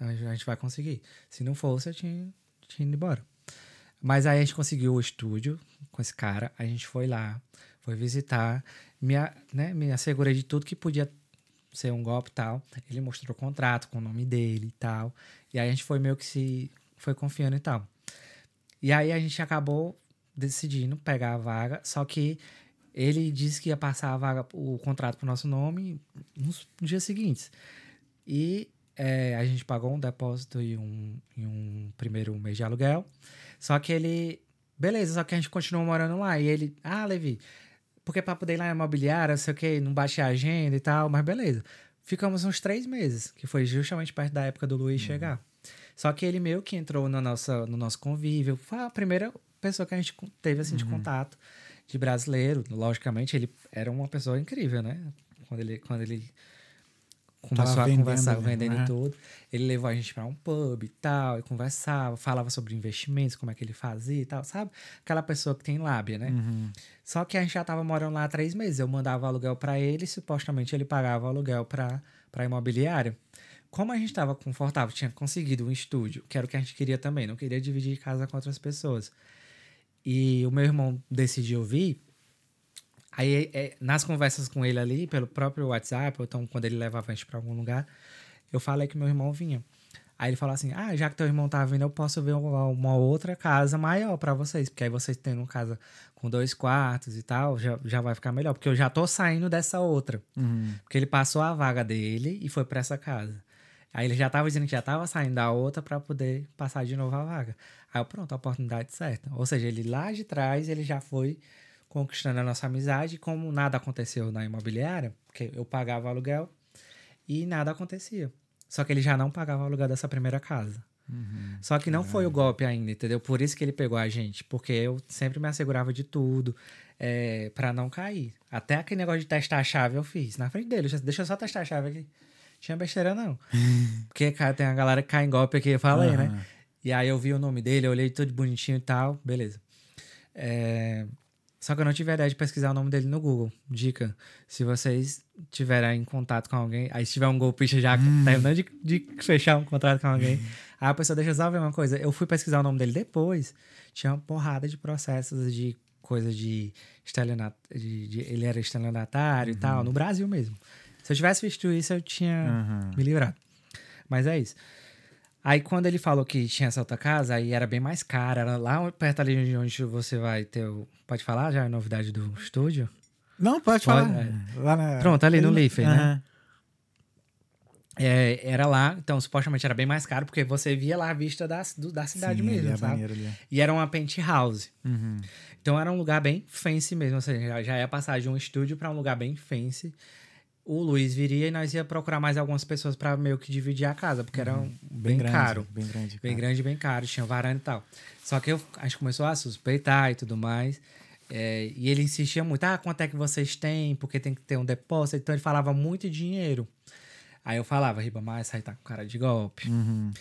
a gente, vai conseguir. Se não fosse, eu tinha, tinha ido embora. Mas aí a gente conseguiu o estúdio com esse cara, a gente foi lá, foi visitar, me, né, me assegurei de tudo que podia ser um golpe e tal. Ele mostrou o contrato com o nome dele e tal. E aí a gente foi meio que se. Foi confiando e tal. E aí a gente acabou decidindo pegar a vaga, só que ele disse que ia passar a vaga, o contrato pro nosso nome nos dias seguintes. E é, a gente pagou um depósito e um, e um primeiro mês de aluguel. Só que ele. Beleza, só que a gente continuou morando lá. E ele, ah, Levi, porque pra poder ir lá na imobiliária, não sei o que, não bate a agenda e tal, mas beleza. Ficamos uns três meses, que foi justamente perto da época do Luiz chegar. Só que ele meio que entrou na nossa, no nosso convívio. Foi a primeira pessoa que a gente teve assim de contato de brasileiro. Logicamente, ele era uma pessoa incrível, né? Quando ele, quando ele começou a vendendo, conversar, né? vendendo Uhum. tudo. Ele levou a gente pra um pub e tal, e conversava, falava sobre investimentos, como é que ele fazia e tal, sabe? Aquela pessoa que tem lábia, né? Uhum. Só que a gente já tava morando lá há três meses. Eu mandava aluguel pra ele e supostamente ele pagava aluguel pra, pra imobiliária. Como a gente tava confortável, tinha conseguido um estúdio, que era o que a gente queria também, não queria dividir casa com outras pessoas. E o meu irmão decidiu vir. Aí, é, nas conversas com ele ali, pelo próprio WhatsApp, ou então quando ele levava a gente pra algum lugar, eu falei que meu irmão vinha. Aí ele falou assim: Ah, já que teu irmão tá vindo, eu posso ver uma, uma outra casa maior pra vocês. Porque aí vocês tendo uma casa com dois quartos e tal, já, já vai ficar melhor. Porque eu já tô saindo dessa outra. Uhum. Porque ele passou a vaga dele e foi pra essa casa. Aí ele já tava dizendo que já tava saindo da outra pra poder passar de novo a vaga. Aí eu, pronto, a oportunidade certa. Ou seja, ele lá de trás, ele já foi conquistando a nossa amizade. Como nada aconteceu na imobiliária, porque eu pagava o aluguel e nada acontecia. Só que ele já não pagava o aluguel dessa primeira casa. Uhum. Só que não foi o golpe ainda, entendeu? Por isso que ele pegou a gente. Porque eu sempre me assegurava de tudo é, para não cair. Até aquele negócio de testar a chave eu fiz. Na frente dele. Deixa eu só testar a chave aqui. Tinha besteira, não. Porque, cara, tem a galera que cai em golpe aqui, eu falei, né? Aham. E aí eu vi o nome dele, eu olhei tudo bonitinho e tal, beleza. É, Só que eu não tive a ideia de pesquisar o nome dele no Google. Dica: se vocês tiverem em contato com alguém, aí se tiver um golpista já terminando de, de fechar um contrato com alguém, aí a pessoa deixa eu só ver uma coisa. Eu fui pesquisar o nome dele depois, tinha uma porrada de processos de coisa de estelionato, de, de- ele era estelionatário e tal, no Brasil mesmo. Se eu tivesse visto isso, eu tinha Aham. me livrado. Mas é isso. Aí quando ele falou que tinha essa outra casa, aí era bem mais cara. Era lá perto ali de onde você vai ter o... Pode falar já a novidade do estúdio? Não, pode Pode, falar. é. Lá na- Pronto, ali no Leaf, né? Aham. É, era lá, então supostamente era bem mais caro, porque você via lá a vista da, do- da cidade Sim, mesmo, é sabe? ali. E era uma penthouse. Uhum. Então era um lugar bem fancy mesmo, ou seja, já ia passar de um estúdio para um lugar bem fancy. O Luiz viria e nós ia procurar mais algumas pessoas para meio que dividir a casa, porque era um- bem, grande, caro. Bem grande. Bem cara. grande, bem caro, tinha varanda e tal. Só que eu, a gente começou a suspeitar e tudo mais. é, e ele insistia muito: ah, quanto é que vocês têm? Porque tem que ter um depósito. Então ele falava muito dinheiro. Aí eu falava: Ribamar, essa aí tá com cara de golpe. Uhum.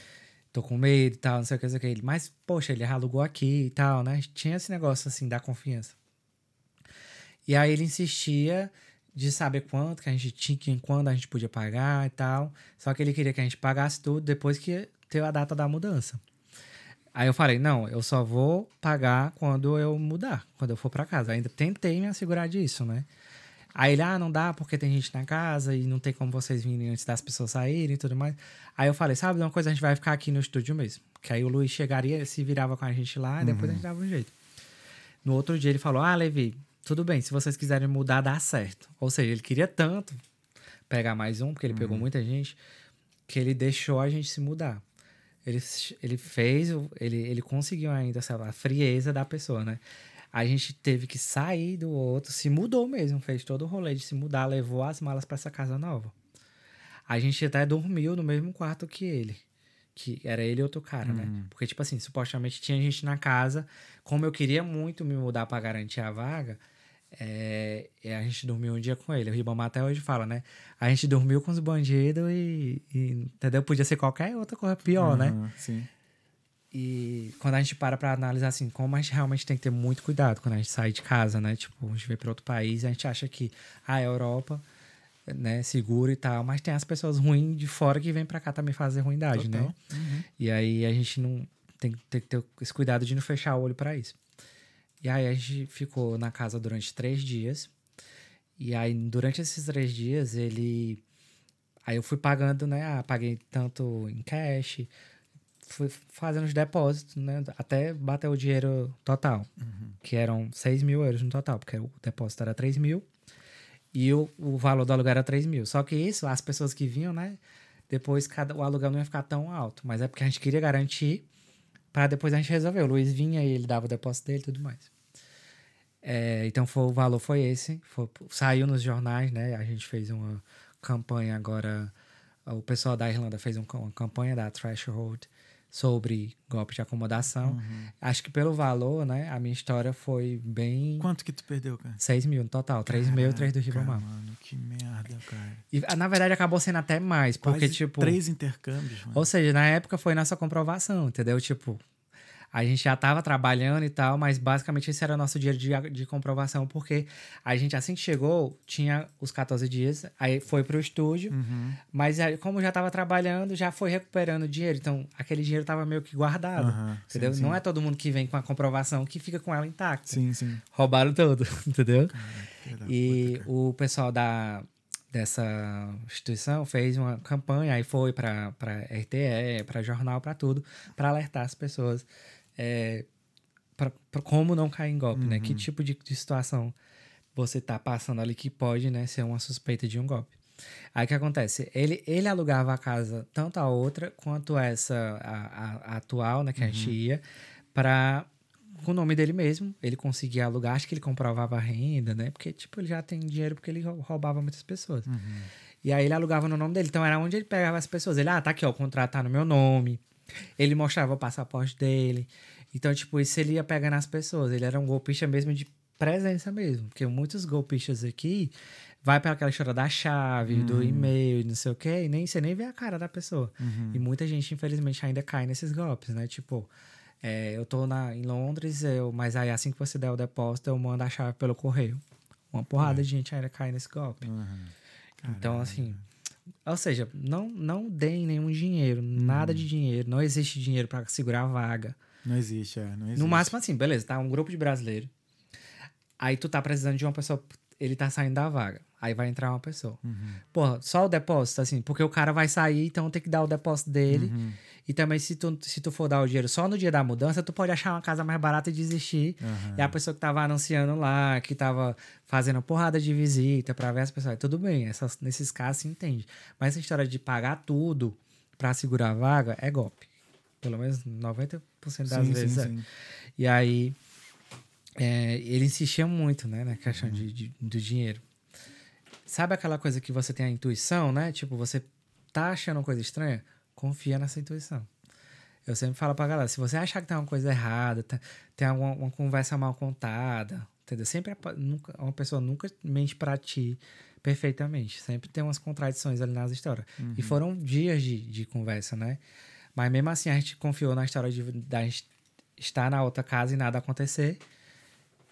Tô com medo e tal, não sei o que, não sei o que. Ele, mas, poxa, ele alugou aqui e tal, né? Tinha esse negócio assim da confiança. E aí ele insistia de saber quanto que a gente tinha, que- quando a gente podia pagar e tal. Só que ele queria que a gente pagasse tudo depois que ter a data da mudança. Aí eu falei, não, eu só vou pagar quando eu mudar, quando eu for pra casa. Ainda tentei me assegurar disso, né? Aí ele, ah, não dá porque tem gente na casa e não tem como vocês virem antes das pessoas saírem e tudo mais. Aí eu falei, sabe de uma coisa, a gente vai ficar aqui no estúdio mesmo. Que aí o Luiz chegaria, se virava com a gente lá e depois a gente dava um jeito. No outro dia ele falou, ah, Levi, tudo bem, se vocês quiserem mudar, dá certo. Ou seja, ele queria tanto pegar mais um, porque ele pegou muita gente, que ele deixou a gente se mudar. Ele, ele fez, ele, ele conseguiu ainda, sei lá, a frieza da pessoa, né? A gente teve que sair do outro, se mudou mesmo, fez todo o rolê de se mudar, levou as malas para essa casa nova. A gente até dormiu no mesmo quarto que ele. Que era ele e outro cara, né? Porque, tipo assim, supostamente tinha gente na casa. Como eu queria muito me mudar para garantir a vaga, é, é, a gente dormiu um dia com ele. O Ribamar até hoje fala, né? A gente dormiu com os bandidos e, e, entendeu? Podia ser qualquer outra coisa pior, né? Uhum, Sim. E quando a gente para pra analisar assim, como a gente realmente tem que ter muito cuidado quando a gente sai de casa, né? Tipo, a gente vem para outro país, a gente acha que a Europa, né, seguro e tal, mas tem as pessoas ruins de fora que vêm pra cá também fazer ruindade, Total. né? E aí a gente não tem, tem que ter esse cuidado de não fechar o olho pra isso. E aí a gente ficou na casa durante três dias. E aí, durante esses três dias, ele. Aí eu fui pagando, né? Ah, paguei tanto em cash, fui fazendo os depósitos, né? Até bater o dinheiro total, que eram 6 mil euros no total, porque o depósito era 3 mil e o, o valor do aluguel era 3 mil. Só que isso, as pessoas que vinham, né? Depois cada, o aluguel não ia ficar tão alto, mas é porque a gente queria garantir para depois a gente resolver. O Luiz vinha e ele dava o depósito dele e tudo mais. É, então foi, o valor foi esse, foi- saiu nos jornais, né? A gente fez uma campanha agora, o pessoal da Irlanda fez um- uma campanha da Threshold sobre golpe de acomodação. Acho que pelo valor, né? A minha história foi bem... Quanto que tu perdeu, cara? 6 mil no total, 3 mil e 3 do Ribamar. Mano, que merda, cara. E ah, na verdade acabou sendo até mais, porque Quase tipo... Três intercâmbios, mano. Ou seja, na época foi nossa comprovação, entendeu? Tipo, a gente já tava trabalhando e tal, mas basicamente esse era o nosso dia de, de comprovação, porque a gente, assim que chegou, tinha os 14 dias, aí foi pro estúdio, Uhum. mas aí, como já tava trabalhando, já foi recuperando dinheiro. Então, aquele dinheiro tava meio que guardado, sim, entendeu? sim. Não é todo mundo que vem com a comprovação que fica com ela intacta. Sim, sim. Roubaram todo, entendeu? Da E puta, o pessoal da, dessa instituição fez uma campanha, aí foi para RTE, para jornal, para tudo, para alertar as pessoas é, pra, pra como não cair em golpe, né? Uhum. Que tipo de, de situação você tá passando ali que pode né, ser uma suspeita de um golpe. Aí o que acontece? Ele, ele alugava a casa, tanto a outra quanto essa, a, a- a atual, né, que a gente Uhum. ia, para com o nome dele mesmo. Ele conseguia alugar, acho que ele comprovava a renda, né? Porque, tipo, ele já tem dinheiro porque ele rou- roubava muitas pessoas. Uhum. E aí ele alugava no nome dele. Então era onde ele pegava as pessoas. Ele, ah, tá aqui, ó, o contrato tá no meu nome. Ele mostrava o passaporte dele. Então, tipo, isso ele ia pegando as pessoas. Ele era um golpista mesmo de presença mesmo. Porque muitos golpistas aqui vai para aquela história da chave, do e-mail, e não sei o quê, e nem, você nem vê a cara da pessoa. E muita gente, infelizmente, ainda cai nesses golpes, né? Tipo, é, eu tô na, em Londres, eu, mas aí assim que você der o depósito, eu mando a chave pelo correio. Uma porrada de gente ainda cai nesse golpe. Uhum. Então, assim. Ou seja, não, não deem nenhum dinheiro, nada de dinheiro. Não existe dinheiro para segurar a vaga. Não existe, é. Não existe. No máximo, assim, beleza, tá um grupo de brasileiro. Aí tu tá precisando de uma pessoa, ele tá saindo da vaga. Aí vai entrar uma pessoa. Uhum. Porra, só o depósito, assim, porque o cara vai sair, então tem que dar o depósito dele. Uhum. E também, se tu, se tu for dar o dinheiro só no dia da mudança, tu pode achar uma casa mais barata e desistir. Uhum. E a pessoa que tava anunciando lá, que tava fazendo porrada de visita pra ver as pessoas, tudo bem, essas, nesses casos se entende. Mas essa história de pagar tudo pra segurar a vaga é golpe. Pelo menos 90% das Sim, vezes sim, é. sim. E aí, é, ele insistia muito, né, na questão de, de- do dinheiro. Sabe aquela coisa que você tem a intuição, né? Tipo, você tá achando uma coisa estranha? Confia nessa intuição. Eu sempre falo pra galera, se você achar que tem uma coisa errada, tá- tem alguma uma conversa mal contada, entendeu? Sempre nunca, uma pessoa nunca mente pra ti perfeitamente. Sempre tem umas contradições ali nas histórias. E foram dias de, de conversa, né? Mas mesmo assim a gente confiou na história de da gente estar na outra casa e nada acontecer.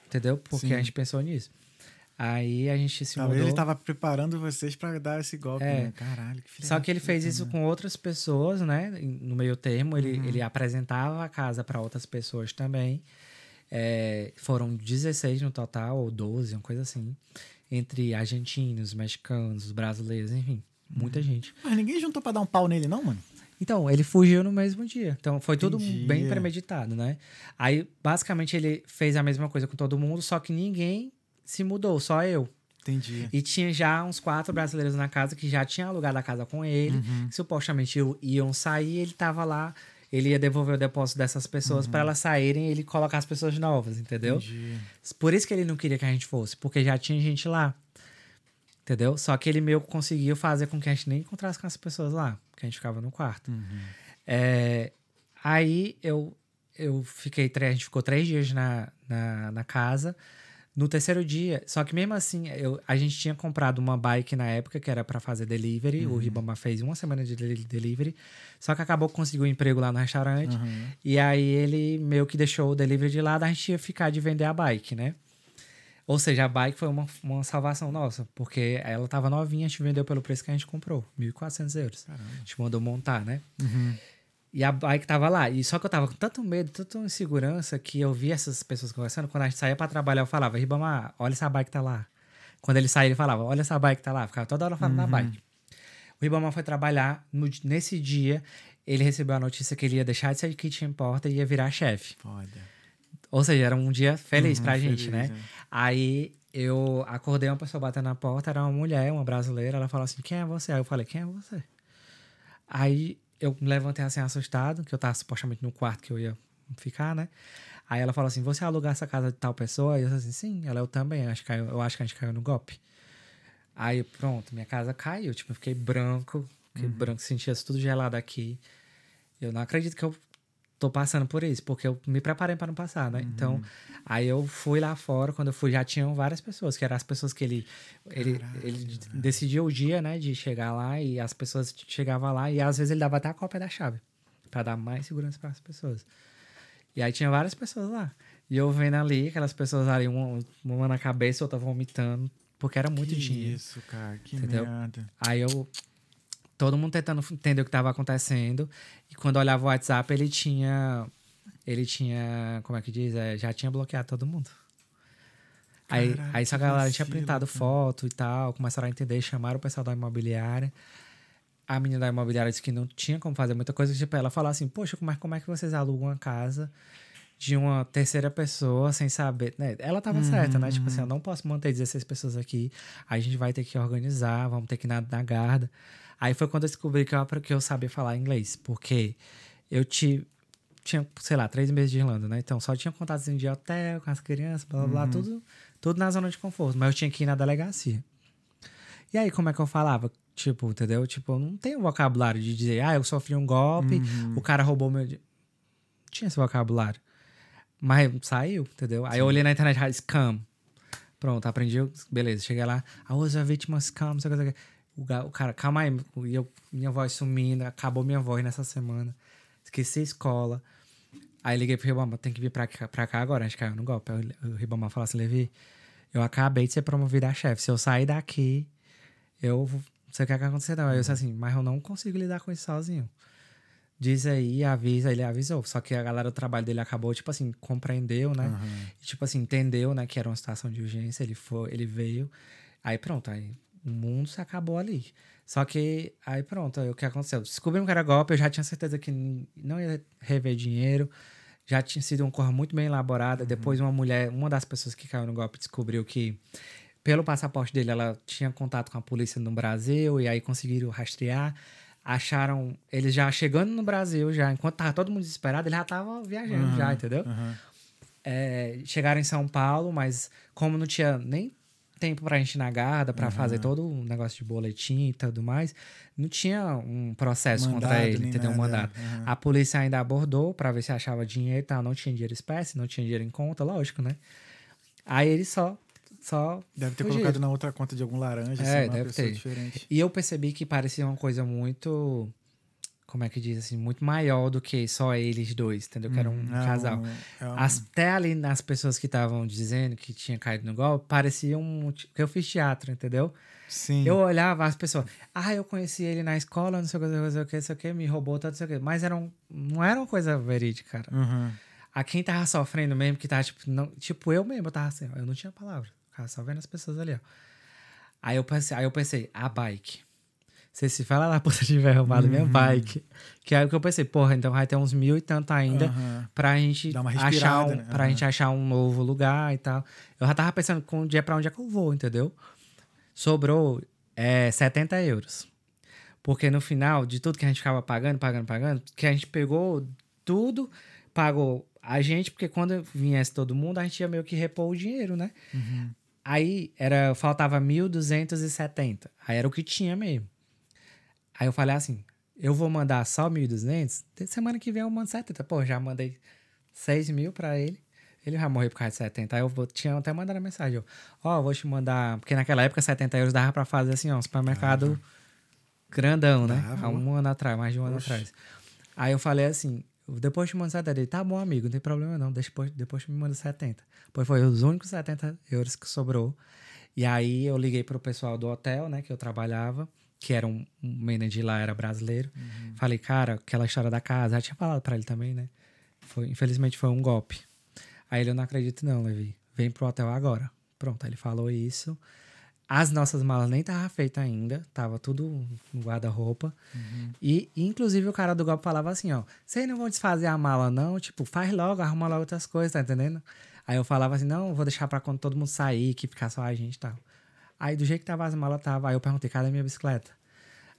Entendeu? Porque Sim. a gente pensou nisso. Aí a gente se Talvez mudou. ele tava preparando vocês pra dar esse golpe, É. né? Caralho, que filha Só que ele fez isso né? com outras pessoas, né? No meio termo, ele, Uhum. ele apresentava a casa para outras pessoas também. É, foram 16 no total, ou 12, uma coisa assim. Entre argentinos, mexicanos, brasileiros, enfim. Muita Uhum. gente. Mas ninguém juntou pra dar um pau nele, não, mano? Então, ele fugiu no mesmo dia. Então, foi tudo Entendi. bem premeditado, né? Aí, basicamente, ele fez a mesma coisa com todo mundo, só que ninguém se mudou, só eu. Entendi. E tinha já uns quatro brasileiros na casa que já tinham alugado a casa com ele. Uhum. que supostamente iam- sair, ele tava lá. Ele ia devolver o depósito dessas pessoas Uhum. pra elas saírem e ele colocar as pessoas novas, entendeu? Entendi. Por isso que ele não queria que a gente fosse, porque já tinha gente lá. Entendeu? Só que ele meio que conseguiu fazer com que a gente nem encontrasse com as pessoas lá, porque a gente ficava no quarto. Uhum. É, aí eu, eu fiquei, a gente ficou três dias na, na, na casa. No terceiro dia, só que mesmo assim, eu, a gente tinha comprado uma bike na época que era pra fazer delivery. O Ribama fez uma semana de deli- delivery. Só que acabou que conseguiu um emprego lá no restaurante. Uhum. E aí ele meio que deixou o delivery de lado, a gente ia ficar de vender a bike, né? Ou seja, a bike foi uma, uma salvação nossa, porque ela tava novinha, a gente vendeu pelo preço que a gente comprou, 1.400 euros. A gente mandou montar, né? Uhum. E a bike tava lá. E só que eu tava com tanto medo, tanta insegurança, que eu via essas pessoas conversando. Quando a gente saía pra trabalhar, eu falava, Ribamar, olha essa bike tá lá. Quando ele saía, ele falava, olha essa bike tá lá. Ficava toda hora falando da bike. O Ribamar foi trabalhar. no nesse dia, ele recebeu a notícia que ele ia deixar de ser kitchen porter e ia virar chefe. Ou seja, era um dia feliz Uhum, pra gente, feliz, né? é. Aí eu acordei uma pessoa batendo na porta, era uma mulher, uma brasileira. Ela falou assim: Quem é você? Aí eu falei: Quem é você? Aí eu me levantei assim, assustado, que eu tava supostamente no quarto que eu ia ficar, né? Aí ela falou assim: Você alugar essa casa de tal pessoa? E eu assim: Sim, ela eu também. Acho que caiu- eu acho que a gente caiu no golpe. Aí pronto, minha casa caiu. Tipo, eu fiquei branco, fiquei branco, sentia tudo gelado aqui. Eu não acredito que eu tô passando por isso, porque eu me preparei para não passar, né? Então, aí eu fui lá fora, quando eu fui já tinham várias pessoas, que eram as pessoas que ele ele, ele decidiu o dia, né, de chegar lá e as pessoas chegavam lá e às vezes ele dava até a cópia da chave para dar mais segurança para as pessoas. E aí tinha várias pessoas lá. E eu vendo ali aquelas pessoas ali, uma, uma na cabeça, outra vomitando, porque era muito que dinheiro. Isso, cara, que Entendeu? merda. Aí eu. Todo mundo tentando entender o que estava acontecendo. E quando olhava o WhatsApp, ele tinha. Ele tinha. Como é que diz? É, já tinha bloqueado todo mundo. Aí, Caraca, aí só a galera tinha printado cara. foto e tal, começaram a entender, chamaram o pessoal da imobiliária. A menina da imobiliária disse que não tinha como fazer muita coisa. Tipo, ela falou assim: Poxa, como é, como é que vocês alugam uma casa de uma terceira pessoa sem saber? Né? Ela tava certa, né? Tipo assim: Eu não posso manter 16 pessoas aqui. A gente vai ter que organizar, vamos ter que ir na, na guarda. Aí foi quando eu descobri que eu, que eu sabia falar inglês, porque eu tive tinha, sei lá, três meses de Irlanda, né? Então só tinha contato de hotel com as crianças, blá blá blá, tudo, tudo na zona de conforto. Mas eu tinha que ir na delegacia. E aí, como é que eu falava? Tipo, entendeu? Tipo, não tenho vocabulário de dizer, ah, eu sofri um golpe, o cara roubou meu. di-". Não tinha esse vocabulário. Mas saiu, entendeu? Aí eu olhei na internet, ah, scam. Pronto, aprendi, beleza. Cheguei lá, I was a victim of scam, não sei o que, o cara, calma aí, e eu, minha voz sumindo, acabou minha voz nessa semana. Esqueci a escola. Aí liguei pro Ribamar, tem que vir pra cá, pra cá agora, a gente caiu no golpe. Aí o Ribamar falou assim, Levi, eu acabei de ser promovido a chefe. Se eu sair daqui, eu não sei o que vai acontecer não. Aí eu disse assim, mas eu não consigo lidar com isso sozinho. Diz aí, avisa, ele avisou. Só que a galera do trabalho dele acabou, tipo assim, compreendeu, né? E, tipo assim, entendeu, né, que era uma situação de urgência. Ele foi, ele veio. Aí pronto, aí o mundo se acabou ali. Só que aí pronto, aí o que aconteceu? Descobrimos que era golpe, eu já tinha certeza que não ia rever dinheiro. Já tinha sido uma coisa muito bem elaborada. Depois uma mulher, uma das pessoas que caiu no golpe descobriu que pelo passaporte dele ela tinha contato com a polícia no Brasil e aí conseguiram rastrear. Acharam eles já chegando no Brasil já, enquanto tava todo mundo desesperado, ele já tava viajando já, entendeu? Aham. é, chegaram em São Paulo, mas como não tinha nem tempo pra gente ir na guarda, pra fazer todo o negócio de boletim e tudo mais, não tinha um processo contra Mandado, ele, nem entendeu? Um nada, mandato. aham. A polícia ainda abordou pra ver se achava dinheiro e tal, não tinha dinheiro espécie, não tinha dinheiro em conta, lógico, né? Aí ele só só Deve ter colocado na outra conta de algum laranja, É, assim, uma deve pessoa ter. diferente. E eu percebi que parecia uma coisa muito como é que diz assim, muito maior do que só eles dois, entendeu? Que era um É casal. é um- Até ali nas pessoas que estavam dizendo que tinha caído no golpe, parecia um. Porque eu fiz teatro, entendeu? Sim. Eu olhava as pessoas. Ah, eu conheci ele na escola, não sei o que, não sei o que, não sei o que, me roubou, tanto, não sei o que. Mas era um, não era uma coisa verídica, cara. Uhum. A quem tava sofrendo mesmo, que tava, tipo, não, tipo, eu mesmo, eu tava assim, ó, eu não tinha palavra. Ficava só vendo as pessoas ali, ó. Aí eu pensei, aí eu pensei, a bike. Se esse fala da puta tiver roubado minha Uhum. bike. Que aí o que eu pensei, porra, então vai ter uns mil e tanto ainda Aham. pra gente achar um, né? pra Aham. gente achar um novo lugar e tal. Eu já tava pensando com dia pra onde é que eu vou, entendeu? Sobrou é, 70 euros. Porque no final de tudo que a gente ficava pagando, pagando, pagando, que a gente pegou tudo, pagou a gente, porque quando viesse todo mundo, a gente ia meio que repor o dinheiro, né? Uhum. Aí era, faltava 1.270. Aí era o que tinha mesmo. Aí eu falei assim: eu vou mandar só 1.200. de- Semana que vem eu mando 70. Pô, já mandei 6 mil pra ele. Ele vai morrer por causa de 70. Aí eu vou, tinha até mandado a mensagem: ó, ó, vou te mandar. Porque naquela época 70 euros dava pra fazer assim, ó, um supermercado grandão, né? Dava, Há um ano atrás, mais de um ano atrás. Aí eu falei assim: depois te mando 70. Ele, tá bom, amigo, não tem problema não. Depois, depois me manda 70. Pois foi os únicos 70 euros que sobrou. E aí eu liguei pro pessoal do hotel, né, que eu trabalhava, que era um, um manager lá, era brasileiro. Falei, cara, aquela história da casa, já tinha falado pra ele também, né? Foi, infelizmente foi um golpe. Aí ele, eu não acredito não, Levi. Vem pro hotel agora. Pronto, aí ele falou isso. As nossas malas nem tava feita ainda, tava tudo no guarda-roupa. E, inclusive, o cara do golpe falava assim, ó, vocês não vão desfazer a mala, não? Tipo, faz logo, arruma logo outras coisas, tá entendendo? Aí eu falava assim, não, vou deixar pra quando todo mundo sair, que ficar só a gente e tal. Aí, do jeito que tava as malas, tava. Aí eu perguntei, cadê a minha bicicleta?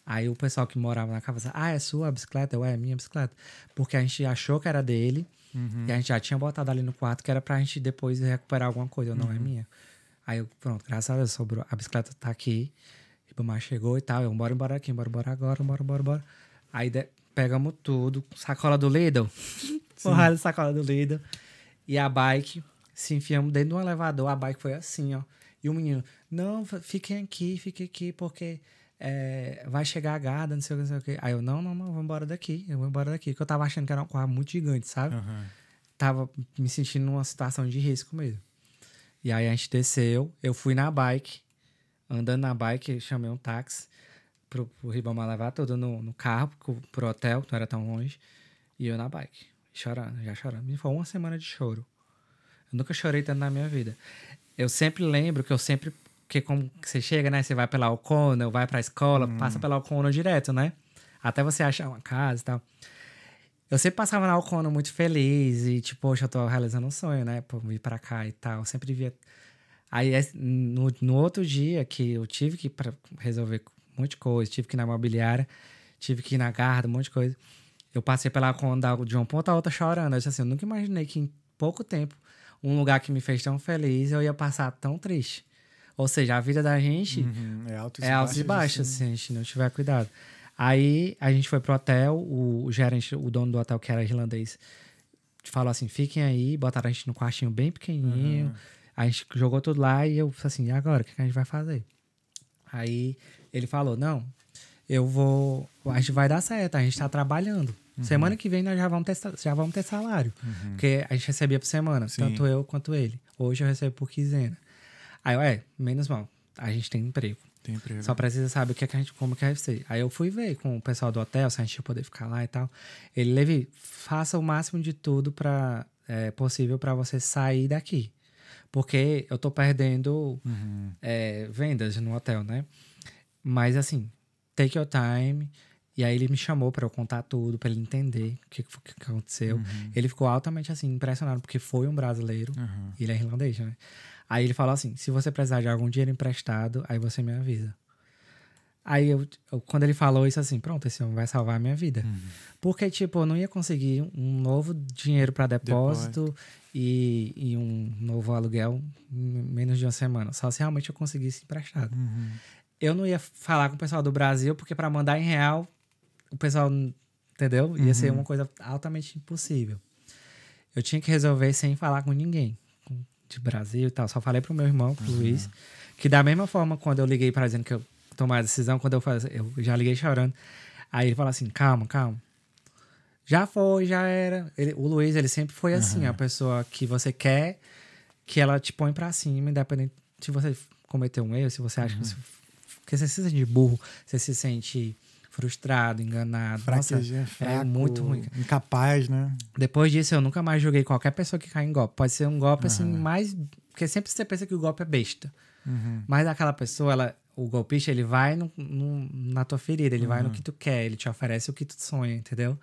Aí o pessoal que morava na casa, ah, é sua bicicleta? Eu, é, é minha bicicleta. Porque a gente achou que era dele, e a gente já tinha botado ali no quarto, que era pra gente depois recuperar alguma coisa, não é minha. Aí eu, pronto, graças a Deus, sobrou. A bicicleta tá aqui. Ribamar chegou e tal. Eu, bora embora aqui, bora embora agora, bora, bora, bora. Aí de- pegamos tudo. Sacola do Lidl. Porrada de sacola do Lidl. E a bike, se enfiamos dentro de um elevador. A bike foi assim, ó. E o menino, não, fiquem aqui, fiquem aqui, porque é, vai chegar a guarda, não sei o que, não sei o que. Aí eu, não, não, não, vou embora daqui. Eu vou embora daqui. Porque eu tava achando que era um carro muito gigante, sabe? Aham. tava me sentindo numa situação de risco mesmo. E aí a gente desceu, eu fui na bike, andando na bike, chamei um táxi pro, pro Ribamar levar tudo no, no carro, pro, pro hotel, que não era tão longe, e eu na bike, chorando, já chorando. E foi uma semana de choro. Eu nunca chorei tanto na minha vida. Eu sempre lembro que eu sempre, que como que você chega, né, você vai pela Alcona, vai pra escola, passa pela Alcona direto, né? Até você achar uma casa e tal. Eu sempre passava na Alcona muito feliz e, tipo, poxa, eu tô realizando um sonho, né? Por vir pra cá e tal. Eu sempre via. Aí, es- no, no outro dia que eu tive que ir pra resolver um monte de coisa, tive que ir na imobiliária, tive que ir na garda, um monte de coisa. Eu passei pela Alcona de uma ponta a outra chorando. Eu disse assim, eu nunca imaginei que em pouco tempo, um lugar que me fez tão feliz, eu ia passar tão triste. Ou seja, a vida da gente Uhum. É altos é altos e baixos, se a gente não tiver cuidado. Aí a gente foi pro hotel, o, o gerente, o dono do hotel, que era irlandês, falou assim: fiquem aí, botaram a gente no quartinho bem pequenininho. A gente jogou tudo lá e eu falei assim: e agora? O que que a gente vai fazer? Aí ele falou: não, eu vou. A gente vai dar certo, a gente tá trabalhando. Semana que vem nós já vamos ter, já vamos ter salário. Porque a gente recebia por semana, Sim. tanto eu quanto ele. Hoje eu recebo por quinzena. Aí eu, é, menos mal, a gente tem emprego. Tem emprego. Só precisa saber o que, é que a gente, como que vai ser. Aí eu fui ver com o pessoal do hotel, se a gente ia poder ficar lá e tal. Ele, Levi, faça o máximo de tudo para é, possível para você sair daqui. Porque eu tô perdendo Uhum. é, vendas no hotel, né? Mas assim, take your time. E aí ele me chamou pra eu contar tudo, pra ele entender o que, que aconteceu. Ele ficou altamente assim, impressionado, porque foi um brasileiro. Uhum. E ele é irlandês, né? Aí ele falou assim: se você precisar de algum dinheiro emprestado, aí você me avisa. Aí eu, eu- quando ele falou isso assim, pronto, esse homem vai salvar a minha vida. Uhum. Porque, tipo, eu não ia conseguir um novo dinheiro pra depósito e, e um novo aluguel em menos de uma semana. Só se realmente eu conseguisse emprestado. Uhum. Eu não ia falar com o pessoal do Brasil, porque pra mandar em real, o pessoal, entendeu? Ia ser Uhum. uma coisa altamente impossível. Eu tinha que resolver sem falar com ninguém de Brasil e tal. Só falei pro meu irmão, pro Luiz, que da mesma forma, quando eu liguei para dizendo que eu tomar a decisão, quando eu faz, eu já liguei chorando. Aí ele falou assim: calma, calma. Já foi, já era. Ele- o Luiz, ele sempre foi assim, a pessoa que você quer que ela te põe pra cima, independente se você cometeu um erro, se você acha que você. Porque você se sente burro, você se sente frustrado, enganado. Nossa, Fraqueja, fraco, muito ruim. Incapaz, né? depois disso, eu nunca mais joguei qualquer pessoa que cai em golpe. Pode ser um golpe assim, mais. Porque sempre você pensa que o golpe é besta. Uhum. Mas aquela pessoa, ela, o golpista, ele vai no, no- na tua ferida, ele vai no que tu quer, ele te oferece o que tu sonha, entendeu?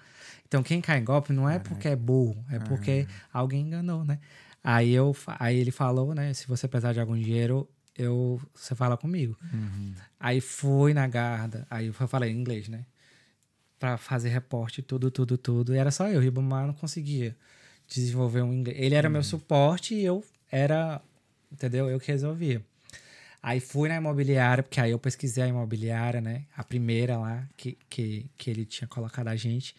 Então, quem cai em golpe não é porque é burro, é porque alguém enganou, né? Aí, eu, aí ele falou, né? Se você precisar de algum dinheiro, eu, você fala comigo. Uhum. Aí fui na Garda, aí eu falei em inglês, né? Pra fazer reporte, tudo, tudo, tudo. E era só eu, Ribamar não conseguia desenvolver um inglês. Ele era meu suporte e eu era, entendeu? Eu que resolvia. Aí fui na imobiliária, porque aí eu pesquisei a imobiliária, né? A primeira lá que, que, que ele tinha colocado a gente.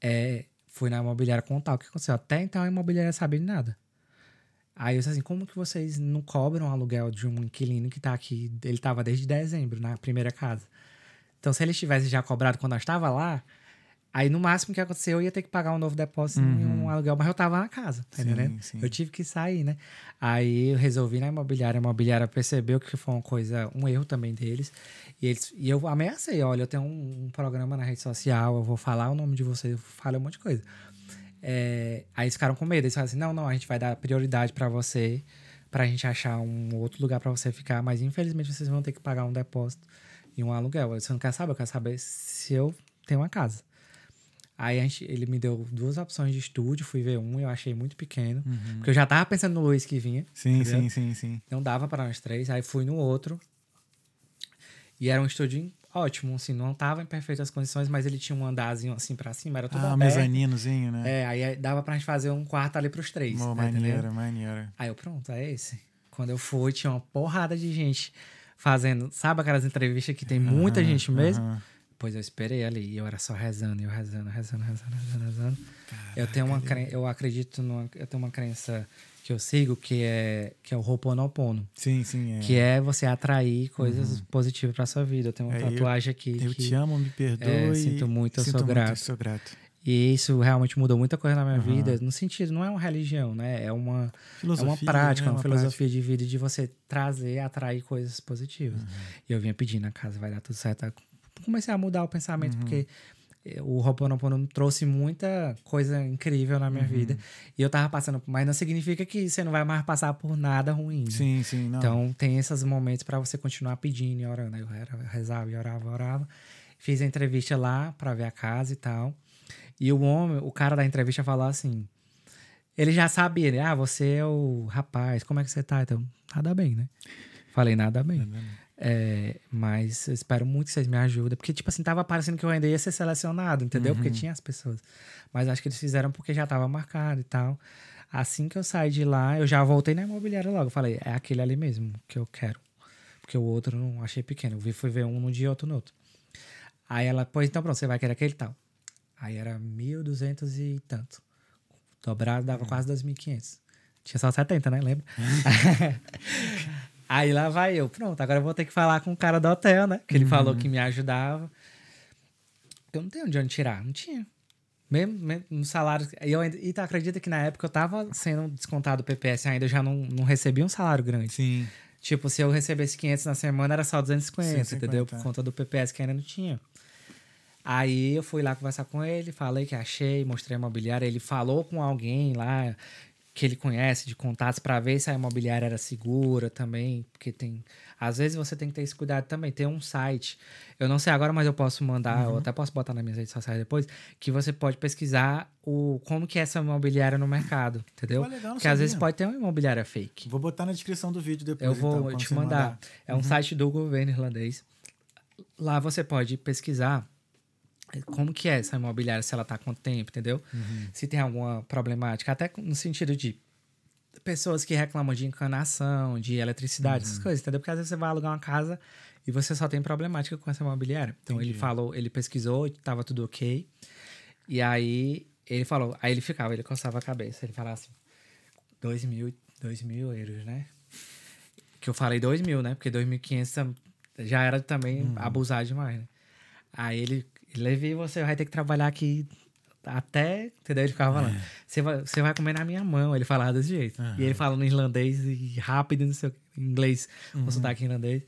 É, fui na imobiliária contar o que aconteceu. Até então a imobiliária sabia de nada. Aí eu disse assim, como que vocês não cobram aluguel de um inquilino que tá aqui? Ele tava desde dezembro, na primeira casa. Então, se eles tivessem já cobrado quando nós estava lá, aí no máximo que aconteceu, eu ia ter que pagar um novo depósito em um aluguel, mas eu tava na casa, tá Sim, entendendo? sim. Eu tive que sair, né? Aí eu resolvi na imobiliária, a imobiliária percebeu que foi uma coisa, um erro também deles. E, eles, e eu ameacei, olha, eu tenho um, um programa na rede social, eu vou falar o nome de vocês, eu falo um monte de coisa. É, aí eles ficaram com medo. Eles falaram assim: não, não, a gente vai dar prioridade pra você, pra gente achar um outro lugar pra você ficar, mas infelizmente vocês vão ter que pagar um depósito e um aluguel. Você não quer saber? Eu quero saber se eu tenho uma casa. Aí gente, ele me deu duas opções de estúdio, fui ver um, eu achei muito pequeno, porque eu já tava pensando no Luiz que vinha. Sim, entendeu? sim, sim, sim. Não dava para nós três. Aí fui no outro. E era um estúdio ótimo, assim, não tava em perfeitas condições, mas ele tinha um andarzinho assim pra cima, era tudo Ah, aberto. mezaninozinho, né? É, aí dava pra gente fazer um quarto ali pros três. Mó, tá maneiro, maneiro. Aí eu, pronto, é esse. Quando eu fui, tinha uma porrada de gente fazendo, sabe aquelas entrevistas que tem muita Aham, gente mesmo? aham. Pois eu esperei ali, e eu era só rezando, eu rezando, rezando, rezando, rezando, rezando. eu tenho uma eu acredito numa... eu tenho uma crença que eu sigo que é que é o Ho'oponopono, Sim, sim. É. que é você atrair coisas positivas pra sua vida. Eu tenho uma É, eu- tatuagem aqui Eu que te amo, me perdoe. É, sinto muito, eu sou grato. sou grato. e isso realmente mudou muita coisa na minha Aham. vida, no sentido, não é uma religião, né? É uma Filosofia, é uma prática, né? uma, filosofia de vida de você trazer, atrair coisas positivas. E eu vinha pedindo na casa, vai dar tudo certo. Comecei a mudar o pensamento, Uhum. porque o Ho'oponopono trouxe muita coisa incrível na minha Uhum. vida. E eu tava passando, mas não significa que você não vai mais passar por nada ruim. né? Sim, sim, não. Então tem esses momentos pra você continuar pedindo e orando. Aí Eu rezava e orava, orava. Fiz a entrevista lá pra ver a casa e tal. E o homem, o cara da entrevista falou assim: ele já sabia? Ah, você é o rapaz, como é que você tá? Então, nada bem, né? Falei, nada bem. É, mas eu espero muito que vocês me ajudem. Porque, tipo assim, tava parecendo que eu ainda ia ser selecionado, entendeu? Porque tinha as pessoas. Mas acho que eles fizeram porque já tava marcado e tal. Assim que eu saí de lá, eu já voltei na imobiliária logo. Eu falei, é aquele ali mesmo que eu quero. Porque o outro não achei pequeno. Eu vi, fui ver um num dia e outro no outro. Aí ela, pois então pronto, você vai querer aquele tal. Aí era 1.200 e tanto. Dobrado dava quase 2.500. Tinha só 70, né? Lembra? Aí lá vai eu. Pronto, agora eu vou ter que falar com o cara do hotel, né? Que ele falou que me ajudava. Eu não tenho de onde tirar. Não tinha. Mesmo, mesmo no salário. E, eu, e tu acredita que na época eu tava sendo descontado o PPS ainda, eu já não, não recebia um salário grande. Sim. Tipo, se eu recebesse 500 na semana, era só 250, 150, entendeu? Por conta do PPS que ainda não tinha. Aí eu fui lá conversar com ele, falei que achei, mostrei a imobiliária. Ele falou com alguém lá que ele conhece, de contatos, para ver se a imobiliária era segura também, porque tem. Às vezes você tem que ter esse cuidado também. Tem um site, eu não sei agora, mas eu posso mandar, eu até posso botar nas minhas redes sociais depois, que você pode pesquisar o como que é essa imobiliária no mercado, entendeu? Pô, legal, porque às vezes sabia. pode ter uma imobiliária fake. Vou botar na descrição do vídeo depois. Eu vou então, te você mandar. É Uhum. um site do governo irlandês. Lá você pode pesquisar como que é essa imobiliária, se ela tá há quanto tempo, entendeu? Uhum. Se tem alguma problemática, até no sentido de pessoas que reclamam de encanação, de eletricidade, Uhum. essas coisas, entendeu? Porque às vezes você vai alugar uma casa e você só tem problemática com essa imobiliária. Então ele falou, ele pesquisou, estava tudo ok. E aí ele falou, aí ele ficava, ele coçava a cabeça, ele falava assim, dois mil, dois mil euros, né? Que eu falei dois mil, né? Porque 2.500 já era também abusar demais, né? Aí ele, Levi, você vai ter que trabalhar aqui até, entendeu? Ele ficava falando, você vai, você vai comer na minha mão. Ele falava desse jeito. E ele falando irlandês e rápido, não sei o inglês, com sotaque irlandês.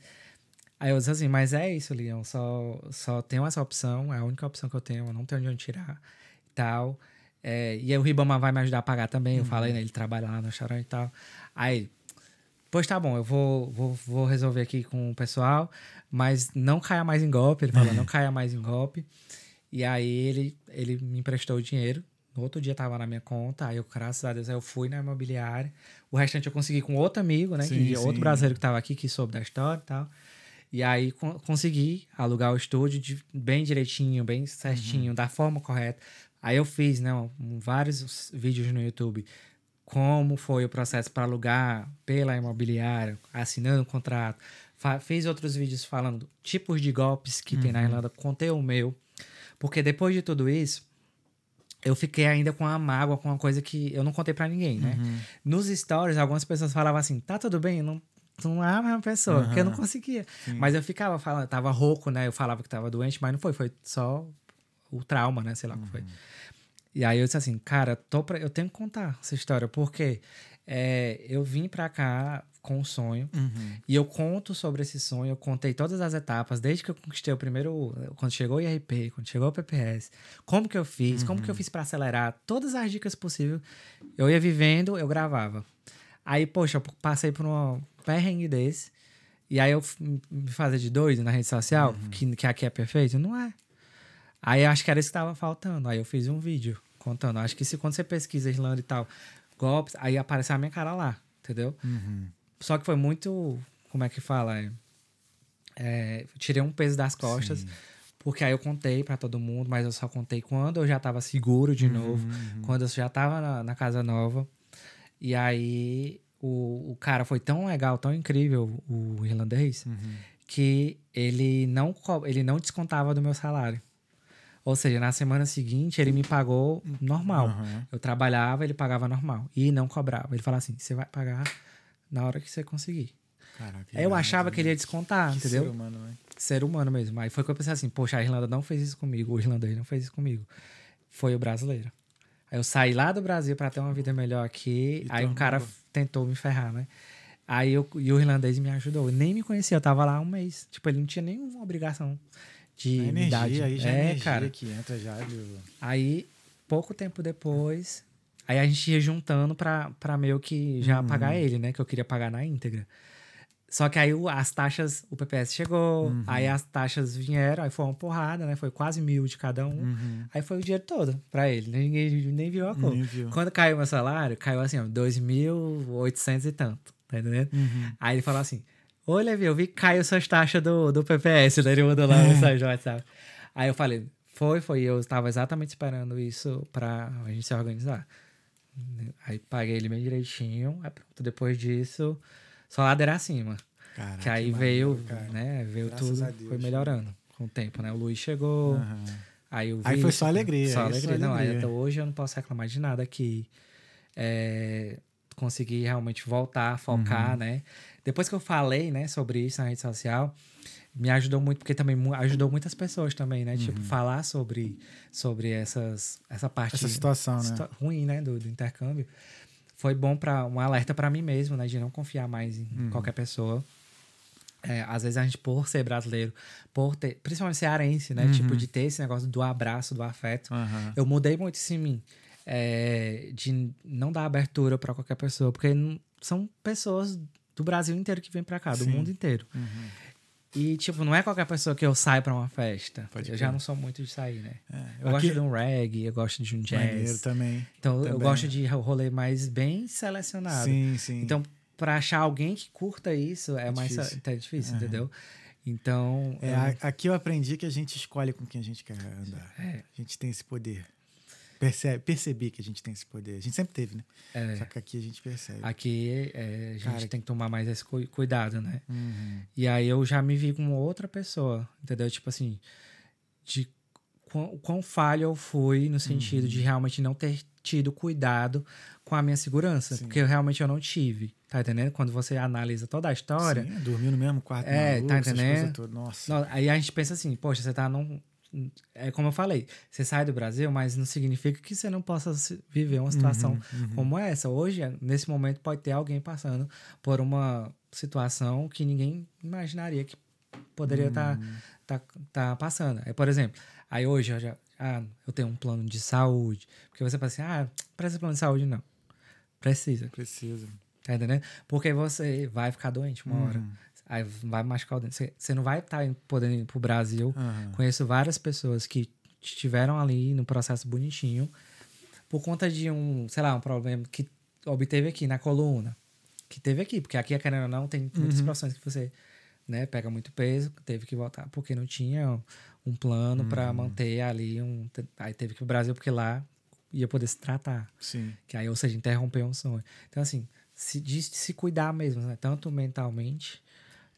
Aí eu disse assim, mas é isso, Leão, só, só tenho essa opção, é a única opção que eu tenho, eu não tenho de onde tirar e tal. É, e aí o Ribama vai me ajudar a pagar também, eu falei, né? Ele trabalha lá no restaurante e tal. Aí, pois tá bom, eu vou, vou, vou resolver aqui com o pessoal, mas não caia mais em golpe. Ele falou, não caia mais em golpe. E aí ele, ele me emprestou o dinheiro. No outro dia tava na minha conta, aí eu, graças a Deus, eu fui na imobiliária. O restante eu consegui com outro amigo, né? Sim, que, sim. Outro brasileiro que tava aqui, que soube da história e tal. E aí con- consegui alugar o estúdio de- bem direitinho, bem certinho, da forma correta. Aí eu fiz, né, um- vários vídeos no YouTube como foi o processo para alugar pela imobiliária, assinando o contrato. Fiz outros vídeos falando tipos de golpes que tem na Irlanda, contei o meu. Porque depois de tudo isso, eu fiquei ainda com a mágoa, com uma coisa que eu não contei pra ninguém, né? Nos stories, algumas pessoas falavam assim, tá tudo bem, não, tu não é a mesma pessoa, porque eu não conseguia. Mas eu ficava falando, tava rouco, né? Eu falava que tava doente, mas não foi, foi só o trauma, né? Sei lá o que foi. E aí eu disse assim, cara, tô pra, eu tenho que contar essa história, porque é, eu vim pra cá com um sonho Uhum. e eu conto sobre esse sonho, eu contei todas as etapas, desde que eu conquistei o primeiro, quando chegou o IRP, quando chegou o PPS, como que eu fiz, como que eu fiz pra acelerar, todas as dicas possíveis. Eu ia vivendo, eu gravava. Aí, poxa, eu passei por um perrengue desse, e aí eu me fazer de doido na rede social, que, que aqui é perfeito, não é. Aí eu acho que era isso que tava faltando. Aí eu fiz um vídeo contando. Acho que se quando você pesquisa Irlanda e tal, golpes, aí apareceu a minha cara lá, entendeu? Uhum. Só que foi muito. Como é que fala? É, tirei um peso das costas. Porque aí eu contei pra todo mundo, mas eu só contei quando eu já tava seguro de novo, quando eu já tava na, na casa nova. E aí o, o cara foi tão legal, tão incrível, o irlandês, que ele não, ele não descontava do meu salário. Ou seja, na semana seguinte ele me pagou normal. Aham. Eu trabalhava, ele pagava normal. E não cobrava. Ele falava assim: você vai pagar na hora que você conseguir. Caraca, Aí eu achava né? que ele ia descontar, Que entendeu? ser humano, né? Ser humano mesmo. Aí foi que eu pensei assim: poxa, a Irlanda não fez isso comigo, o irlandês não fez isso comigo. Foi o brasileiro. Aí eu saí lá do Brasil pra ter uma vida melhor aqui. E aí um cara tentou me ferrar, né? Aí eu, e o irlandês me ajudou. Eu nem me conhecia, eu tava lá um mês. Tipo, ele não tinha nenhuma obrigação de A energia aí já é, energia cara. que entra já. viu? Aí, pouco tempo depois, aí a gente ia juntando pra, pra meio que já Uhum. pagar ele, né? Que eu queria pagar na íntegra. Só que aí as taxas, o PPS chegou, Uhum. aí as taxas vieram, aí foi uma porrada, né? Foi quase mil de cada um. Uhum. Aí foi o dinheiro todo pra ele. Ninguém nem viu a cor. Quando caiu meu salário, caiu assim, ó, 2.800 e tanto. Tá entendendo? Uhum. Aí ele falou assim: Levi, eu vi que caiu suas taxas do, do PPS. Daí ele mandou É. lá no mensagem, sabe? Aí eu falei: Foi, foi. Eu estava exatamente esperando isso pra a gente se organizar. Aí paguei ele bem direitinho. Aí pronto, depois disso, só ladeira acima. Caraca, que aí que veio, né? Veio Graças tudo, Deus, foi né? melhorando com o tempo, né? O Luiz chegou. Aham. Aí, o Aí foi só alegria, Só aí só alegria. Não, alegria. até hoje eu não posso reclamar de nada que é, consegui realmente voltar, Uhum. focar, né? Depois que eu falei, né, sobre isso na rede social, me ajudou muito, porque também ajudou muitas pessoas também, né? Uhum. Tipo, falar sobre, sobre essas, essa parte Essa situação, né? situa- ruim, né, do, do intercâmbio. Foi bom para um alerta para mim mesmo, né, de não confiar mais em Uhum. qualquer pessoa. É, às vezes a gente, por ser brasileiro, por ter, principalmente cearense, né? Uhum. Tipo, de ter esse negócio do abraço, do afeto. Aham. Eu mudei muito isso em mim. é, de não dar abertura para qualquer pessoa, porque são pessoas do Brasil inteiro que vêm para cá, do Sim. mundo inteiro. E, tipo, não é qualquer pessoa que eu saio pra uma festa. Pode eu já não sou muito de sair, né? É, Eu aqui- gosto de um reggae, eu gosto de um Maneiro jazz. também. Então, eu também. gosto de rolê mais bem selecionado. Sim, sim. Então, pra achar alguém que curta isso é, É mais difícil. é difícil, entendeu? Então, É, a- aqui eu aprendi que a gente escolhe com quem a gente quer andar. É. A gente tem esse poder. Percebe, percebi que a gente tem esse poder. A gente sempre teve, né? é, Só que aqui a gente percebe. aqui é, a gente Cara, tem que tomar mais esse cu- cuidado, né? Uhum. E aí eu já me vi como outra pessoa, entendeu? Tipo assim, de quão, quão falho eu fui no sentido Uhum. de realmente não ter tido cuidado com a minha segurança, Sim. porque eu realmente eu não tive, tá entendendo? Quando você analisa toda a história, Sim, dormiu no mesmo quarto. É, maluco, tá entendendo? Nossa. Não, aí a gente pensa assim, poxa, você tá num. É como eu falei, você sai do Brasil, mas não significa que você não possa viver uma situação Uhum, como essa. Hoje, nesse momento, pode ter alguém passando por uma situação que ninguém imaginaria que poderia estar Uhum. tá, tá passando. Aí, por exemplo, aí hoje eu já. Ah, eu tenho um plano de saúde. Porque você pensa assim, ah, precisa de plano de saúde, não. Precisa. Precisa. Tá entendendo? Porque você vai ficar doente uma hora. Uhum. Aí vai machucar o dente. Você, não vai estar podendo ir pro Brasil. Aham. Conheço várias pessoas que estiveram ali no processo bonitinho por conta de um, sei lá, um problema que obteve aqui na coluna. Que teve aqui, porque aqui, querendo ou não, tem muitas Uhum. profissões que você né, pega muito peso, teve que voltar porque não tinha um plano Uhum. para manter ali um. Aí teve que ir pro Brasil porque lá ia poder se tratar. Sim. Que aí, ou seja, interromper um sonho. Então, assim, se, de se cuidar mesmo, né? Tanto mentalmente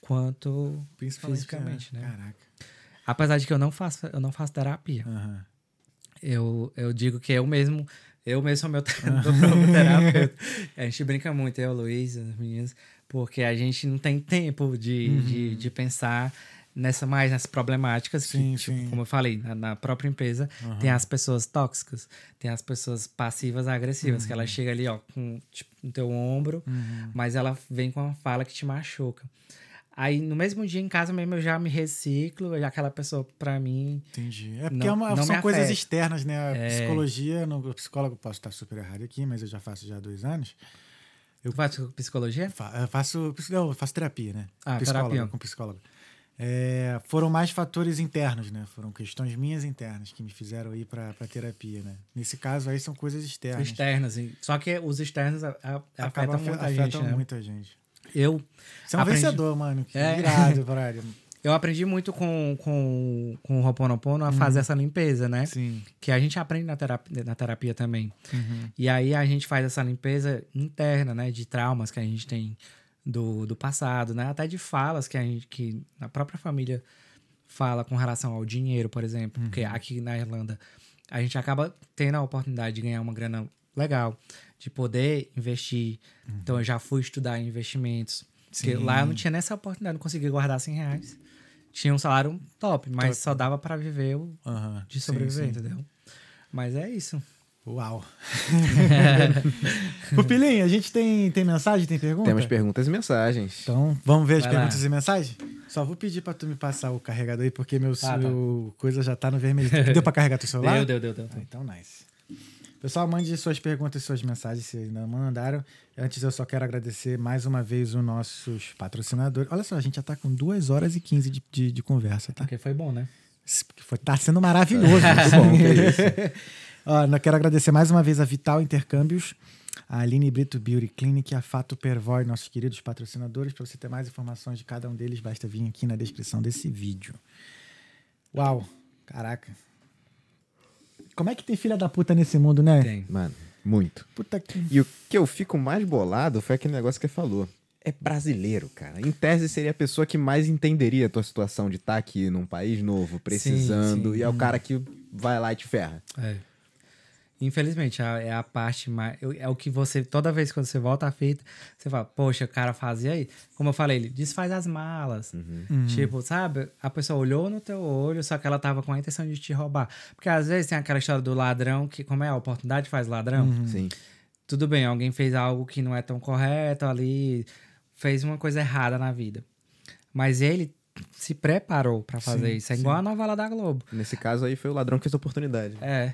quanto fisicamente, é. né? Caraca. Apesar de que eu não faço, eu não faço terapia. Aham. Eu, eu digo que eu mesmo, eu mesmo sou meu, próprio terapeuta. A gente brinca muito, eu, Luiz, as meninas, porque a gente não tem tempo de, Uhum. de, de pensar nessa mais nessas problemáticas Sim, que, tipo, sim. como eu falei, na, na própria empresa tem as pessoas tóxicas, tem as pessoas passivas agressivas, que ela chega ali, ó, com tipo, no teu ombro, Uhum. mas ela vem com uma fala que te machuca. Aí, no mesmo dia, em casa mesmo, eu já me reciclo, e aquela pessoa, pra mim, Entendi. É porque Não- é uma- são coisas externas, né? A É. psicologia, no, o psicólogo posso estar super errado aqui, mas eu já faço já há dois anos. tu faz psicologia? Fa- eu faço, não, eu faço terapia, né? Ah, psicólogo, terapia. com psicólogo. É, foram mais fatores internos, né? Foram questões minhas internas que me fizeram ir para terapia, né? Nesse caso aí são coisas externas. Externas. Só que os externos a- a- Acabam afetam afe- muita afetam gente, né? muita gente. Eu, Você é um Aprendi. vencedor, mano. Que É. irado, brother. eu aprendi muito com, com, com o Ho'oponopono a fazer essa limpeza, né? Sim. Que a gente aprende na terapia, na terapia também. Uhum. E aí a gente faz essa limpeza interna, né? De traumas que a gente tem do, do passado, né? Até de falas que a gente, que a própria família fala com relação ao dinheiro, por exemplo. Porque Uhum. aqui na Irlanda a gente acaba tendo a oportunidade de ganhar uma grana legal, de poder investir. Então eu já fui estudar investimentos. Porque Uhum. Sim. lá eu não tinha nessa oportunidade, não conseguia guardar 100 reais. Tinha um salário top, mas Top. só dava para viver o- Aham. de Sim, sobreviver, sim. entendeu? Mas é isso. Uau. Pupilinho, a gente tem, tem mensagem, tem pergunta? Temos perguntas e mensagens. Então, vamos ver as Vai lá. perguntas e mensagens? Só vou pedir pra tu me passar o carregador aí, porque meu, Tá, tá. meu coisa já tá no vermelho. Deu pra carregar teu celular? Deu, deu, deu, deu. Ah, então, nice. Pessoal, mande suas perguntas e suas mensagens se ainda mandaram. Antes, eu só quero agradecer mais uma vez os nossos patrocinadores. Olha só, a gente já tá com 2 horas e 15 de, de, de conversa, tá? Porque foi bom, né? Foi, tá sendo maravilhoso. Bom, que é isso. Ó, eu quero agradecer mais uma vez a Vital Intercâmbios, a Aline Brito Beauty Clinic, a Fato Pervoy, nossos queridos patrocinadores. Para você ter mais informações de cada um deles, basta vir aqui na descrição desse vídeo. Uau, caraca. Como é que tem filha da puta nesse mundo, né? Tem. Mano, muito. Puta que. E o que eu fico mais bolado foi aquele negócio que você falou. É brasileiro, cara. Em tese, seria a pessoa que mais entenderia a tua situação de estar aqui num país novo, precisando, sim. e é o cara que vai lá e te ferra. É. Infelizmente, é a parte mais. É o que você. Toda vez que você volta a fita, você fala, poxa, o cara fazia aí. Como eu falei, ele desfaz as malas. Uhum. Tipo, sabe? A pessoa olhou no teu olho, só que ela tava com a intenção de te roubar. Porque às vezes tem aquela história do ladrão, que, como é a oportunidade faz ladrão. Uhum. Sim. Tudo bem, alguém fez algo que não é tão correto ali, fez uma coisa errada na vida. Mas ele se preparou pra fazer Sim, isso. É sim. igual a novela da Globo. Nesse caso aí foi o ladrão que fez a oportunidade. É.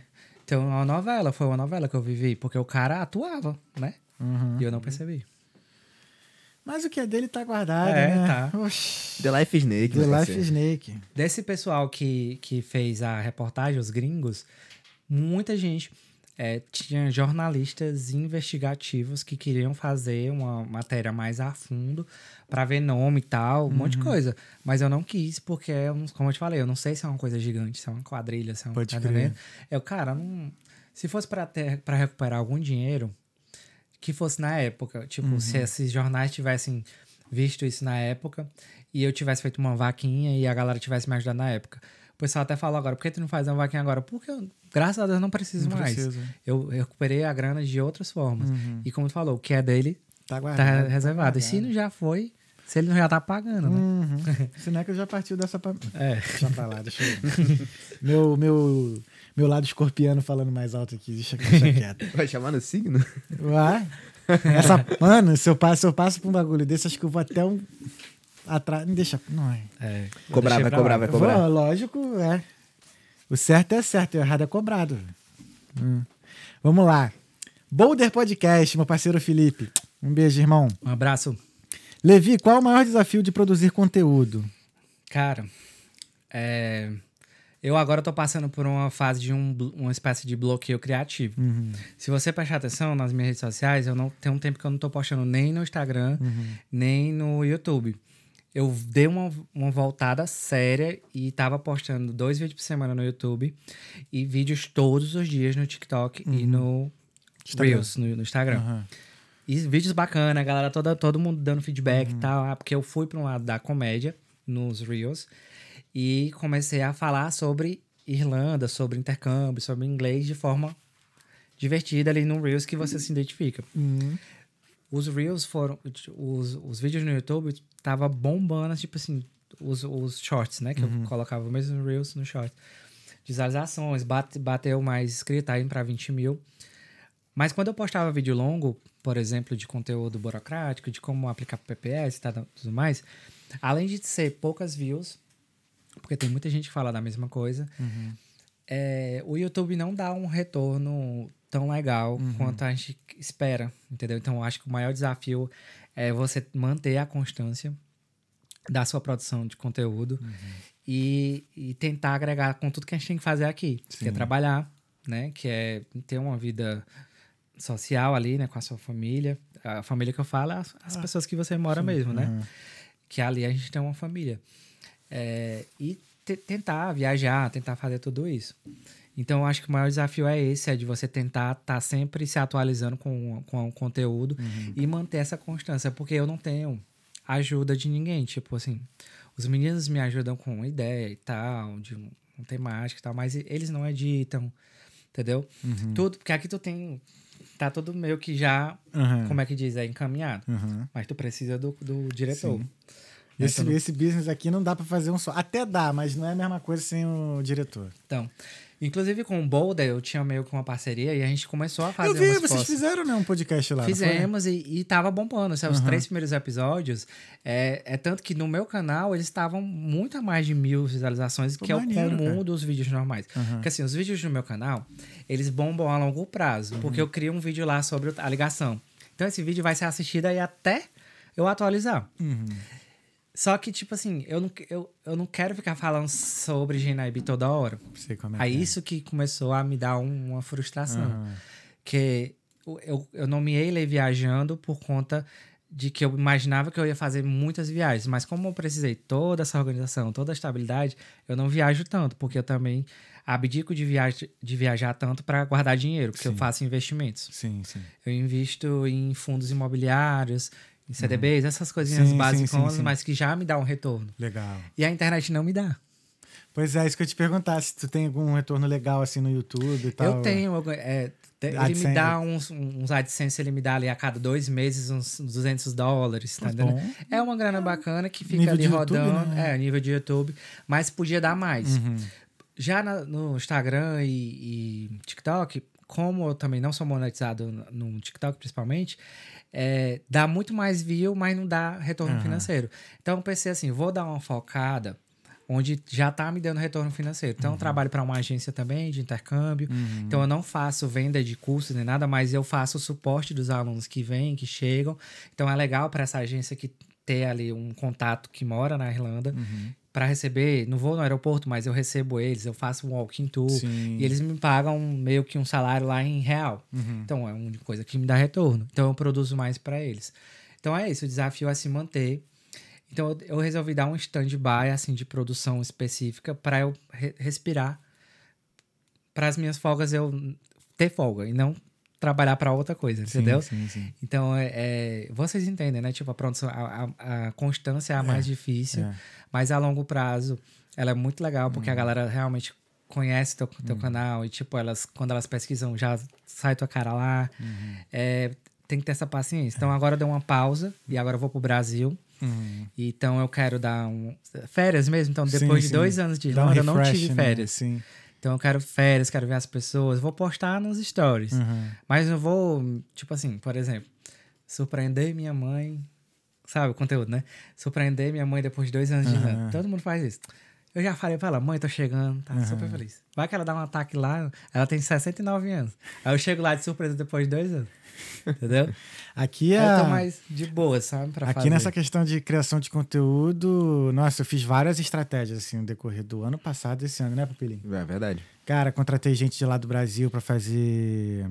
Então, uma novela, foi uma novela que eu vivi, porque o cara atuava, né? Uhum. E eu não percebi. Mas o que é dele tá guardado, É, né? tá. Oxi. The Life Snake. The né, Life? Snake. Desse pessoal que, que fez a reportagem, os gringos, muita gente é, tinha jornalistas investigativos que queriam fazer uma matéria mais a fundo para ver nome e tal, um monte de coisa. Mas eu não quis, porque, não- como eu te falei, eu não sei se é uma coisa gigante, se é uma quadrilha, se é um. Pode tá crer. Eu, cara, não, se fosse para recuperar algum dinheiro, que fosse na época. Tipo, se esses jornais tivessem visto isso na época e eu tivesse feito uma vaquinha e a galera tivesse me ajudado na época. O pessoal até falou agora, por que tu não faz uma vaquinha agora? Porque, eu, graças a Deus, não preciso Não mais. precisa. Eu, recuperei a grana de outras formas. E como tu falou, o que é dele Tá tá guardado. reservado. E se não já foi, se ele não já tá pagando, né? Uhum. Sineca já partiu dessa pra... É. Deixa pra lá, deixa eu... meu, meu, meu lado escorpiano falando mais alto aqui, deixa, deixa quieto. Vai chamar no signo? Uai. Essa, mano, se eu, passo, se eu passo por um bagulho desse, acho que eu vou até um... Atrás... Deixa... Não é. é. Cobrar, vai pra cobrar, vai Eu cobrar. vou, lógico, é. O certo é certo, o errado é cobrado. Hum. Vamos lá. Boulder Podcast, meu parceiro Felipe. Um beijo, irmão. Um abraço. Levi, qual o maior desafio de produzir conteúdo? Cara, é, eu agora tô passando por uma fase de um, uma espécie de bloqueio criativo. Se você prestar atenção nas minhas redes sociais, eu não tem um tempo que eu não tô postando nem no Instagram, nem no YouTube. Eu dei uma, uma voltada séria e tava postando dois vídeos por semana no YouTube e vídeos todos os dias no TikTok e no Instagram. Reels, no, no Instagram. Aham. E vídeos bacanas, a galera toda, todo mundo dando feedback e tal. ah, Porque eu fui para um lado da comédia nos Reels e comecei a falar sobre Irlanda, sobre intercâmbio, sobre inglês de forma divertida ali no Reels que você se identifica. Uhum. Os Reels foram. Os, os vídeos no YouTube tava bombando, tipo assim, os, os shorts, né? Que eu colocava mesmo no Reels no short. Visualizações, bate, bateu mais inscrito, tá indo pra 20 mil. Mas quando eu postava vídeo longo, por exemplo, de conteúdo burocrático, de como aplicar PPS e tudo mais, além de ser poucas views, porque tem muita gente que fala da mesma coisa, é, o YouTube não dá um retorno tão legal quanto a gente espera, entendeu? Então, eu acho que o maior desafio é você manter a constância da sua produção de conteúdo e, e tentar agregar com tudo que a gente tem que fazer aqui, que é Sim. trabalhar, né? Que é ter uma vida social ali, né? Com a sua família. A família que eu falo é as, as pessoas que você mora mesmo, né? Uhum. Que ali a gente tem uma família. É, e te- tentar viajar, tentar fazer tudo isso. Então, eu acho que o maior desafio é esse, é de você tentar estar sempre se atualizando com, com o conteúdo e manter essa constância, porque eu não tenho ajuda de ninguém. Tipo assim, os meninos me ajudam com ideia e tal, de um, um temática e tal, mas eles não editam, entendeu? Tudo, porque aqui tu tem. Tá tudo meio que já, Uhum. como é que diz, é encaminhado. Uhum. Mas tu precisa do, do diretor. Sim. Né? Esse, Então, esse business aqui não dá pra fazer um só. Até dá, mas não é a mesma coisa sem o diretor. Então, inclusive com o Boulder, eu tinha meio que uma parceria e a gente começou a fazer eu vi, vocês postas. fizeram né, um podcast lá. Fizemos e, e tava bombando. Assim, Os Uhum. três primeiros episódios. É, é tanto que no meu canal eles estavam muito a mais de mil visualizações, Pô, que é o maneiro, comum cara. dos vídeos normais. Uhum. Porque assim, os vídeos do meu canal, eles bombam a longo prazo. Uhum. Porque eu crio um vídeo lá sobre a ligação. Então esse vídeo vai ser assistido aí até eu atualizar. Uhum. Só que, tipo assim, eu não, eu, eu não quero ficar falando sobre Genaib toda hora. Sei como é. Aí é. isso que começou a me dar um- uma frustração. Aham. Que eu, eu, eu nomeei ele viajando por conta de que eu imaginava que eu ia fazer muitas viagens. Mas como eu precisei toda essa organização, toda a estabilidade, eu não viajo tanto, porque eu também abdico de, viaj de viajar tanto para guardar dinheiro, porque eu Sim. faço investimentos. Sim, sim. Eu invisto em fundos imobiliários, em CDBs, essas coisinhas Sim, básicas, sim, sim. mas que já me dá um retorno. Legal. E a internet não me dá. Pois é, isso que eu te perguntar, se tu tem algum retorno legal assim no YouTube e tal. Eu tenho. é, ele AdSense. me dá uns, uns AdSense, ele me dá ali a cada dois meses uns 200 dólares, tá Bom. entendendo? É uma grana bacana que fica Nível ali de YouTube, rodando. né? É, nível de YouTube. Mas podia dar mais. Uhum. Já na- no Instagram e, e TikTok, como eu também não sou monetizado no TikTok, principalmente, é, dá muito mais view, mas não dá retorno Aham. financeiro. Então eu pensei assim, vou dar uma focada onde já tá me dando retorno financeiro. Então, eu trabalho para uma agência também de intercâmbio. Uhum. Então, eu não faço venda de cursos nem nada, mas eu faço o suporte dos alunos que vêm, que chegam. Então, é legal para essa agência que ter ali um contato que mora na Irlanda Uhum. Para receber. Não vou no aeroporto, mas eu recebo eles, eu faço um walking tour. Sim. E eles me pagam meio que um salário lá em real. Uhum. Então é uma coisa que me dá retorno. Então eu produzo mais para eles. Então é isso, o desafio é se manter. Então eu, eu resolvi dar um stand-by assim de produção específica para eu re- respirar. Para as minhas folgas eu ter folga e não trabalhar para outra coisa, entendeu? Sim, sim. Então é, é- vocês entendem, né? Tipo a produção, a, a- a constância é a mais difícil. É. Mas a longo prazo, ela é muito legal, Uhum. porque a galera realmente conhece teu, teu canal e, tipo, elas, quando elas pesquisam, já sai tua cara lá. Uhum. É, tem que ter essa paciência. Então, agora eu dei uma pausa e agora eu vou pro Brasil. Uhum. Então, eu quero dar um... Férias mesmo. Então, depois sim. de dois anos de Dá um Irlanda, eu não tive né? férias. Sim. Então, eu quero férias, quero ver as pessoas. Vou postar nos stories. Uhum. Mas não vou, tipo assim, por exemplo, surpreender minha mãe. Sabe o conteúdo, né? Surpreender minha mãe depois de dois anos de Aham. Irlanda. Todo mundo faz isso. Eu já falei pra ela, mãe, tô chegando, tá super feliz. Vai que ela dá um ataque lá, ela tem 69 anos. Aí eu chego lá de surpresa depois de dois anos. Entendeu? Aqui é. Eu tô mais de boa, sabe? Pra Aqui fazer. nessa questão de criação de conteúdo, nossa, eu fiz várias estratégias assim no decorrer do ano passado e esse ano, né, Papilinho? É verdade. Cara, contratei gente de lá do Brasil pra fazer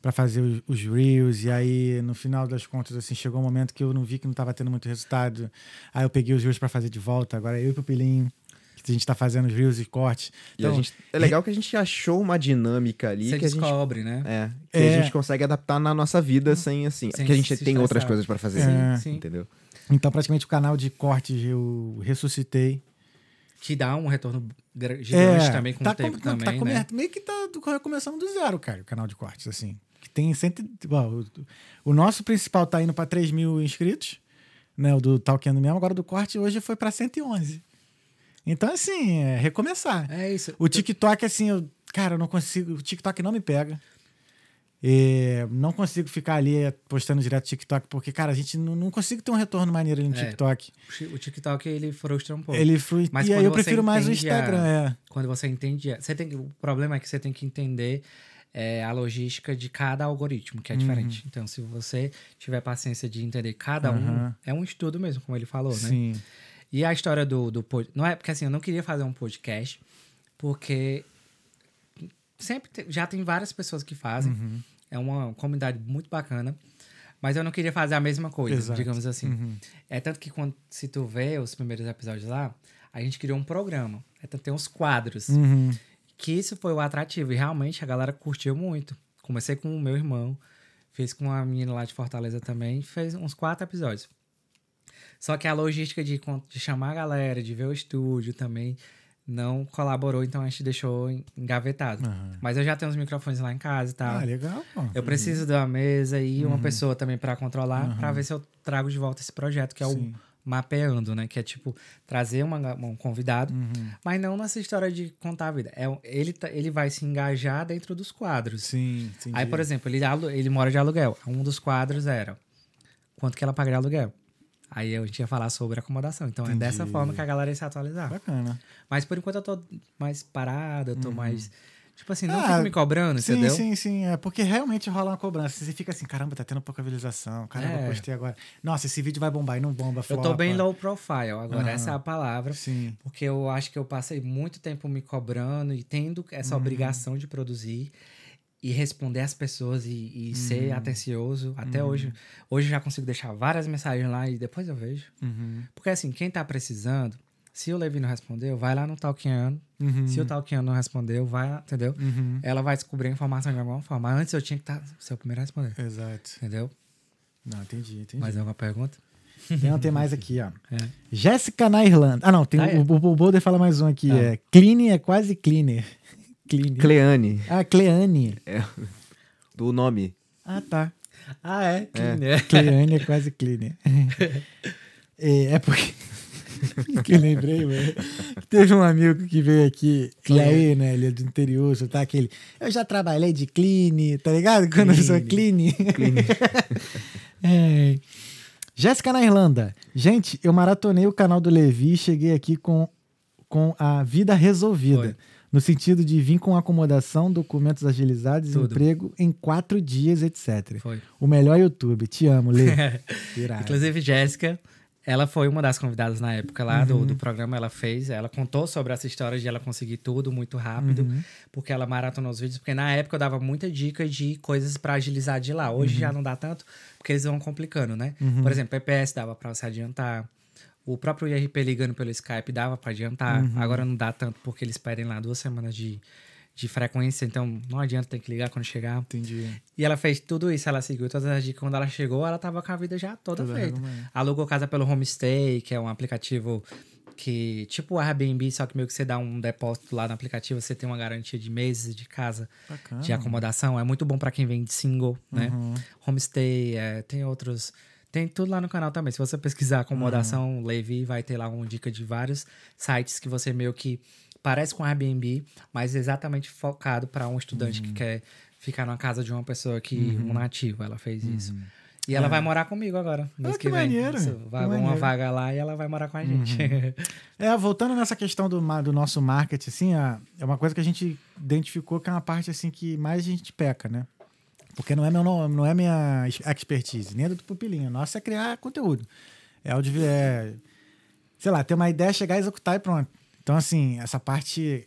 para fazer os, os reels e aí no final das contas assim chegou um momento que eu não vi que não tava tendo muito resultado. Aí eu peguei os reels pra fazer de volta. Agora eu e o Papilinho que a gente tá fazendo os reels e cortes. E a gente, é legal que a gente achou uma dinâmica ali Você que a gente descobre, né? É, que É. a gente consegue adaptar na nossa vida sem assim. Sem porque a gente tem outras estressar. coisas pra fazer. Sim, sim. Entendeu? Então praticamente o canal de cortes eu ressuscitei. Que dá um retorno gra- gigante também com tá o tempo com- também, tá né? come- Meio que tá do- começando do zero, cara, o canal de cortes, assim. Que tem cento, e- bom, o, o nosso principal tá indo pra 3 mil inscritos, né? O do Talkando mesmo. Agora o do corte hoje foi pra 111. Então, assim, é recomeçar. É isso. O TikTok, assim, eu, cara, eu não consigo. O TikTok não me pega. É, não consigo ficar ali é, postando direto TikTok, porque, cara, a gente não, não consigo ter um retorno maneiro ali no É. TikTok. O TikTok, ele frustra um pouco. Ele flui. Mas e aí eu prefiro mais o entende a- Instagram, é. Quando você entende. Você tem, o problema é que você tem que entender é, a logística de cada algoritmo, que é diferente. Então, se você tiver paciência de entender cada um, Uhum. é um estudo mesmo, como ele falou, né? Sim. E a história do, do pod- Não é porque assim, eu não queria fazer um podcast, porque sempre te- já tem várias pessoas que fazem. Uhum. É uma comunidade muito bacana. Mas eu não queria fazer a mesma coisa, Exato. digamos assim. Uhum. É tanto que quando se tu vê os primeiros episódios lá, a gente criou um programa. É tanto tem uns quadros. Uhum. Que isso foi o atrativo. E realmente a galera curtiu muito. Comecei com o meu irmão, fiz com a menina lá de Fortaleza também, fez uns quatro episódios. Só que a logística de, de chamar a galera, de ver o estúdio também, não colaborou, então a gente deixou en- engavetado. Aham. Mas eu já tenho os microfones lá em casa e tal. Ah, legal, pô. Eu preciso de uma mesa e uma pessoa também para controlar, para ver se eu trago de volta esse projeto, que é Sim. o Mapeando, né? Que é tipo trazer uma- um convidado, Uhum. mas não nessa história de contar a vida. É, ele, tá- ele vai se engajar dentro dos quadros. Sim, entendi. Aí, por exemplo, ele, ele mora de aluguel. Um dos quadros era quanto que ela paga de aluguel. Aí a gente ia falar sobre acomodação. Então é Entendi. dessa forma que a galera ia se atualizar. Bacana. Mas por enquanto eu tô mais parada, eu tô mais. Tipo assim, não Ah, fico me cobrando, Sim, entendeu? sim, sim. É porque realmente rola uma cobrança. Você fica assim, caramba, tá tendo pouca visualização. Caramba, É. eu postei agora. Nossa, esse vídeo vai bombar e não bomba. Eu tô flopa. bem low profile agora, Aham. essa é a palavra. Sim. Porque eu acho que eu passei muito tempo me cobrando e tendo essa Uhum. obrigação de produzir e responder às pessoas e, e ser Uhum. atencioso. Até hoje. Hoje eu já consigo deixar várias mensagens lá e depois eu vejo. Uhum. Porque assim, quem tá precisando, se o Levi não respondeu, vai lá no Talkiano. Uhum. Se o Talkiano não respondeu, vai lá, entendeu? Uhum. Ela vai descobrir a informação de alguma forma. Antes eu tinha que estar ser o primeiro a responder. Exato. Entendeu? Não, entendi, entendi. Mais alguma pergunta? Tem, não, tem mais aqui, ó. É. Jéssica na Irlanda. Ah, não, tem Ah, é? o, o, o Boulder fala mais um aqui. Ah. É Clean é quase cleaner. Clean. Cleane, Ah, Cleane. do nome. Ah, tá. Ah, é? Cleane é quase cleaner. é, é porque. que eu lembrei, velho. Teve um amigo que veio aqui, e aí, né? Ele é do interior, tá aquele. Eu já trabalhei de clean, tá ligado? Quando eu sou clean. é. Jéssica na Irlanda. Gente, eu maratonei o canal do Levi e cheguei aqui com com a vida resolvida. Foi. No sentido de vir com acomodação, documentos agilizados, Tudo. emprego em quatro dias, etc. Foi. O melhor YouTube. Te amo, Lê. Inclusive, Jéssica, ela foi uma das convidadas na época lá do, Uhum. do programa. Ela fez, ela contou sobre essa história de ela conseguir tudo muito rápido, Uhum. porque ela maratonou os vídeos. Porque na época eu dava muita dica de coisas pra agilizar de lá. Hoje Uhum. já não dá tanto, porque eles vão complicando, né? Por exemplo, PPS dava pra você adiantar. O próprio IRP ligando pelo Skype dava pra adiantar. Uhum. Agora não dá tanto, porque eles pedem lá duas semanas de, de frequência. Então não adianta, tem que ligar quando chegar. Entendi. E ela fez tudo isso, ela seguiu todas as dicas. Quando ela chegou, ela tava com a vida já toda Toda feita. Alugou casa pelo Homestay, que é um aplicativo que, tipo o Airbnb, só que meio que você dá um depósito lá no aplicativo, você tem uma garantia de meses de casa, Bacana. de acomodação. É muito bom pra quem vem de single, né? Uhum. Homestay, é, tem outros. Tem tudo lá no canal também. Se você pesquisar acomodação, Uhum. Levi, vai ter lá uma dica de vários sites que você meio que parece com Airbnb, mas exatamente focado para um estudante Uhum. que quer ficar na casa de uma pessoa que um nativo. Ela fez isso. E ela É. vai morar comigo agora. mês Ah, que vem. maneiro, Isso, que Vai uma maneiro. Uhum. vaga lá e ela vai morar com a gente. É, voltando nessa questão do, do nosso marketing, assim, a- é uma coisa que a gente identificou que é uma parte assim que mais a gente peca, né? Porque não é, meu, não, é minha ex- expertise, nem a do pupilinho. Nossa é criar conteúdo. É audio, é, sei lá, ter uma ideia, chegar, executar e pronto. Então, assim, essa parte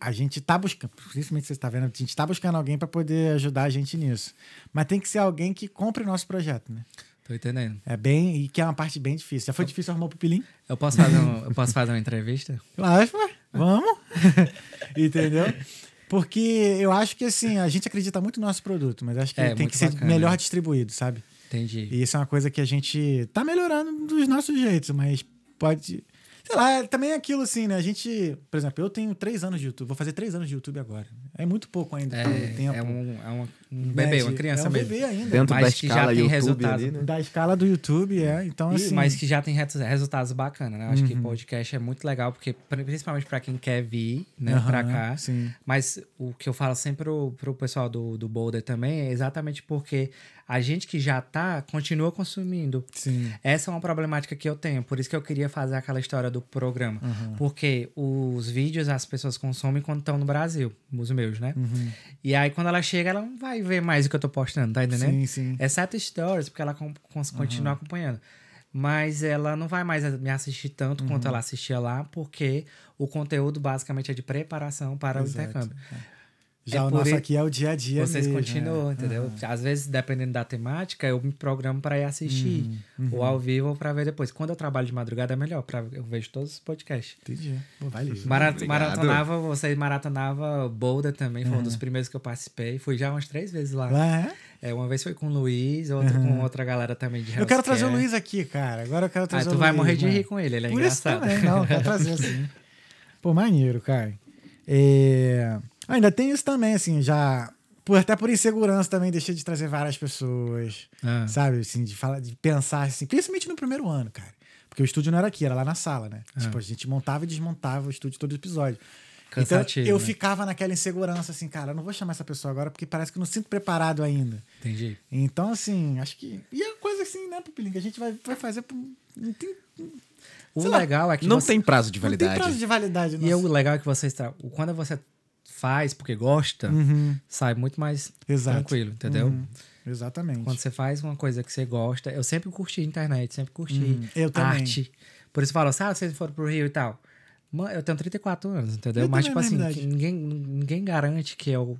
a gente tá buscando, principalmente você está vendo, a gente tá buscando alguém para poder ajudar a gente nisso. Mas tem que ser alguém que compre o nosso projeto, né? Tô entendendo. É bem, e que é uma parte bem difícil. Já foi difícil arrumar o pupilinho? Eu posso fazer, um- eu posso fazer uma entrevista? Claro, vamos. Entendeu? Porque eu acho que assim, a gente acredita muito no nosso produto, mas acho que É, tem que ser bacana. melhor distribuído, sabe? Entendi. E isso é uma coisa que a gente tá melhorando dos nossos jeitos, mas pode. Sei lá, é- também é aquilo assim, né? A gente, por exemplo, eu tenho três anos de YouTube, vou fazer três anos de YouTube agora. É muito pouco ainda. É, pelo tempo. é um, é um, um né, bebê, uma criança é um mesmo. bebê ainda. Dentro Mas da que já escala tem YouTube resultado. ali, né? Da escala do YouTube, é. Então, E- assim. mas que já tem resultados bacanas, né? Eu acho Uhum. que podcast é muito legal, porque pri- principalmente pra quem quer vir, né, aham, pra cá. Sim. Mas o que eu falo sempre pro, pro pessoal do, do Boulder também é exatamente porque a gente que já tá, continua consumindo. Sim. Essa é uma problemática que eu tenho, por isso que eu queria fazer aquela história do programa. Aham. Porque os vídeos as pessoas consomem quando estão no Brasil, os meus, né? Uhum. E aí quando ela chega, ela não vai ver mais o que eu tô postando, tá entendendo? Sim, sim. Exceto stories, porque ela continua acompanhando. Mas ela não vai mais me assistir tanto Uhum. quanto ela assistia lá, porque o conteúdo basicamente é de preparação para Exato. o intercâmbio. Já É o nosso i- aqui é o dia a dia. Vocês mesmo, continuam, é. entendeu? Às vezes, dependendo da temática, eu me programo para ir assistir. Uhum, Ou ao vivo ou para ver depois. Quando eu trabalho de madrugada é melhor, pra, eu vejo todos os podcasts. Entendi. Pô, vale. Mara- Obrigado. maratonava, você maratonava Boulder também, foi um dos primeiros que eu participei. Fui já umas três vezes lá. Lá é? É, uma vez foi com o Luiz, outra com outra galera também de Eu quero trazer o Luiz aqui, cara. Agora eu quero Ah, trazer tu o vai Luiz, morrer de mano. rir com ele, ele é Por isso engraçado. também, não, eu quero trazer assim. Pô, maneiro, cara. É... Ainda tem isso também, assim, já. Por, até por insegurança também, deixei de trazer várias pessoas, Ah. sabe? Assim, de, falar, de pensar assim, principalmente no primeiro ano, cara. Porque o estúdio não era aqui, era lá na sala, né? Ah. Tipo, a gente montava e desmontava o estúdio todo episódio. Cansativo, então eu né? ficava naquela insegurança, assim, cara, eu não vou chamar essa pessoa agora porque parece que eu não sinto preparado ainda. Entendi. Então, assim, acho que. E é coisa assim, né, Pupilinho, que a gente vai, vai fazer. Por... Não tem, O Sei lá, legal é que Não você... tem prazo de não tem validade. prazo de validade. E é nossa. o legal é que você. Quando você faz porque gosta, Uhum, sai muito mais exato. tranquilo, entendeu? Uhum, exatamente. Quando você faz uma coisa que você gosta, eu sempre curti internet, sempre curti Uhum, eu também. arte. Por isso eu falo, sabe, vocês foram pro Rio e tal. Eu tenho 34 anos, entendeu? Eu Mas, tipo assim, ninguém, ninguém garante que eu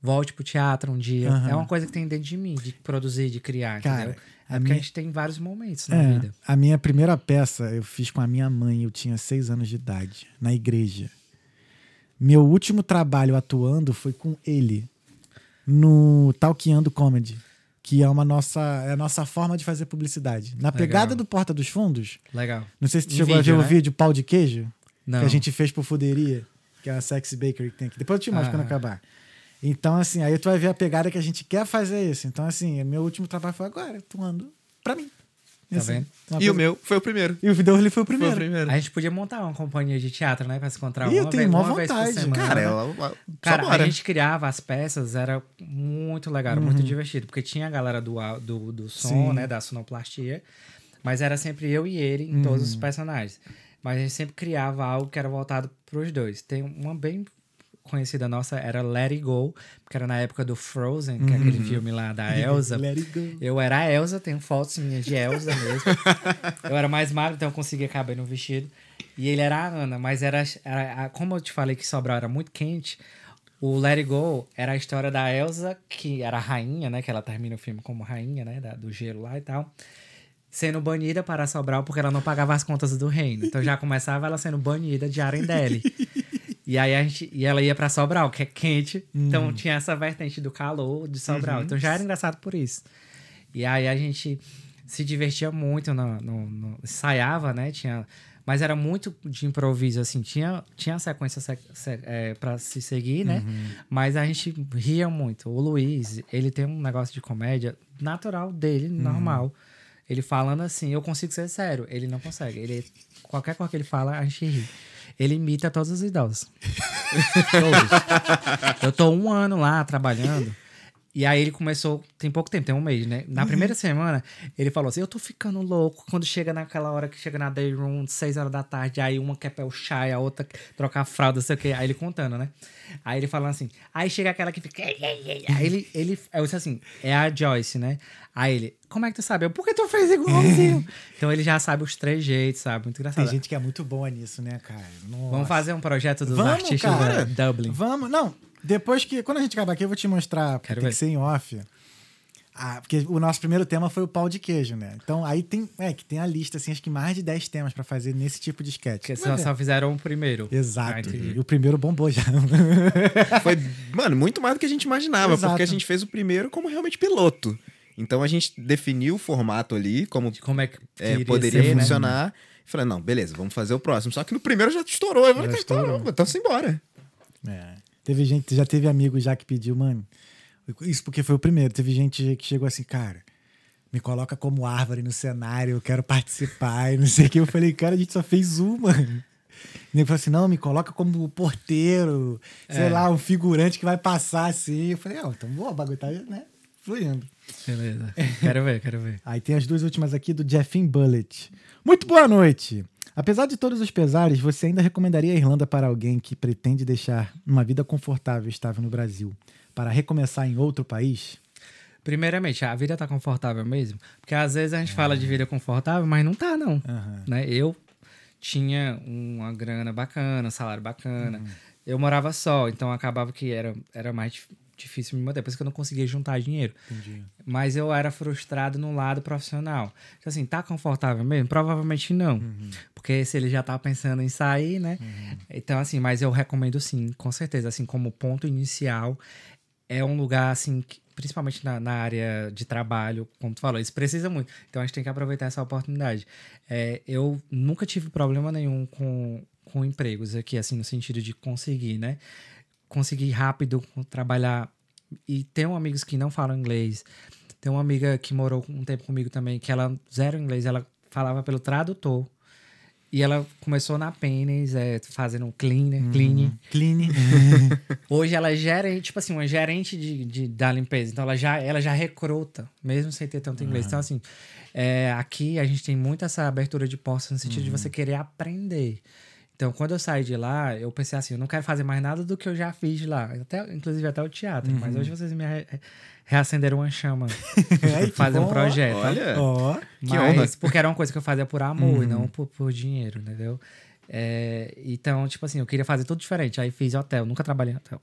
volte pro teatro um dia. Aham. É uma coisa que tem dentro de mim, de produzir, de criar, Cara, entendeu? a É porque minha- a gente tem vários momentos na É, vida. a minha primeira peça eu fiz com a minha mãe, eu tinha seis anos de idade, na igreja. Meu último trabalho atuando foi com ele, no Talqueando Comedy, que é uma nossa, é a nossa forma de fazer publicidade. Na pegada do Porta dos Fundos, Legal. não sei se tu chegou a ver vídeo, o né? vídeo Pau de Queijo, Não. que a gente fez pro Fuderia, que é a Sexy Bakery que tem aqui. Depois eu te mostro Ah. quando acabar. Então, assim, aí tu vai ver a pegada que a gente quer fazer isso. Então, assim, meu último trabalho foi agora, atuando pra mim. Tá Assim, vendo? uma E coisa- o meu foi o primeiro. E o Video Rally foi o Foi primeiro. o primeiro. A gente podia montar uma companhia de teatro, né? Pra se encontrar eu uma, tenho vez, uma vez por vontade. semana. Cara, né? ela, ela, Cara, a gente criava as peças, era muito legal, era muito divertido, porque tinha a galera do, do, do som, Sim. né, da sonoplastia, mas era sempre eu e ele em todos os personagens. mas a gente sempre criava algo que era voltado para os dois. Tem uma bem conhecida nossa, era Let It Go, que era na época do Frozen, que é aquele filme lá da Elsa. Let it go. Eu era a Elsa, tenho fotos minhas de Elsa mesmo. eu era mais magro, então eu conseguia caber no vestido. E ele era a Ana, mas era, era como eu te falei que Sobral era muito quente, o Let It Go era a história da Elsa, que era a rainha, né? Que ela termina o filme como rainha, né? da- do gelo lá e tal. Sendo banida para Sobral porque ela não pagava as contas do reino. Então já começava ela sendo banida de Arendelle. E aí a gente, e ela ia pra Sobral, que é quente. Então tinha essa vertente do calor de Sobral. Então já era engraçado por isso. E aí a gente se divertia muito, no, no- no- ensaiava, né? Tinha, mas era muito de improviso, assim. Tinha, tinha sequência se, se, é, para se seguir, né? Mas a gente ria muito. O Luiz, ele tem um negócio de comédia natural dele, normal. Ele falando assim, eu consigo ser sério. Ele não consegue. Ele, qualquer coisa que ele fala, a gente ri. Ele imita todos os idosos. Todos. Eu tô um ano lá trabalhando. E aí ele começou, tem pouco tempo, tem um mês, né? Na primeira semana, ele falou assim: Eu tô ficando louco. Quando chega naquela hora que chega na day room, seis horas da tarde, aí uma quer pé o chá, a outra trocar a fralda, sei o quê. Aí ele contando, né? Aí ele falando assim, aí chega aquela que fica. Aí ele, ele, eu disse assim, é a Joyce, né? Aí ele, como é que tu sabe? Eu, por que tu fez igualzinho? então ele já sabe os três jeitos, sabe? Muito engraçado. Tem gente que é muito boa nisso, né, cara? Nossa. Vamos fazer um projeto dos Vamos, artistas cara. da Dublin. Vamos, não. Depois que. Quando a gente acabar aqui, eu vou te mostrar. porque Quero tem ver. que ser em off. Ah, porque o nosso primeiro tema foi o pau de queijo, né? Então aí tem. É, que tem a lista, assim, acho que mais de 10 temas pra fazer nesse tipo de sketch. Porque Vai só, fizeram o primeiro. Ah, Exato. entendi. e o primeiro bombou já. Foi, mano, muito mais do que a gente imaginava, Exato. porque a gente fez o primeiro como realmente piloto. Então a gente definiu o formato ali, como De como é que é, poderia ser, né? funcionar. E falei, não, beleza, vamos fazer o próximo. Só que no primeiro já estourou. Eu falei, Já "Cara, estourou, estourou. então simbora. É. Teve gente, já teve amigo já que pediu, mano. Isso porque foi o primeiro. Teve gente que chegou assim, cara, me coloca como árvore no cenário, eu quero participar e não sei o que. Eu falei, cara, a gente só fez uma. E ele falou assim: não, me coloca como porteiro, sei É. lá, um figurante que vai passar assim. Eu falei, ah, então boa, o bagulho tá, né? Fluindo. Beleza. Quero ver, quero ver. Aí tem as duas últimas aqui do Jeffin Bullet. Muito boa noite! Apesar de todos os pesares, você ainda recomendaria a Irlanda para alguém que pretende deixar uma vida confortável e estável no Brasil para recomeçar em outro país? Primeiramente, a vida tá confortável mesmo? Porque às vezes a gente fala de vida confortável, mas não tá, não. Aham. Né? Eu tinha uma grana bacana, um salário bacana. Eu morava só, então acabava que era, era mais dif- difícil me manter. Por isso que eu não conseguia juntar dinheiro. Entendi. Mas eu era frustrado no lado profissional. Então, assim, tá confortável mesmo? Provavelmente não. Porque se ele já tá pensando em sair, né? Então, assim, mas eu recomendo sim, com certeza. Assim, como ponto inicial, é um lugar, assim, que- principalmente na, na área de trabalho, como tu falou, isso precisa muito. Então, a gente tem que aproveitar essa oportunidade. É, eu nunca tive problema nenhum com, com empregos aqui, assim, no sentido de conseguir, né? Conseguir rápido trabalhar. E tenho amigos que não falam inglês. Tem uma amiga que morou um tempo comigo também, que ela zero inglês, ela falava pelo tradutor. E ela começou na Pennies, é, fazendo cleaner, cleaning. Clean. Hoje ela é gerente, tipo assim, uma gerente de, de- da limpeza. Então ela já, ela já recruta, mesmo sem ter tanto inglês. Então, assim, é, aqui a gente tem muito essa abertura de portas no sentido de você querer aprender. Então, quando eu saí de lá, eu pensei assim, eu não quero fazer mais nada do que eu já fiz lá. Até, inclusive até o teatro. Mas hoje vocês me re- reacenderam uma chama. Que fazer um projeto. Olha, Ó, Que Mas honra. porque era uma coisa que eu fazia por amor e não por, por dinheiro, entendeu? É, então, tipo assim, eu queria fazer tudo diferente. Aí fiz hotel, nunca trabalhei em hotel.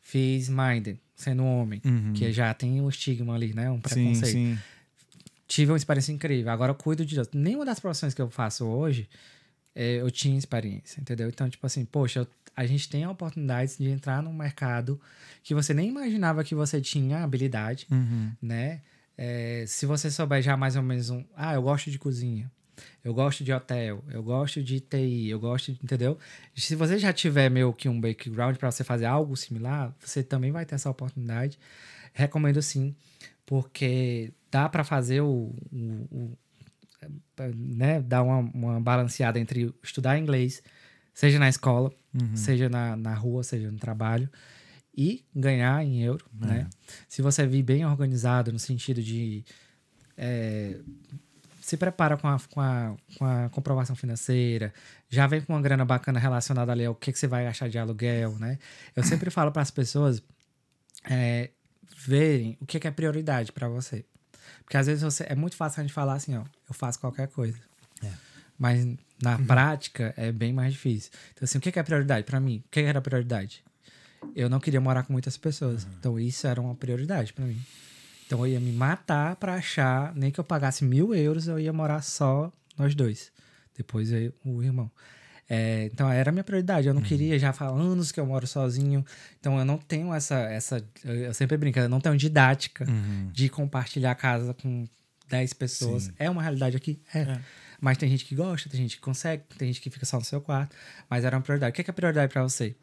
Fiz Minden, sendo homem, que já tem um estigma ali, né? Um sim, preconceito. sim. Tive uma experiência incrível. Agora eu cuido de. Nenhuma das profissões que eu faço hoje, é, eu tinha experiência, entendeu? Então, tipo assim, poxa, eu- a gente tem a oportunidade de entrar num mercado que você nem imaginava que você tinha habilidade Uhum. né? É, se você souber já mais ou menos um, ah, eu gosto de cozinha, eu gosto de hotel, eu gosto de TI, eu gosto, de, entendeu? Se você já tiver meio que um background para você fazer algo similar, você também vai ter essa oportunidade. Recomendo sim, porque dá para fazer o- o- né, dar uma, uma balanceada entre estudar inglês, seja na escola, seja na, na rua, seja no trabalho, e ganhar em euro, né? Se você vir bem organizado no sentido de é, se prepara com a, com, a, com a comprovação financeira, já vem com uma grana bacana relacionada ali ao que, que você vai achar de aluguel, né? Eu sempre falo para as pessoas é, verem o que, que é prioridade para você. Porque às vezes você, é muito fácil a gente falar assim, ó, eu faço qualquer coisa. É. Mas na prática é bem mais difícil. Então, assim, o que, é prioridade para mim? O que, era prioridade? Eu não queria morar com muitas pessoas. Então, isso era uma prioridade para mim. Então, eu ia me matar para achar, nem que eu pagasse mil euros, eu ia morar só nós dois. Depois eu, o irmão. É, então, era a minha prioridade. Eu não queria, já faz anos que eu moro sozinho. Então, eu não tenho essa. essa eu sempre brinco, eu não tenho didática de compartilhar a casa com 10 pessoas. Sim. É uma realidade aqui? É. É. Mas tem gente que gosta, tem gente que consegue, tem gente que fica só no seu quarto. Mas era uma prioridade. O que é, que é prioridade para você?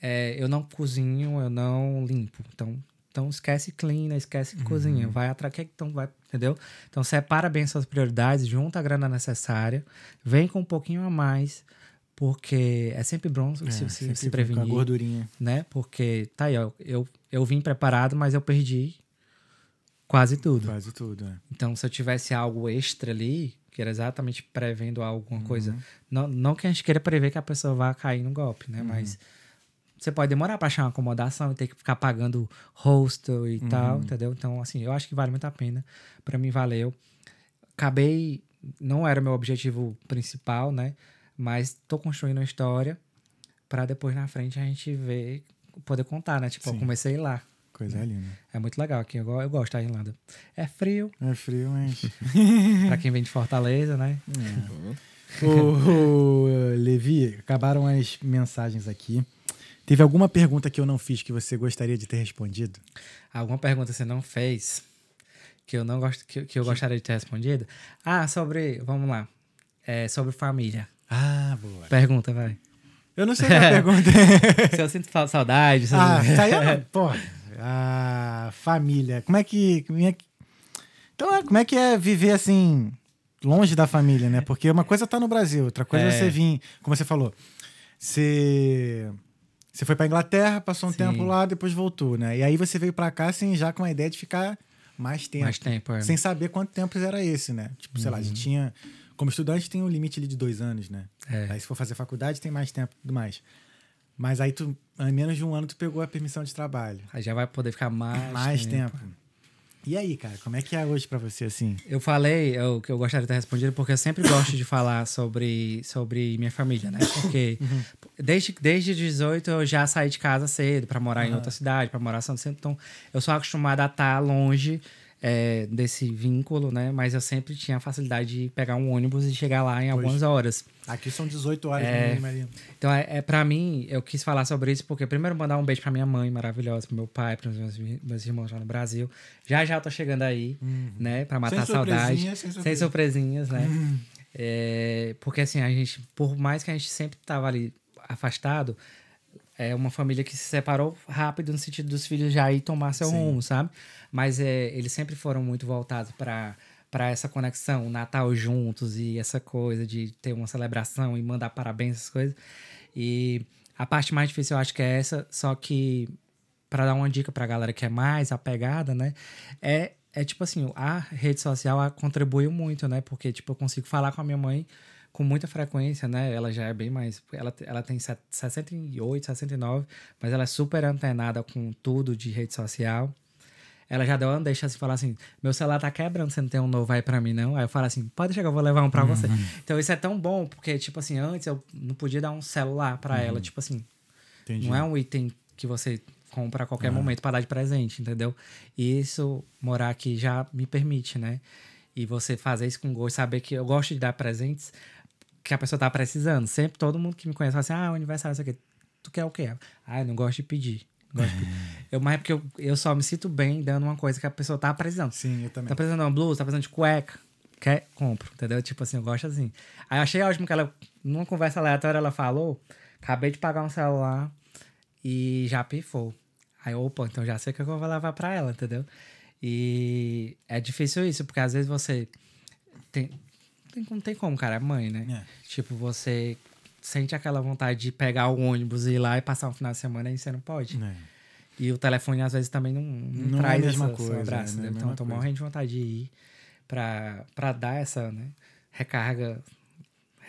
É, eu não cozinho, eu não limpo. Então, então esquece clean, esquece cozinha. Vai atrás, que- então vai, entendeu? Então separa bem suas prioridades, junta a grana necessária, vem com um pouquinho a mais, porque é sempre bom se, É, se, sempre se com a prevenir, gordurinha. né? Porque tá aí, ó, eu, eu vim preparado, mas eu perdi quase tudo. Quase tudo, é. Então, se eu tivesse algo extra ali, que era exatamente prevendo alguma coisa, Uhum. não, não que a gente queira prever que a pessoa vá cair no golpe, Uhum. né? Mas você pode demorar para achar uma acomodação e ter que ficar pagando hostel e Uhum. tal, entendeu? Então, assim, eu acho que vale muito a pena. Para mim, valeu. Acabei, não era meu objetivo principal, né? Mas tô construindo uma história para depois na frente a gente ver, poder contar, né? Tipo, eu Sim. comecei lá. Coisa linda. É muito legal aqui, eu, eu gosto da Irlanda. É frio, É frio, mas. Pra quem vem de Fortaleza, né? É. o, o, Levi, acabaram as mensagens aqui. Teve alguma pergunta que eu não fiz que você gostaria de ter respondido? Alguma pergunta você não fez que eu não gosto, que, que eu gostaria de ter respondido? Ah, sobre, vamos lá, é, sobre família. Ah, boa. Pergunta, vai. Eu não sei é a pergunta. Se eu sinto saudade, se eu- ah, tá aí, ó, pô. A família. Como é que. Como é que... Então, é, como é que é viver assim, longe da família, né? Porque uma coisa tá no Brasil, outra coisa é É. você vir, como você falou, você. Você foi pra Inglaterra, passou um Sim. tempo lá, depois voltou, né? E aí você veio pra cá, assim, já com a ideia de ficar mais tempo. mais tempo. é. Sem saber quanto tempo era esse, né? Tipo, sei lá, a gente tinha. Como estudante tem um limite ali de dois anos, né? É. Aí se for fazer faculdade tem mais tempo e tudo mais. Mas aí tu, em menos de um ano, tu pegou a permissão de trabalho. Aí já vai poder ficar mais, mais tempo. E aí, cara, como é que é hoje pra você, assim? Eu falei o que eu gostaria de ter respondido, porque eu sempre gosto de falar sobre, sobre minha família, né? Porque desde, desde 18 eu já saí de casa cedo para morar em outra cidade, para morar em São Vicente. Então, eu sou acostumada a estar longe é, desse vínculo, né? Mas eu sempre tinha a facilidade de pegar um ônibus e chegar lá em algumas horas. Aqui são 18 horas É. mínimo ali. Então, é, é para mim, eu quis falar sobre isso porque, primeiro, mandar um beijo pra minha mãe maravilhosa, pro meu pai, pros meus, meus irmãos lá no Brasil. Já já tô chegando aí, né, pra matar a Sem saudade. surpresinha, sem Sem surpresa. surpresinhas, né? É, porque, assim, a gente, por mais que a gente sempre tava ali afastado, é uma família que se separou rápido no sentido dos filhos já ir tomar seu Sim. rumo, sabe? Mas é, eles sempre foram muito voltados para para essa conexão, o Natal juntos e essa coisa de ter uma celebração e mandar parabéns, essas coisas. E a parte mais difícil eu acho que é essa, só que para dar uma dica pra galera que é mais apegada, né? É, é tipo assim, a rede social contribuiu muito, né? Porque, tipo, eu consigo falar com a minha mãe com muita frequência, né? Ela já é bem mais. Ela, ela tem set- 68, 69, mas ela é super antenada com tudo de rede social. Ela já deu uma deixa assim, falar assim: meu celular tá quebrando, você não tem um novo aí pra mim, não? Aí eu falo assim: pode chegar, eu vou levar um pra você. Então isso é tão bom, porque, tipo assim, antes eu não podia dar um celular pra ela, tipo assim, Entendi. não é um item que você compra a qualquer momento para dar de presente, entendeu? E isso, morar aqui já me permite, né? E você fazer isso com gosto, saber que eu gosto de dar presentes que a pessoa tá precisando. Sempre todo mundo que me conhece fala assim: ah, aniversário, isso aqui. Tu quer o quê? Ah, eu não gosto de pedir. Gosto de pedir. eu, mas é porque eu, eu só me sinto bem dando uma coisa que a pessoa tá precisando. Sim, eu também. Tá precisando de uma blusa, tá precisando de cueca. Quer? Compro, entendeu? Tipo assim, eu gosto assim. Aí eu achei ótimo que ela, numa conversa aleatória, ela falou: acabei de pagar um celular e já pifou. Aí, opa, então já sei o que eu vou levar pra ela, entendeu? E é difícil isso, porque às vezes você. Tem, tem, não tem como, cara, é mãe, né? É. Tipo, você sente aquela vontade de pegar o ônibus e ir lá e passar um final de semana e você não pode. É. E o telefone, às vezes, também não, não, Não é a traz mesma essa- coisa, abraço, né? Não é? Então, eu tô morrendo de vontade de ir. pra, pra dar essa né, recarga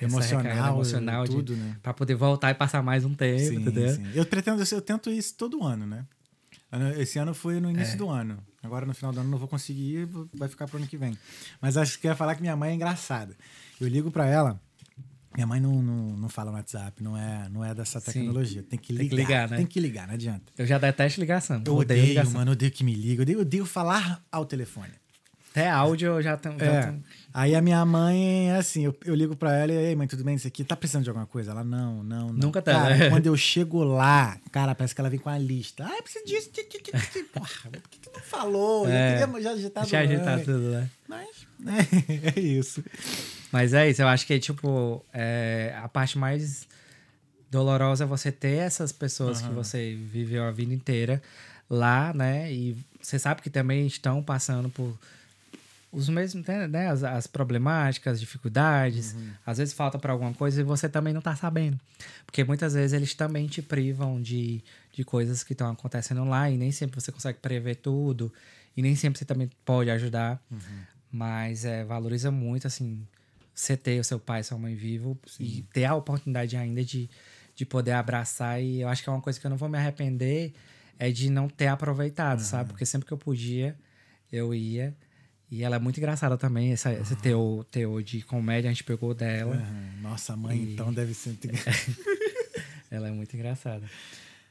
Emocional, emocional de- tudo, né? pra poder voltar e passar mais um tempo, Sim, entendeu? sim. Eu pretendo, eu tento isso todo ano, né? Esse ano foi no início É. do ano. Agora no final do ano não vou conseguir, vai ficar pro ano que vem. Mas acho que eu ia falar que minha mãe é engraçada. Eu ligo pra ela, minha mãe não, não, não fala no WhatsApp, não é, não é dessa Sim. tecnologia. Tem que ligar. Tem que ligar, né? Tem que ligar, não adianta. Eu já detesto ligação. Eu odeio, ligação. mano, eu odeio que me liga. Eu odeio, odeio falar ao telefone. Até áudio eu já tenho. já É. tenho- Aí a minha mãe é assim, eu, eu ligo pra ela e, ei, mãe, tudo bem isso aqui? Tá precisando de alguma coisa? Ela, não, não, não. Nunca tá, Cara, né? quando eu chego lá, cara, parece que ela vem com a lista. Ah, eu preciso disso. Porra, por que que tu falou? É. Já agitar Já agitar tudo, né? Mas, né, é isso. Mas é isso, eu acho que, tipo, é, a parte mais dolorosa é você ter essas pessoas que você viveu a vida inteira lá, né? E você sabe que também estão passando por os mesmos, né? né, As, as problemáticas, as dificuldades. Às vezes falta para alguma coisa e você também não tá sabendo. Porque muitas vezes eles também te privam de, de coisas que estão acontecendo lá e nem sempre você consegue prever tudo. E nem sempre você também pode ajudar. Mas é, valoriza muito, assim, você ter o seu pai e sua mãe vivo e ter a oportunidade ainda de, de poder abraçar. E eu acho que é uma coisa que eu não vou me arrepender é de não ter aproveitado, sabe? Porque sempre que eu podia, eu ia. E ela é muito engraçada também, essa, esse teor, teor de comédia, a gente pegou dela. Aham. Nossa, mãe, E- então deve ser. Ela é muito engraçada.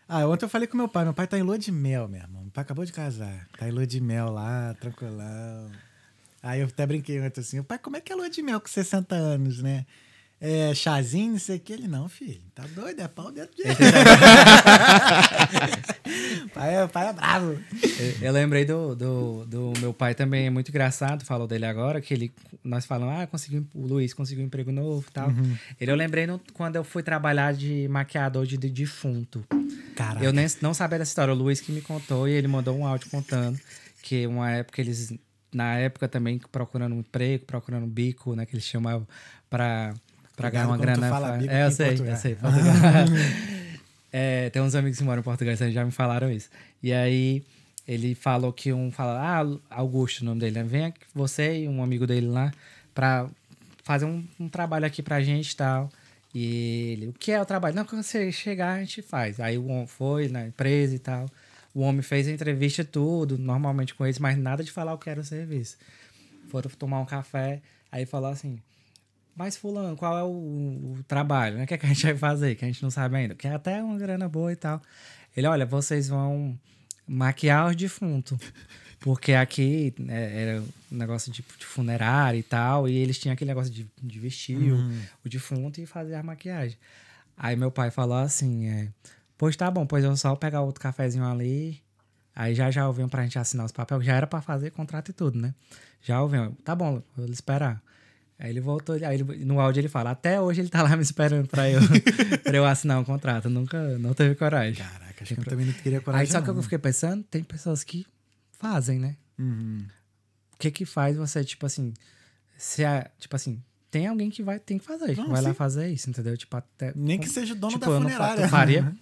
Ah, ontem eu falei com meu pai. Meu pai tá em lua de mel, meu irmão. Meu pai acabou de casar. Tá em lua de mel lá, tranquilão. Aí eu até brinquei ontem assim, pai, como é que é lua de mel com 60 anos, né? É chazinho, não sei o que. Ele, não, filho, tá doido, é pau dentro de... pai, é, pai é bravo. Eu, eu lembrei do, do, do meu pai também, é muito engraçado, falou dele agora, que ele, nós falamos, ah, conseguiu, o Luiz conseguiu um emprego novo e tal. Ele, eu lembrei no- quando eu fui trabalhar de maquiador de, de defunto. Caraca. Eu nem, não sabia dessa história, o Luiz que me contou e ele mandou um áudio contando que uma época eles, na época também, procurando um emprego, procurando um bico, né, que eles chamavam pra, pra ganhar uma grana. fala bico é, eu sei, Portugal. eu sei, Portugal. É, tem uns amigos que moram em Portugal, então já me falaram isso. E aí ele falou que um fala, ah, Augusto, o nome dele, né? Vem aqui, você e um amigo dele lá pra fazer um, um trabalho aqui pra gente e tal. E ele, o que é o trabalho? Não, quando você chegar, a gente faz. Aí o homem foi na empresa e tal. O homem fez a entrevista tudo, normalmente com eles, mas nada de falar o que era o serviço. Foram tomar um café, aí falou assim, mas fulano, qual é o, o trabalho? né? O que, é que a gente vai fazer? Que a gente não sabe ainda. Que é até uma grana boa e tal. Ele, olha, vocês vão maquiar os defuntos. Porque aqui é, era um negócio de, de funerária e tal. E eles tinham aquele negócio de, de vestir o, o defunto e fazer a maquiagem. Aí meu pai falou assim, é, pois tá bom, pois eu só pegar outro cafezinho ali. Aí já já eu venho pra gente assinar os papéis. Já era pra fazer contrato e tudo, né? Já eu venho. Tá bom, vou esperar. Aí ele voltou, aí ele- no áudio ele fala, até hoje ele tá lá me esperando pra eu, pra eu assinar um contrato. Nunca, não teve coragem. Caraca, acho que eu também não teria coragem Aí só que não. eu fiquei pensando, tem pessoas que fazem, né? Uhum. O que que faz você, tipo assim, se a, tipo assim, tem alguém que vai, tem que fazer, Não, vai lá sim. fazer isso, entendeu? Tipo, até, Nem que seja o dono tipo, da eu não funerária. faria?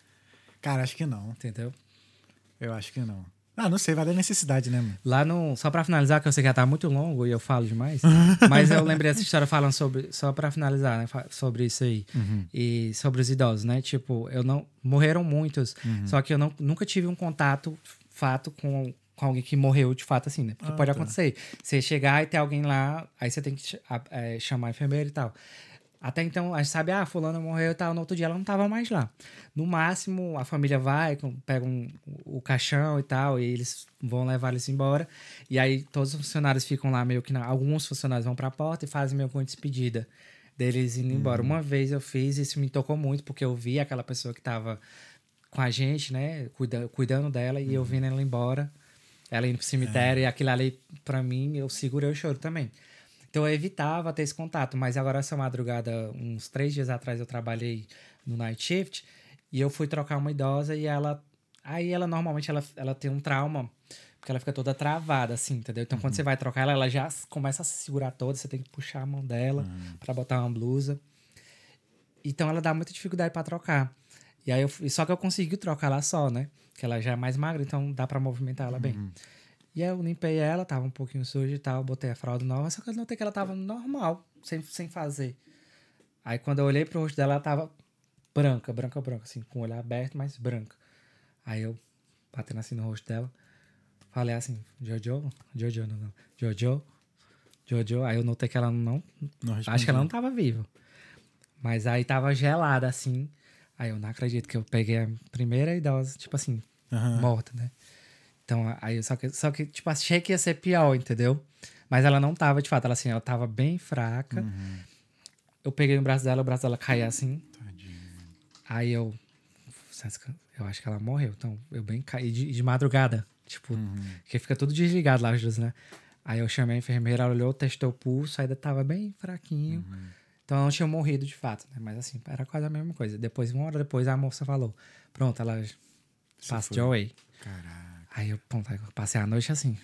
Cara, acho que não. entendeu? Eu acho que não. Ah, não sei, vai da necessidade, né, mano? Lá no. Só pra finalizar, que eu sei que já tá muito longo e eu falo demais. mas eu lembrei essa história falando sobre. Só pra finalizar, né? Sobre isso aí. E sobre os idosos, né? Tipo, eu não. Morreram muitos. Só que eu não, nunca tive um contato fato com, com alguém que morreu de fato, assim, né? Porque Ah, pode tá. acontecer. Você chegar e ter alguém lá, aí você tem que é, chamar a enfermeira e tal. Até então, a gente sabe, ah, fulano morreu e tal. No outro dia ela não tava mais lá. No máximo, a família vai, pega um- o caixão e tal, e eles vão levar eles embora. E aí todos os funcionários ficam lá meio que... Na, alguns funcionários vão pra porta e fazem meio que uma despedida deles indo embora. Uma vez eu fiz, isso me tocou muito, porque eu vi aquela pessoa que tava com a gente, né, cuida, cuidando dela, e eu vendo ela embora, ela indo pro cemitério, e aquilo ali, pra mim, eu segurei o choro também. Então eu evitava ter esse contato, mas agora essa madrugada, uns três dias atrás, eu trabalhei no night shift e eu fui trocar uma idosa e ela. Aí ela normalmente ela, ela tem um trauma, porque ela fica toda travada, assim, entendeu? Então quando você vai trocar ela, ela já começa a se segurar toda, você tem que puxar a mão dela pra botar uma blusa. Então ela dá muita dificuldade pra trocar. E aí eu, só que eu consegui trocar ela só, né? Que ela já é mais magra, então dá pra movimentar ela bem. E aí eu limpei ela, tava um pouquinho suja e tal, botei a fralda nova, só que eu notei que ela tava normal, sem, sem fazer. Aí quando eu olhei pro rosto dela, ela tava branca, branca, branca, assim, com o olho aberto, mas branca. Aí eu, batendo assim no rosto dela, falei assim, Jojo, Jojo, não, não, Jojo, Jojo. Aí eu notei que ela não, Não acho que ela não tava viva. Mas aí tava gelada, assim. Aí eu não acredito que eu peguei a primeira idosa, tipo assim, Aham. morta, né? Então, aí, só que, só que, tipo, achei que ia ser pior, entendeu? Mas ela não tava, de fato, ela assim, ela tava bem fraca. Uhum. Eu peguei no braço dela, o braço dela caía assim. Tadinho. Aí eu. Eu acho que ela morreu. Então, eu bem caí de, de madrugada. Tipo, Uhum. que fica tudo desligado lá, luzes, né? Aí eu chamei a enfermeira, ela olhou, testou o pulso, ainda tava bem fraquinho. Uhum. Então ela não tinha morrido de fato, né? Mas assim, era quase a mesma coisa. Depois, uma hora depois, a moça falou: Pronto, ela passed away. Caraca. Aí eu, pronto, aí eu passei a noite assim.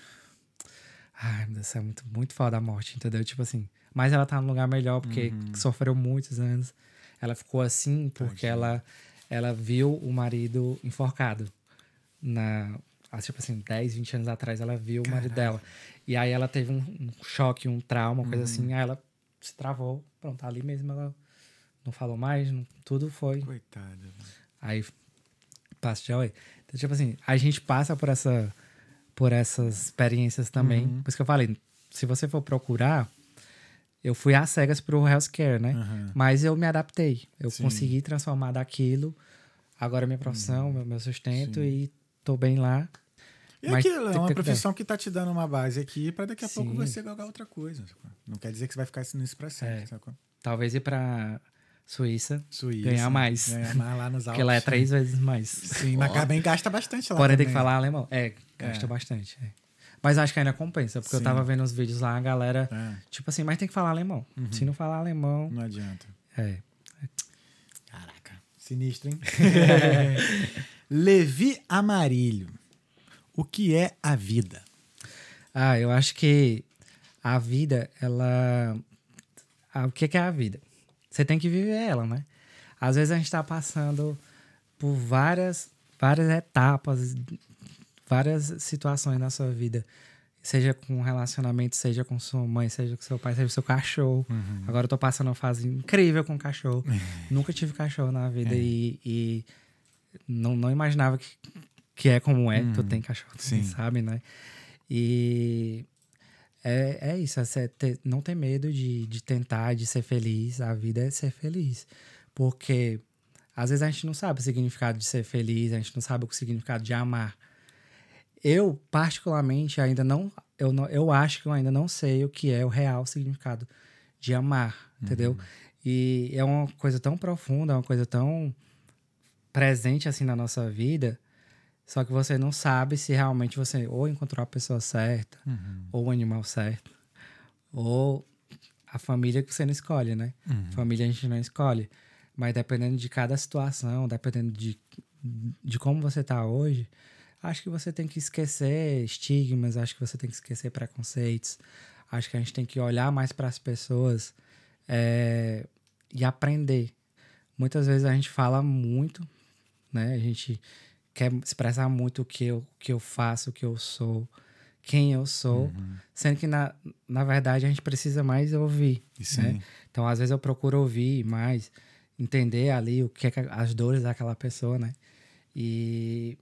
Ai, meu Deus, isso é muito, muito foda a morte, entendeu? Tipo assim. Mas ela tá num lugar melhor porque Uhum. sofreu muitos anos. Ela ficou assim porque ela, ela viu o marido enforcado. Na, tipo assim, 10, 20 anos atrás, ela viu o marido dela. E aí ela teve um, um choque, um trauma, uma coisa Uhum. assim. Aí ela se travou. Pronto, ali mesmo ela não falou mais, não- tudo foi Coitada. velho. Aí passa de away. Então, tipo assim, a gente passa por essa por essas experiências também. Uhum. Por isso que eu falei, se você for procurar, eu fui às cegas pro healthcare, né? Aham. Mas eu me adaptei. Eu Sim. consegui transformar daquilo. Agora é minha profissão, meu, meu sustento Sim. e tô bem lá. E Mas aquilo, é uma profissão que tá te dando uma base aqui pra daqui a pouco Sim. você galgar outra coisa. sacou? Não quer dizer que você vai ficar nisso pra sempre, É. sacou? Talvez ir pra Suíça, Suíça. Ganhar mais. Ganhar mais lá nos Alpes. porque lá é três vezes mais. Sim, mas também gasta bastante lá. Porém, tem que falar alemão. É, gasta É. bastante. é. Mas acho que ainda compensa, porque eu Sim. tava vendo os vídeos lá, a galera, É, tipo assim, mas tem que falar alemão. Uhum. Se não falar alemão, não adianta. é. Caraca. Sinistro, hein? Levi Amarilho. O que é a vida? Ah, eu acho que a vida, ela. ah, o que é a vida? Você tem que viver ela, né? Às vezes a gente tá passando por várias, várias etapas, várias situações na sua vida. Seja com um relacionamento, seja com sua mãe, seja com seu pai, seja com seu cachorro. Agora eu tô passando uma fase incrível com cachorro. Nunca tive cachorro na vida e, e não, não imaginava que, que é como é. Tu tem cachorro. Sim. sabe, né? E é, é isso, é ter- não ter medo de, de tentar, de ser feliz. A vida é ser feliz. Porque às vezes a gente não sabe o significado de ser feliz, a gente não sabe o significado de amar. Eu, particularmente, ainda não eu, não. eu acho que eu ainda não sei o que é o real significado de amar, entendeu? E é uma coisa tão profunda, é uma coisa tão presente assim na nossa vida, só que você não sabe se realmente você ou encontrou a pessoa certa, ou o animal certo, ou a família que você não escolhe, né? Família a gente não escolhe. Mas dependendo de cada situação, dependendo de, de como você tá hoje, acho que você tem que esquecer estigmas, acho que você tem que esquecer preconceitos. Acho que a gente tem que olhar mais para as pessoas é, e aprender. Muitas vezes a gente fala muito, né? A gente quer expressar muito o que eu, o que eu faço, o que eu sou, quem eu sou, sendo que na, na verdade a gente precisa mais ouvir. Né? Então, às vezes eu procuro ouvir mais, entender ali o que é que as dores daquela pessoa, né? E,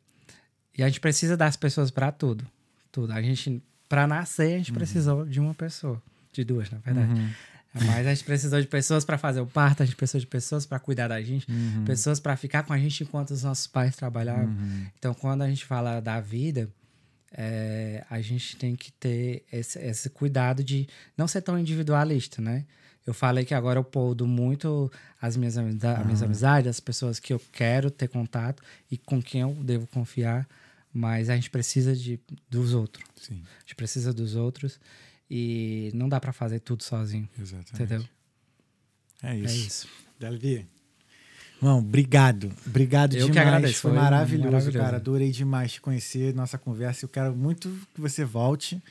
e a gente precisa das pessoas para tudo, tudo. A gente para nascer a gente precisou de uma pessoa, de duas, na verdade. Uhum. Mas a gente precisou de pessoas para fazer o parto, a gente precisou de pessoas para cuidar da gente, Uhum. pessoas para ficar com a gente enquanto os nossos pais trabalhavam. Então, quando a gente fala da vida, é, a gente tem que ter esse, esse cuidado de não ser tão individualista, né? Eu falei que agora eu poldo muito as minhas, amizades, as minhas amizades, as pessoas que eu quero ter contato e com quem eu devo confiar, mas a gente precisa de, dos outros. Sim, A gente precisa dos outros e não dá para fazer tudo sozinho, exatamente. entendeu? É isso. É isso. Davi. Irmão, obrigado. Obrigado Eu que demais. agradeço, Foi, foi maravilhoso, maravilhoso. cara. Adorei demais te conhecer, nossa conversa. Eu quero muito que você volte.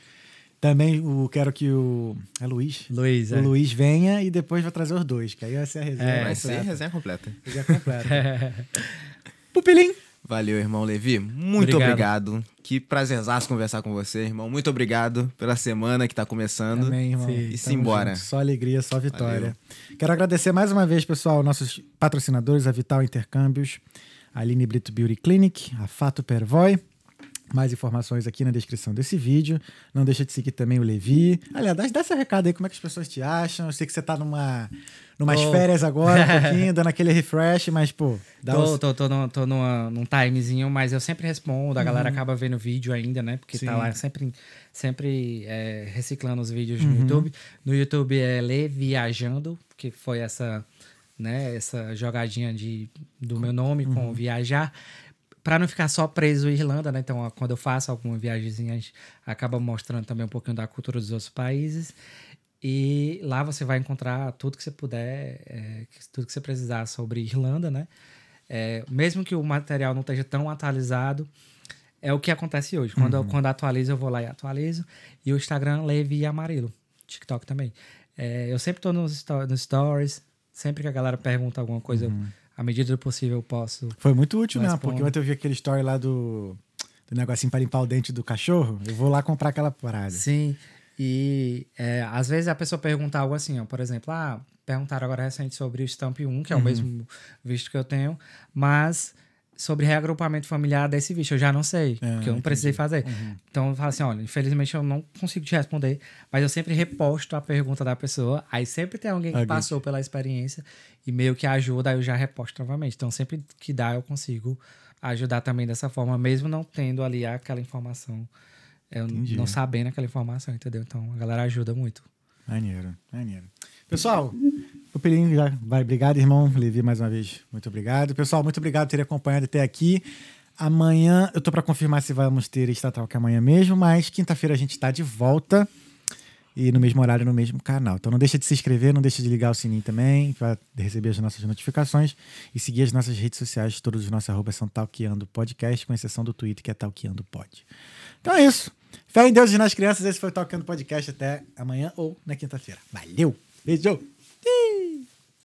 Também o, quero que o. É Luiz? Luiz, O é. Luiz venha e depois vai trazer os dois, que aí vai ser a resenha. É, Vai ser completa. resenha completa. Resenha completa. Pupilim! Valeu, irmão Levi. Muito Obrigado. obrigado. Que prazerzaço conversar com você, irmão. Muito obrigado pela semana que tá começando. Amém, irmão. Sim. E simbora. Só alegria, só vitória. Quero agradecer mais uma vez, pessoal, nossos patrocinadores, a Vital Intercâmbios, a Aline Brito Beauty Clinic, a Fato Pervoy. Mais informações aqui na descrição desse vídeo. Não deixa de seguir também o Levi. Aliás, dá, esse recado aí, como é que as pessoas te acham. Eu sei que você tá numa, numas Tô. férias agora, um pouquinho, dando aquele refresh, mas, pô, dá Tô, os- tô, tô, no- tô numa- num timezinho, mas eu sempre respondo. A galera acaba vendo o vídeo ainda, né? Porque Sim. tá lá sempre, sempre é, reciclando os vídeos no YouTube. No YouTube é Lê Viajando, que foi essa, né, essa jogadinha de, do meu nome com viajar. Pra não ficar só preso em Irlanda, né? Então, quando eu faço alguma viagemzinha, a gente acaba mostrando também um pouquinho da cultura dos outros países. E lá você vai encontrar tudo que você puder, é, tudo que você precisar sobre Irlanda, né? É, mesmo que o material não esteja tão atualizado, é o que acontece hoje. Quando, eu, quando atualizo, eu vou lá e atualizo. E o Instagram, Levi Amarelo. TikTok também. É, eu sempre tô nos, nos stories. Sempre que a galera pergunta alguma coisa, eu, à medida do possível, eu posso. Foi muito útil, né? Porque ontem eu vi aquele story lá do, do negocinho para limpar o dente do cachorro. Eu vou lá comprar aquela parada. Sim. E é, às vezes a pessoa pergunta algo assim, ó, por exemplo, ah, perguntaram agora recente sobre o Stamp 1, que é o mesmo visto que eu tenho, mas sobre reagrupamento familiar desse visto, eu já não sei, É, porque eu não precisei fazer. Então eu falo assim, olha, infelizmente eu não consigo te responder, mas eu sempre reposto a pergunta da pessoa, aí sempre tem alguém que passou pela experiência e meio que ajuda, aí eu já reposto novamente. Então sempre que dá eu consigo ajudar também dessa forma, mesmo não tendo ali aquela informação, eu Entendi. não sabendo aquela informação, entendeu? Então a galera ajuda muito. Maneiro, maneiro. Pessoal, o Pelinho já vai. Obrigado, irmão. Levi, mais uma vez, muito obrigado. Pessoal, muito obrigado por ter acompanhado até aqui. Amanhã, eu tô para confirmar se vamos ter estatal que amanhã mesmo, mas quinta-feira a gente tá de volta e no mesmo horário, no mesmo canal. Então não deixa de se inscrever, não deixa de ligar o sininho também para receber as nossas notificações e seguir as nossas redes sociais, todos os nossos arrobas são Talqueando Podcast, com exceção do Twitter, que é Talqueando Pod. Então é isso. Fé em Deus e nas crianças, esse foi o Talqueando Podcast. Até amanhã ou na quinta-feira. Valeu! Beijo! Whee!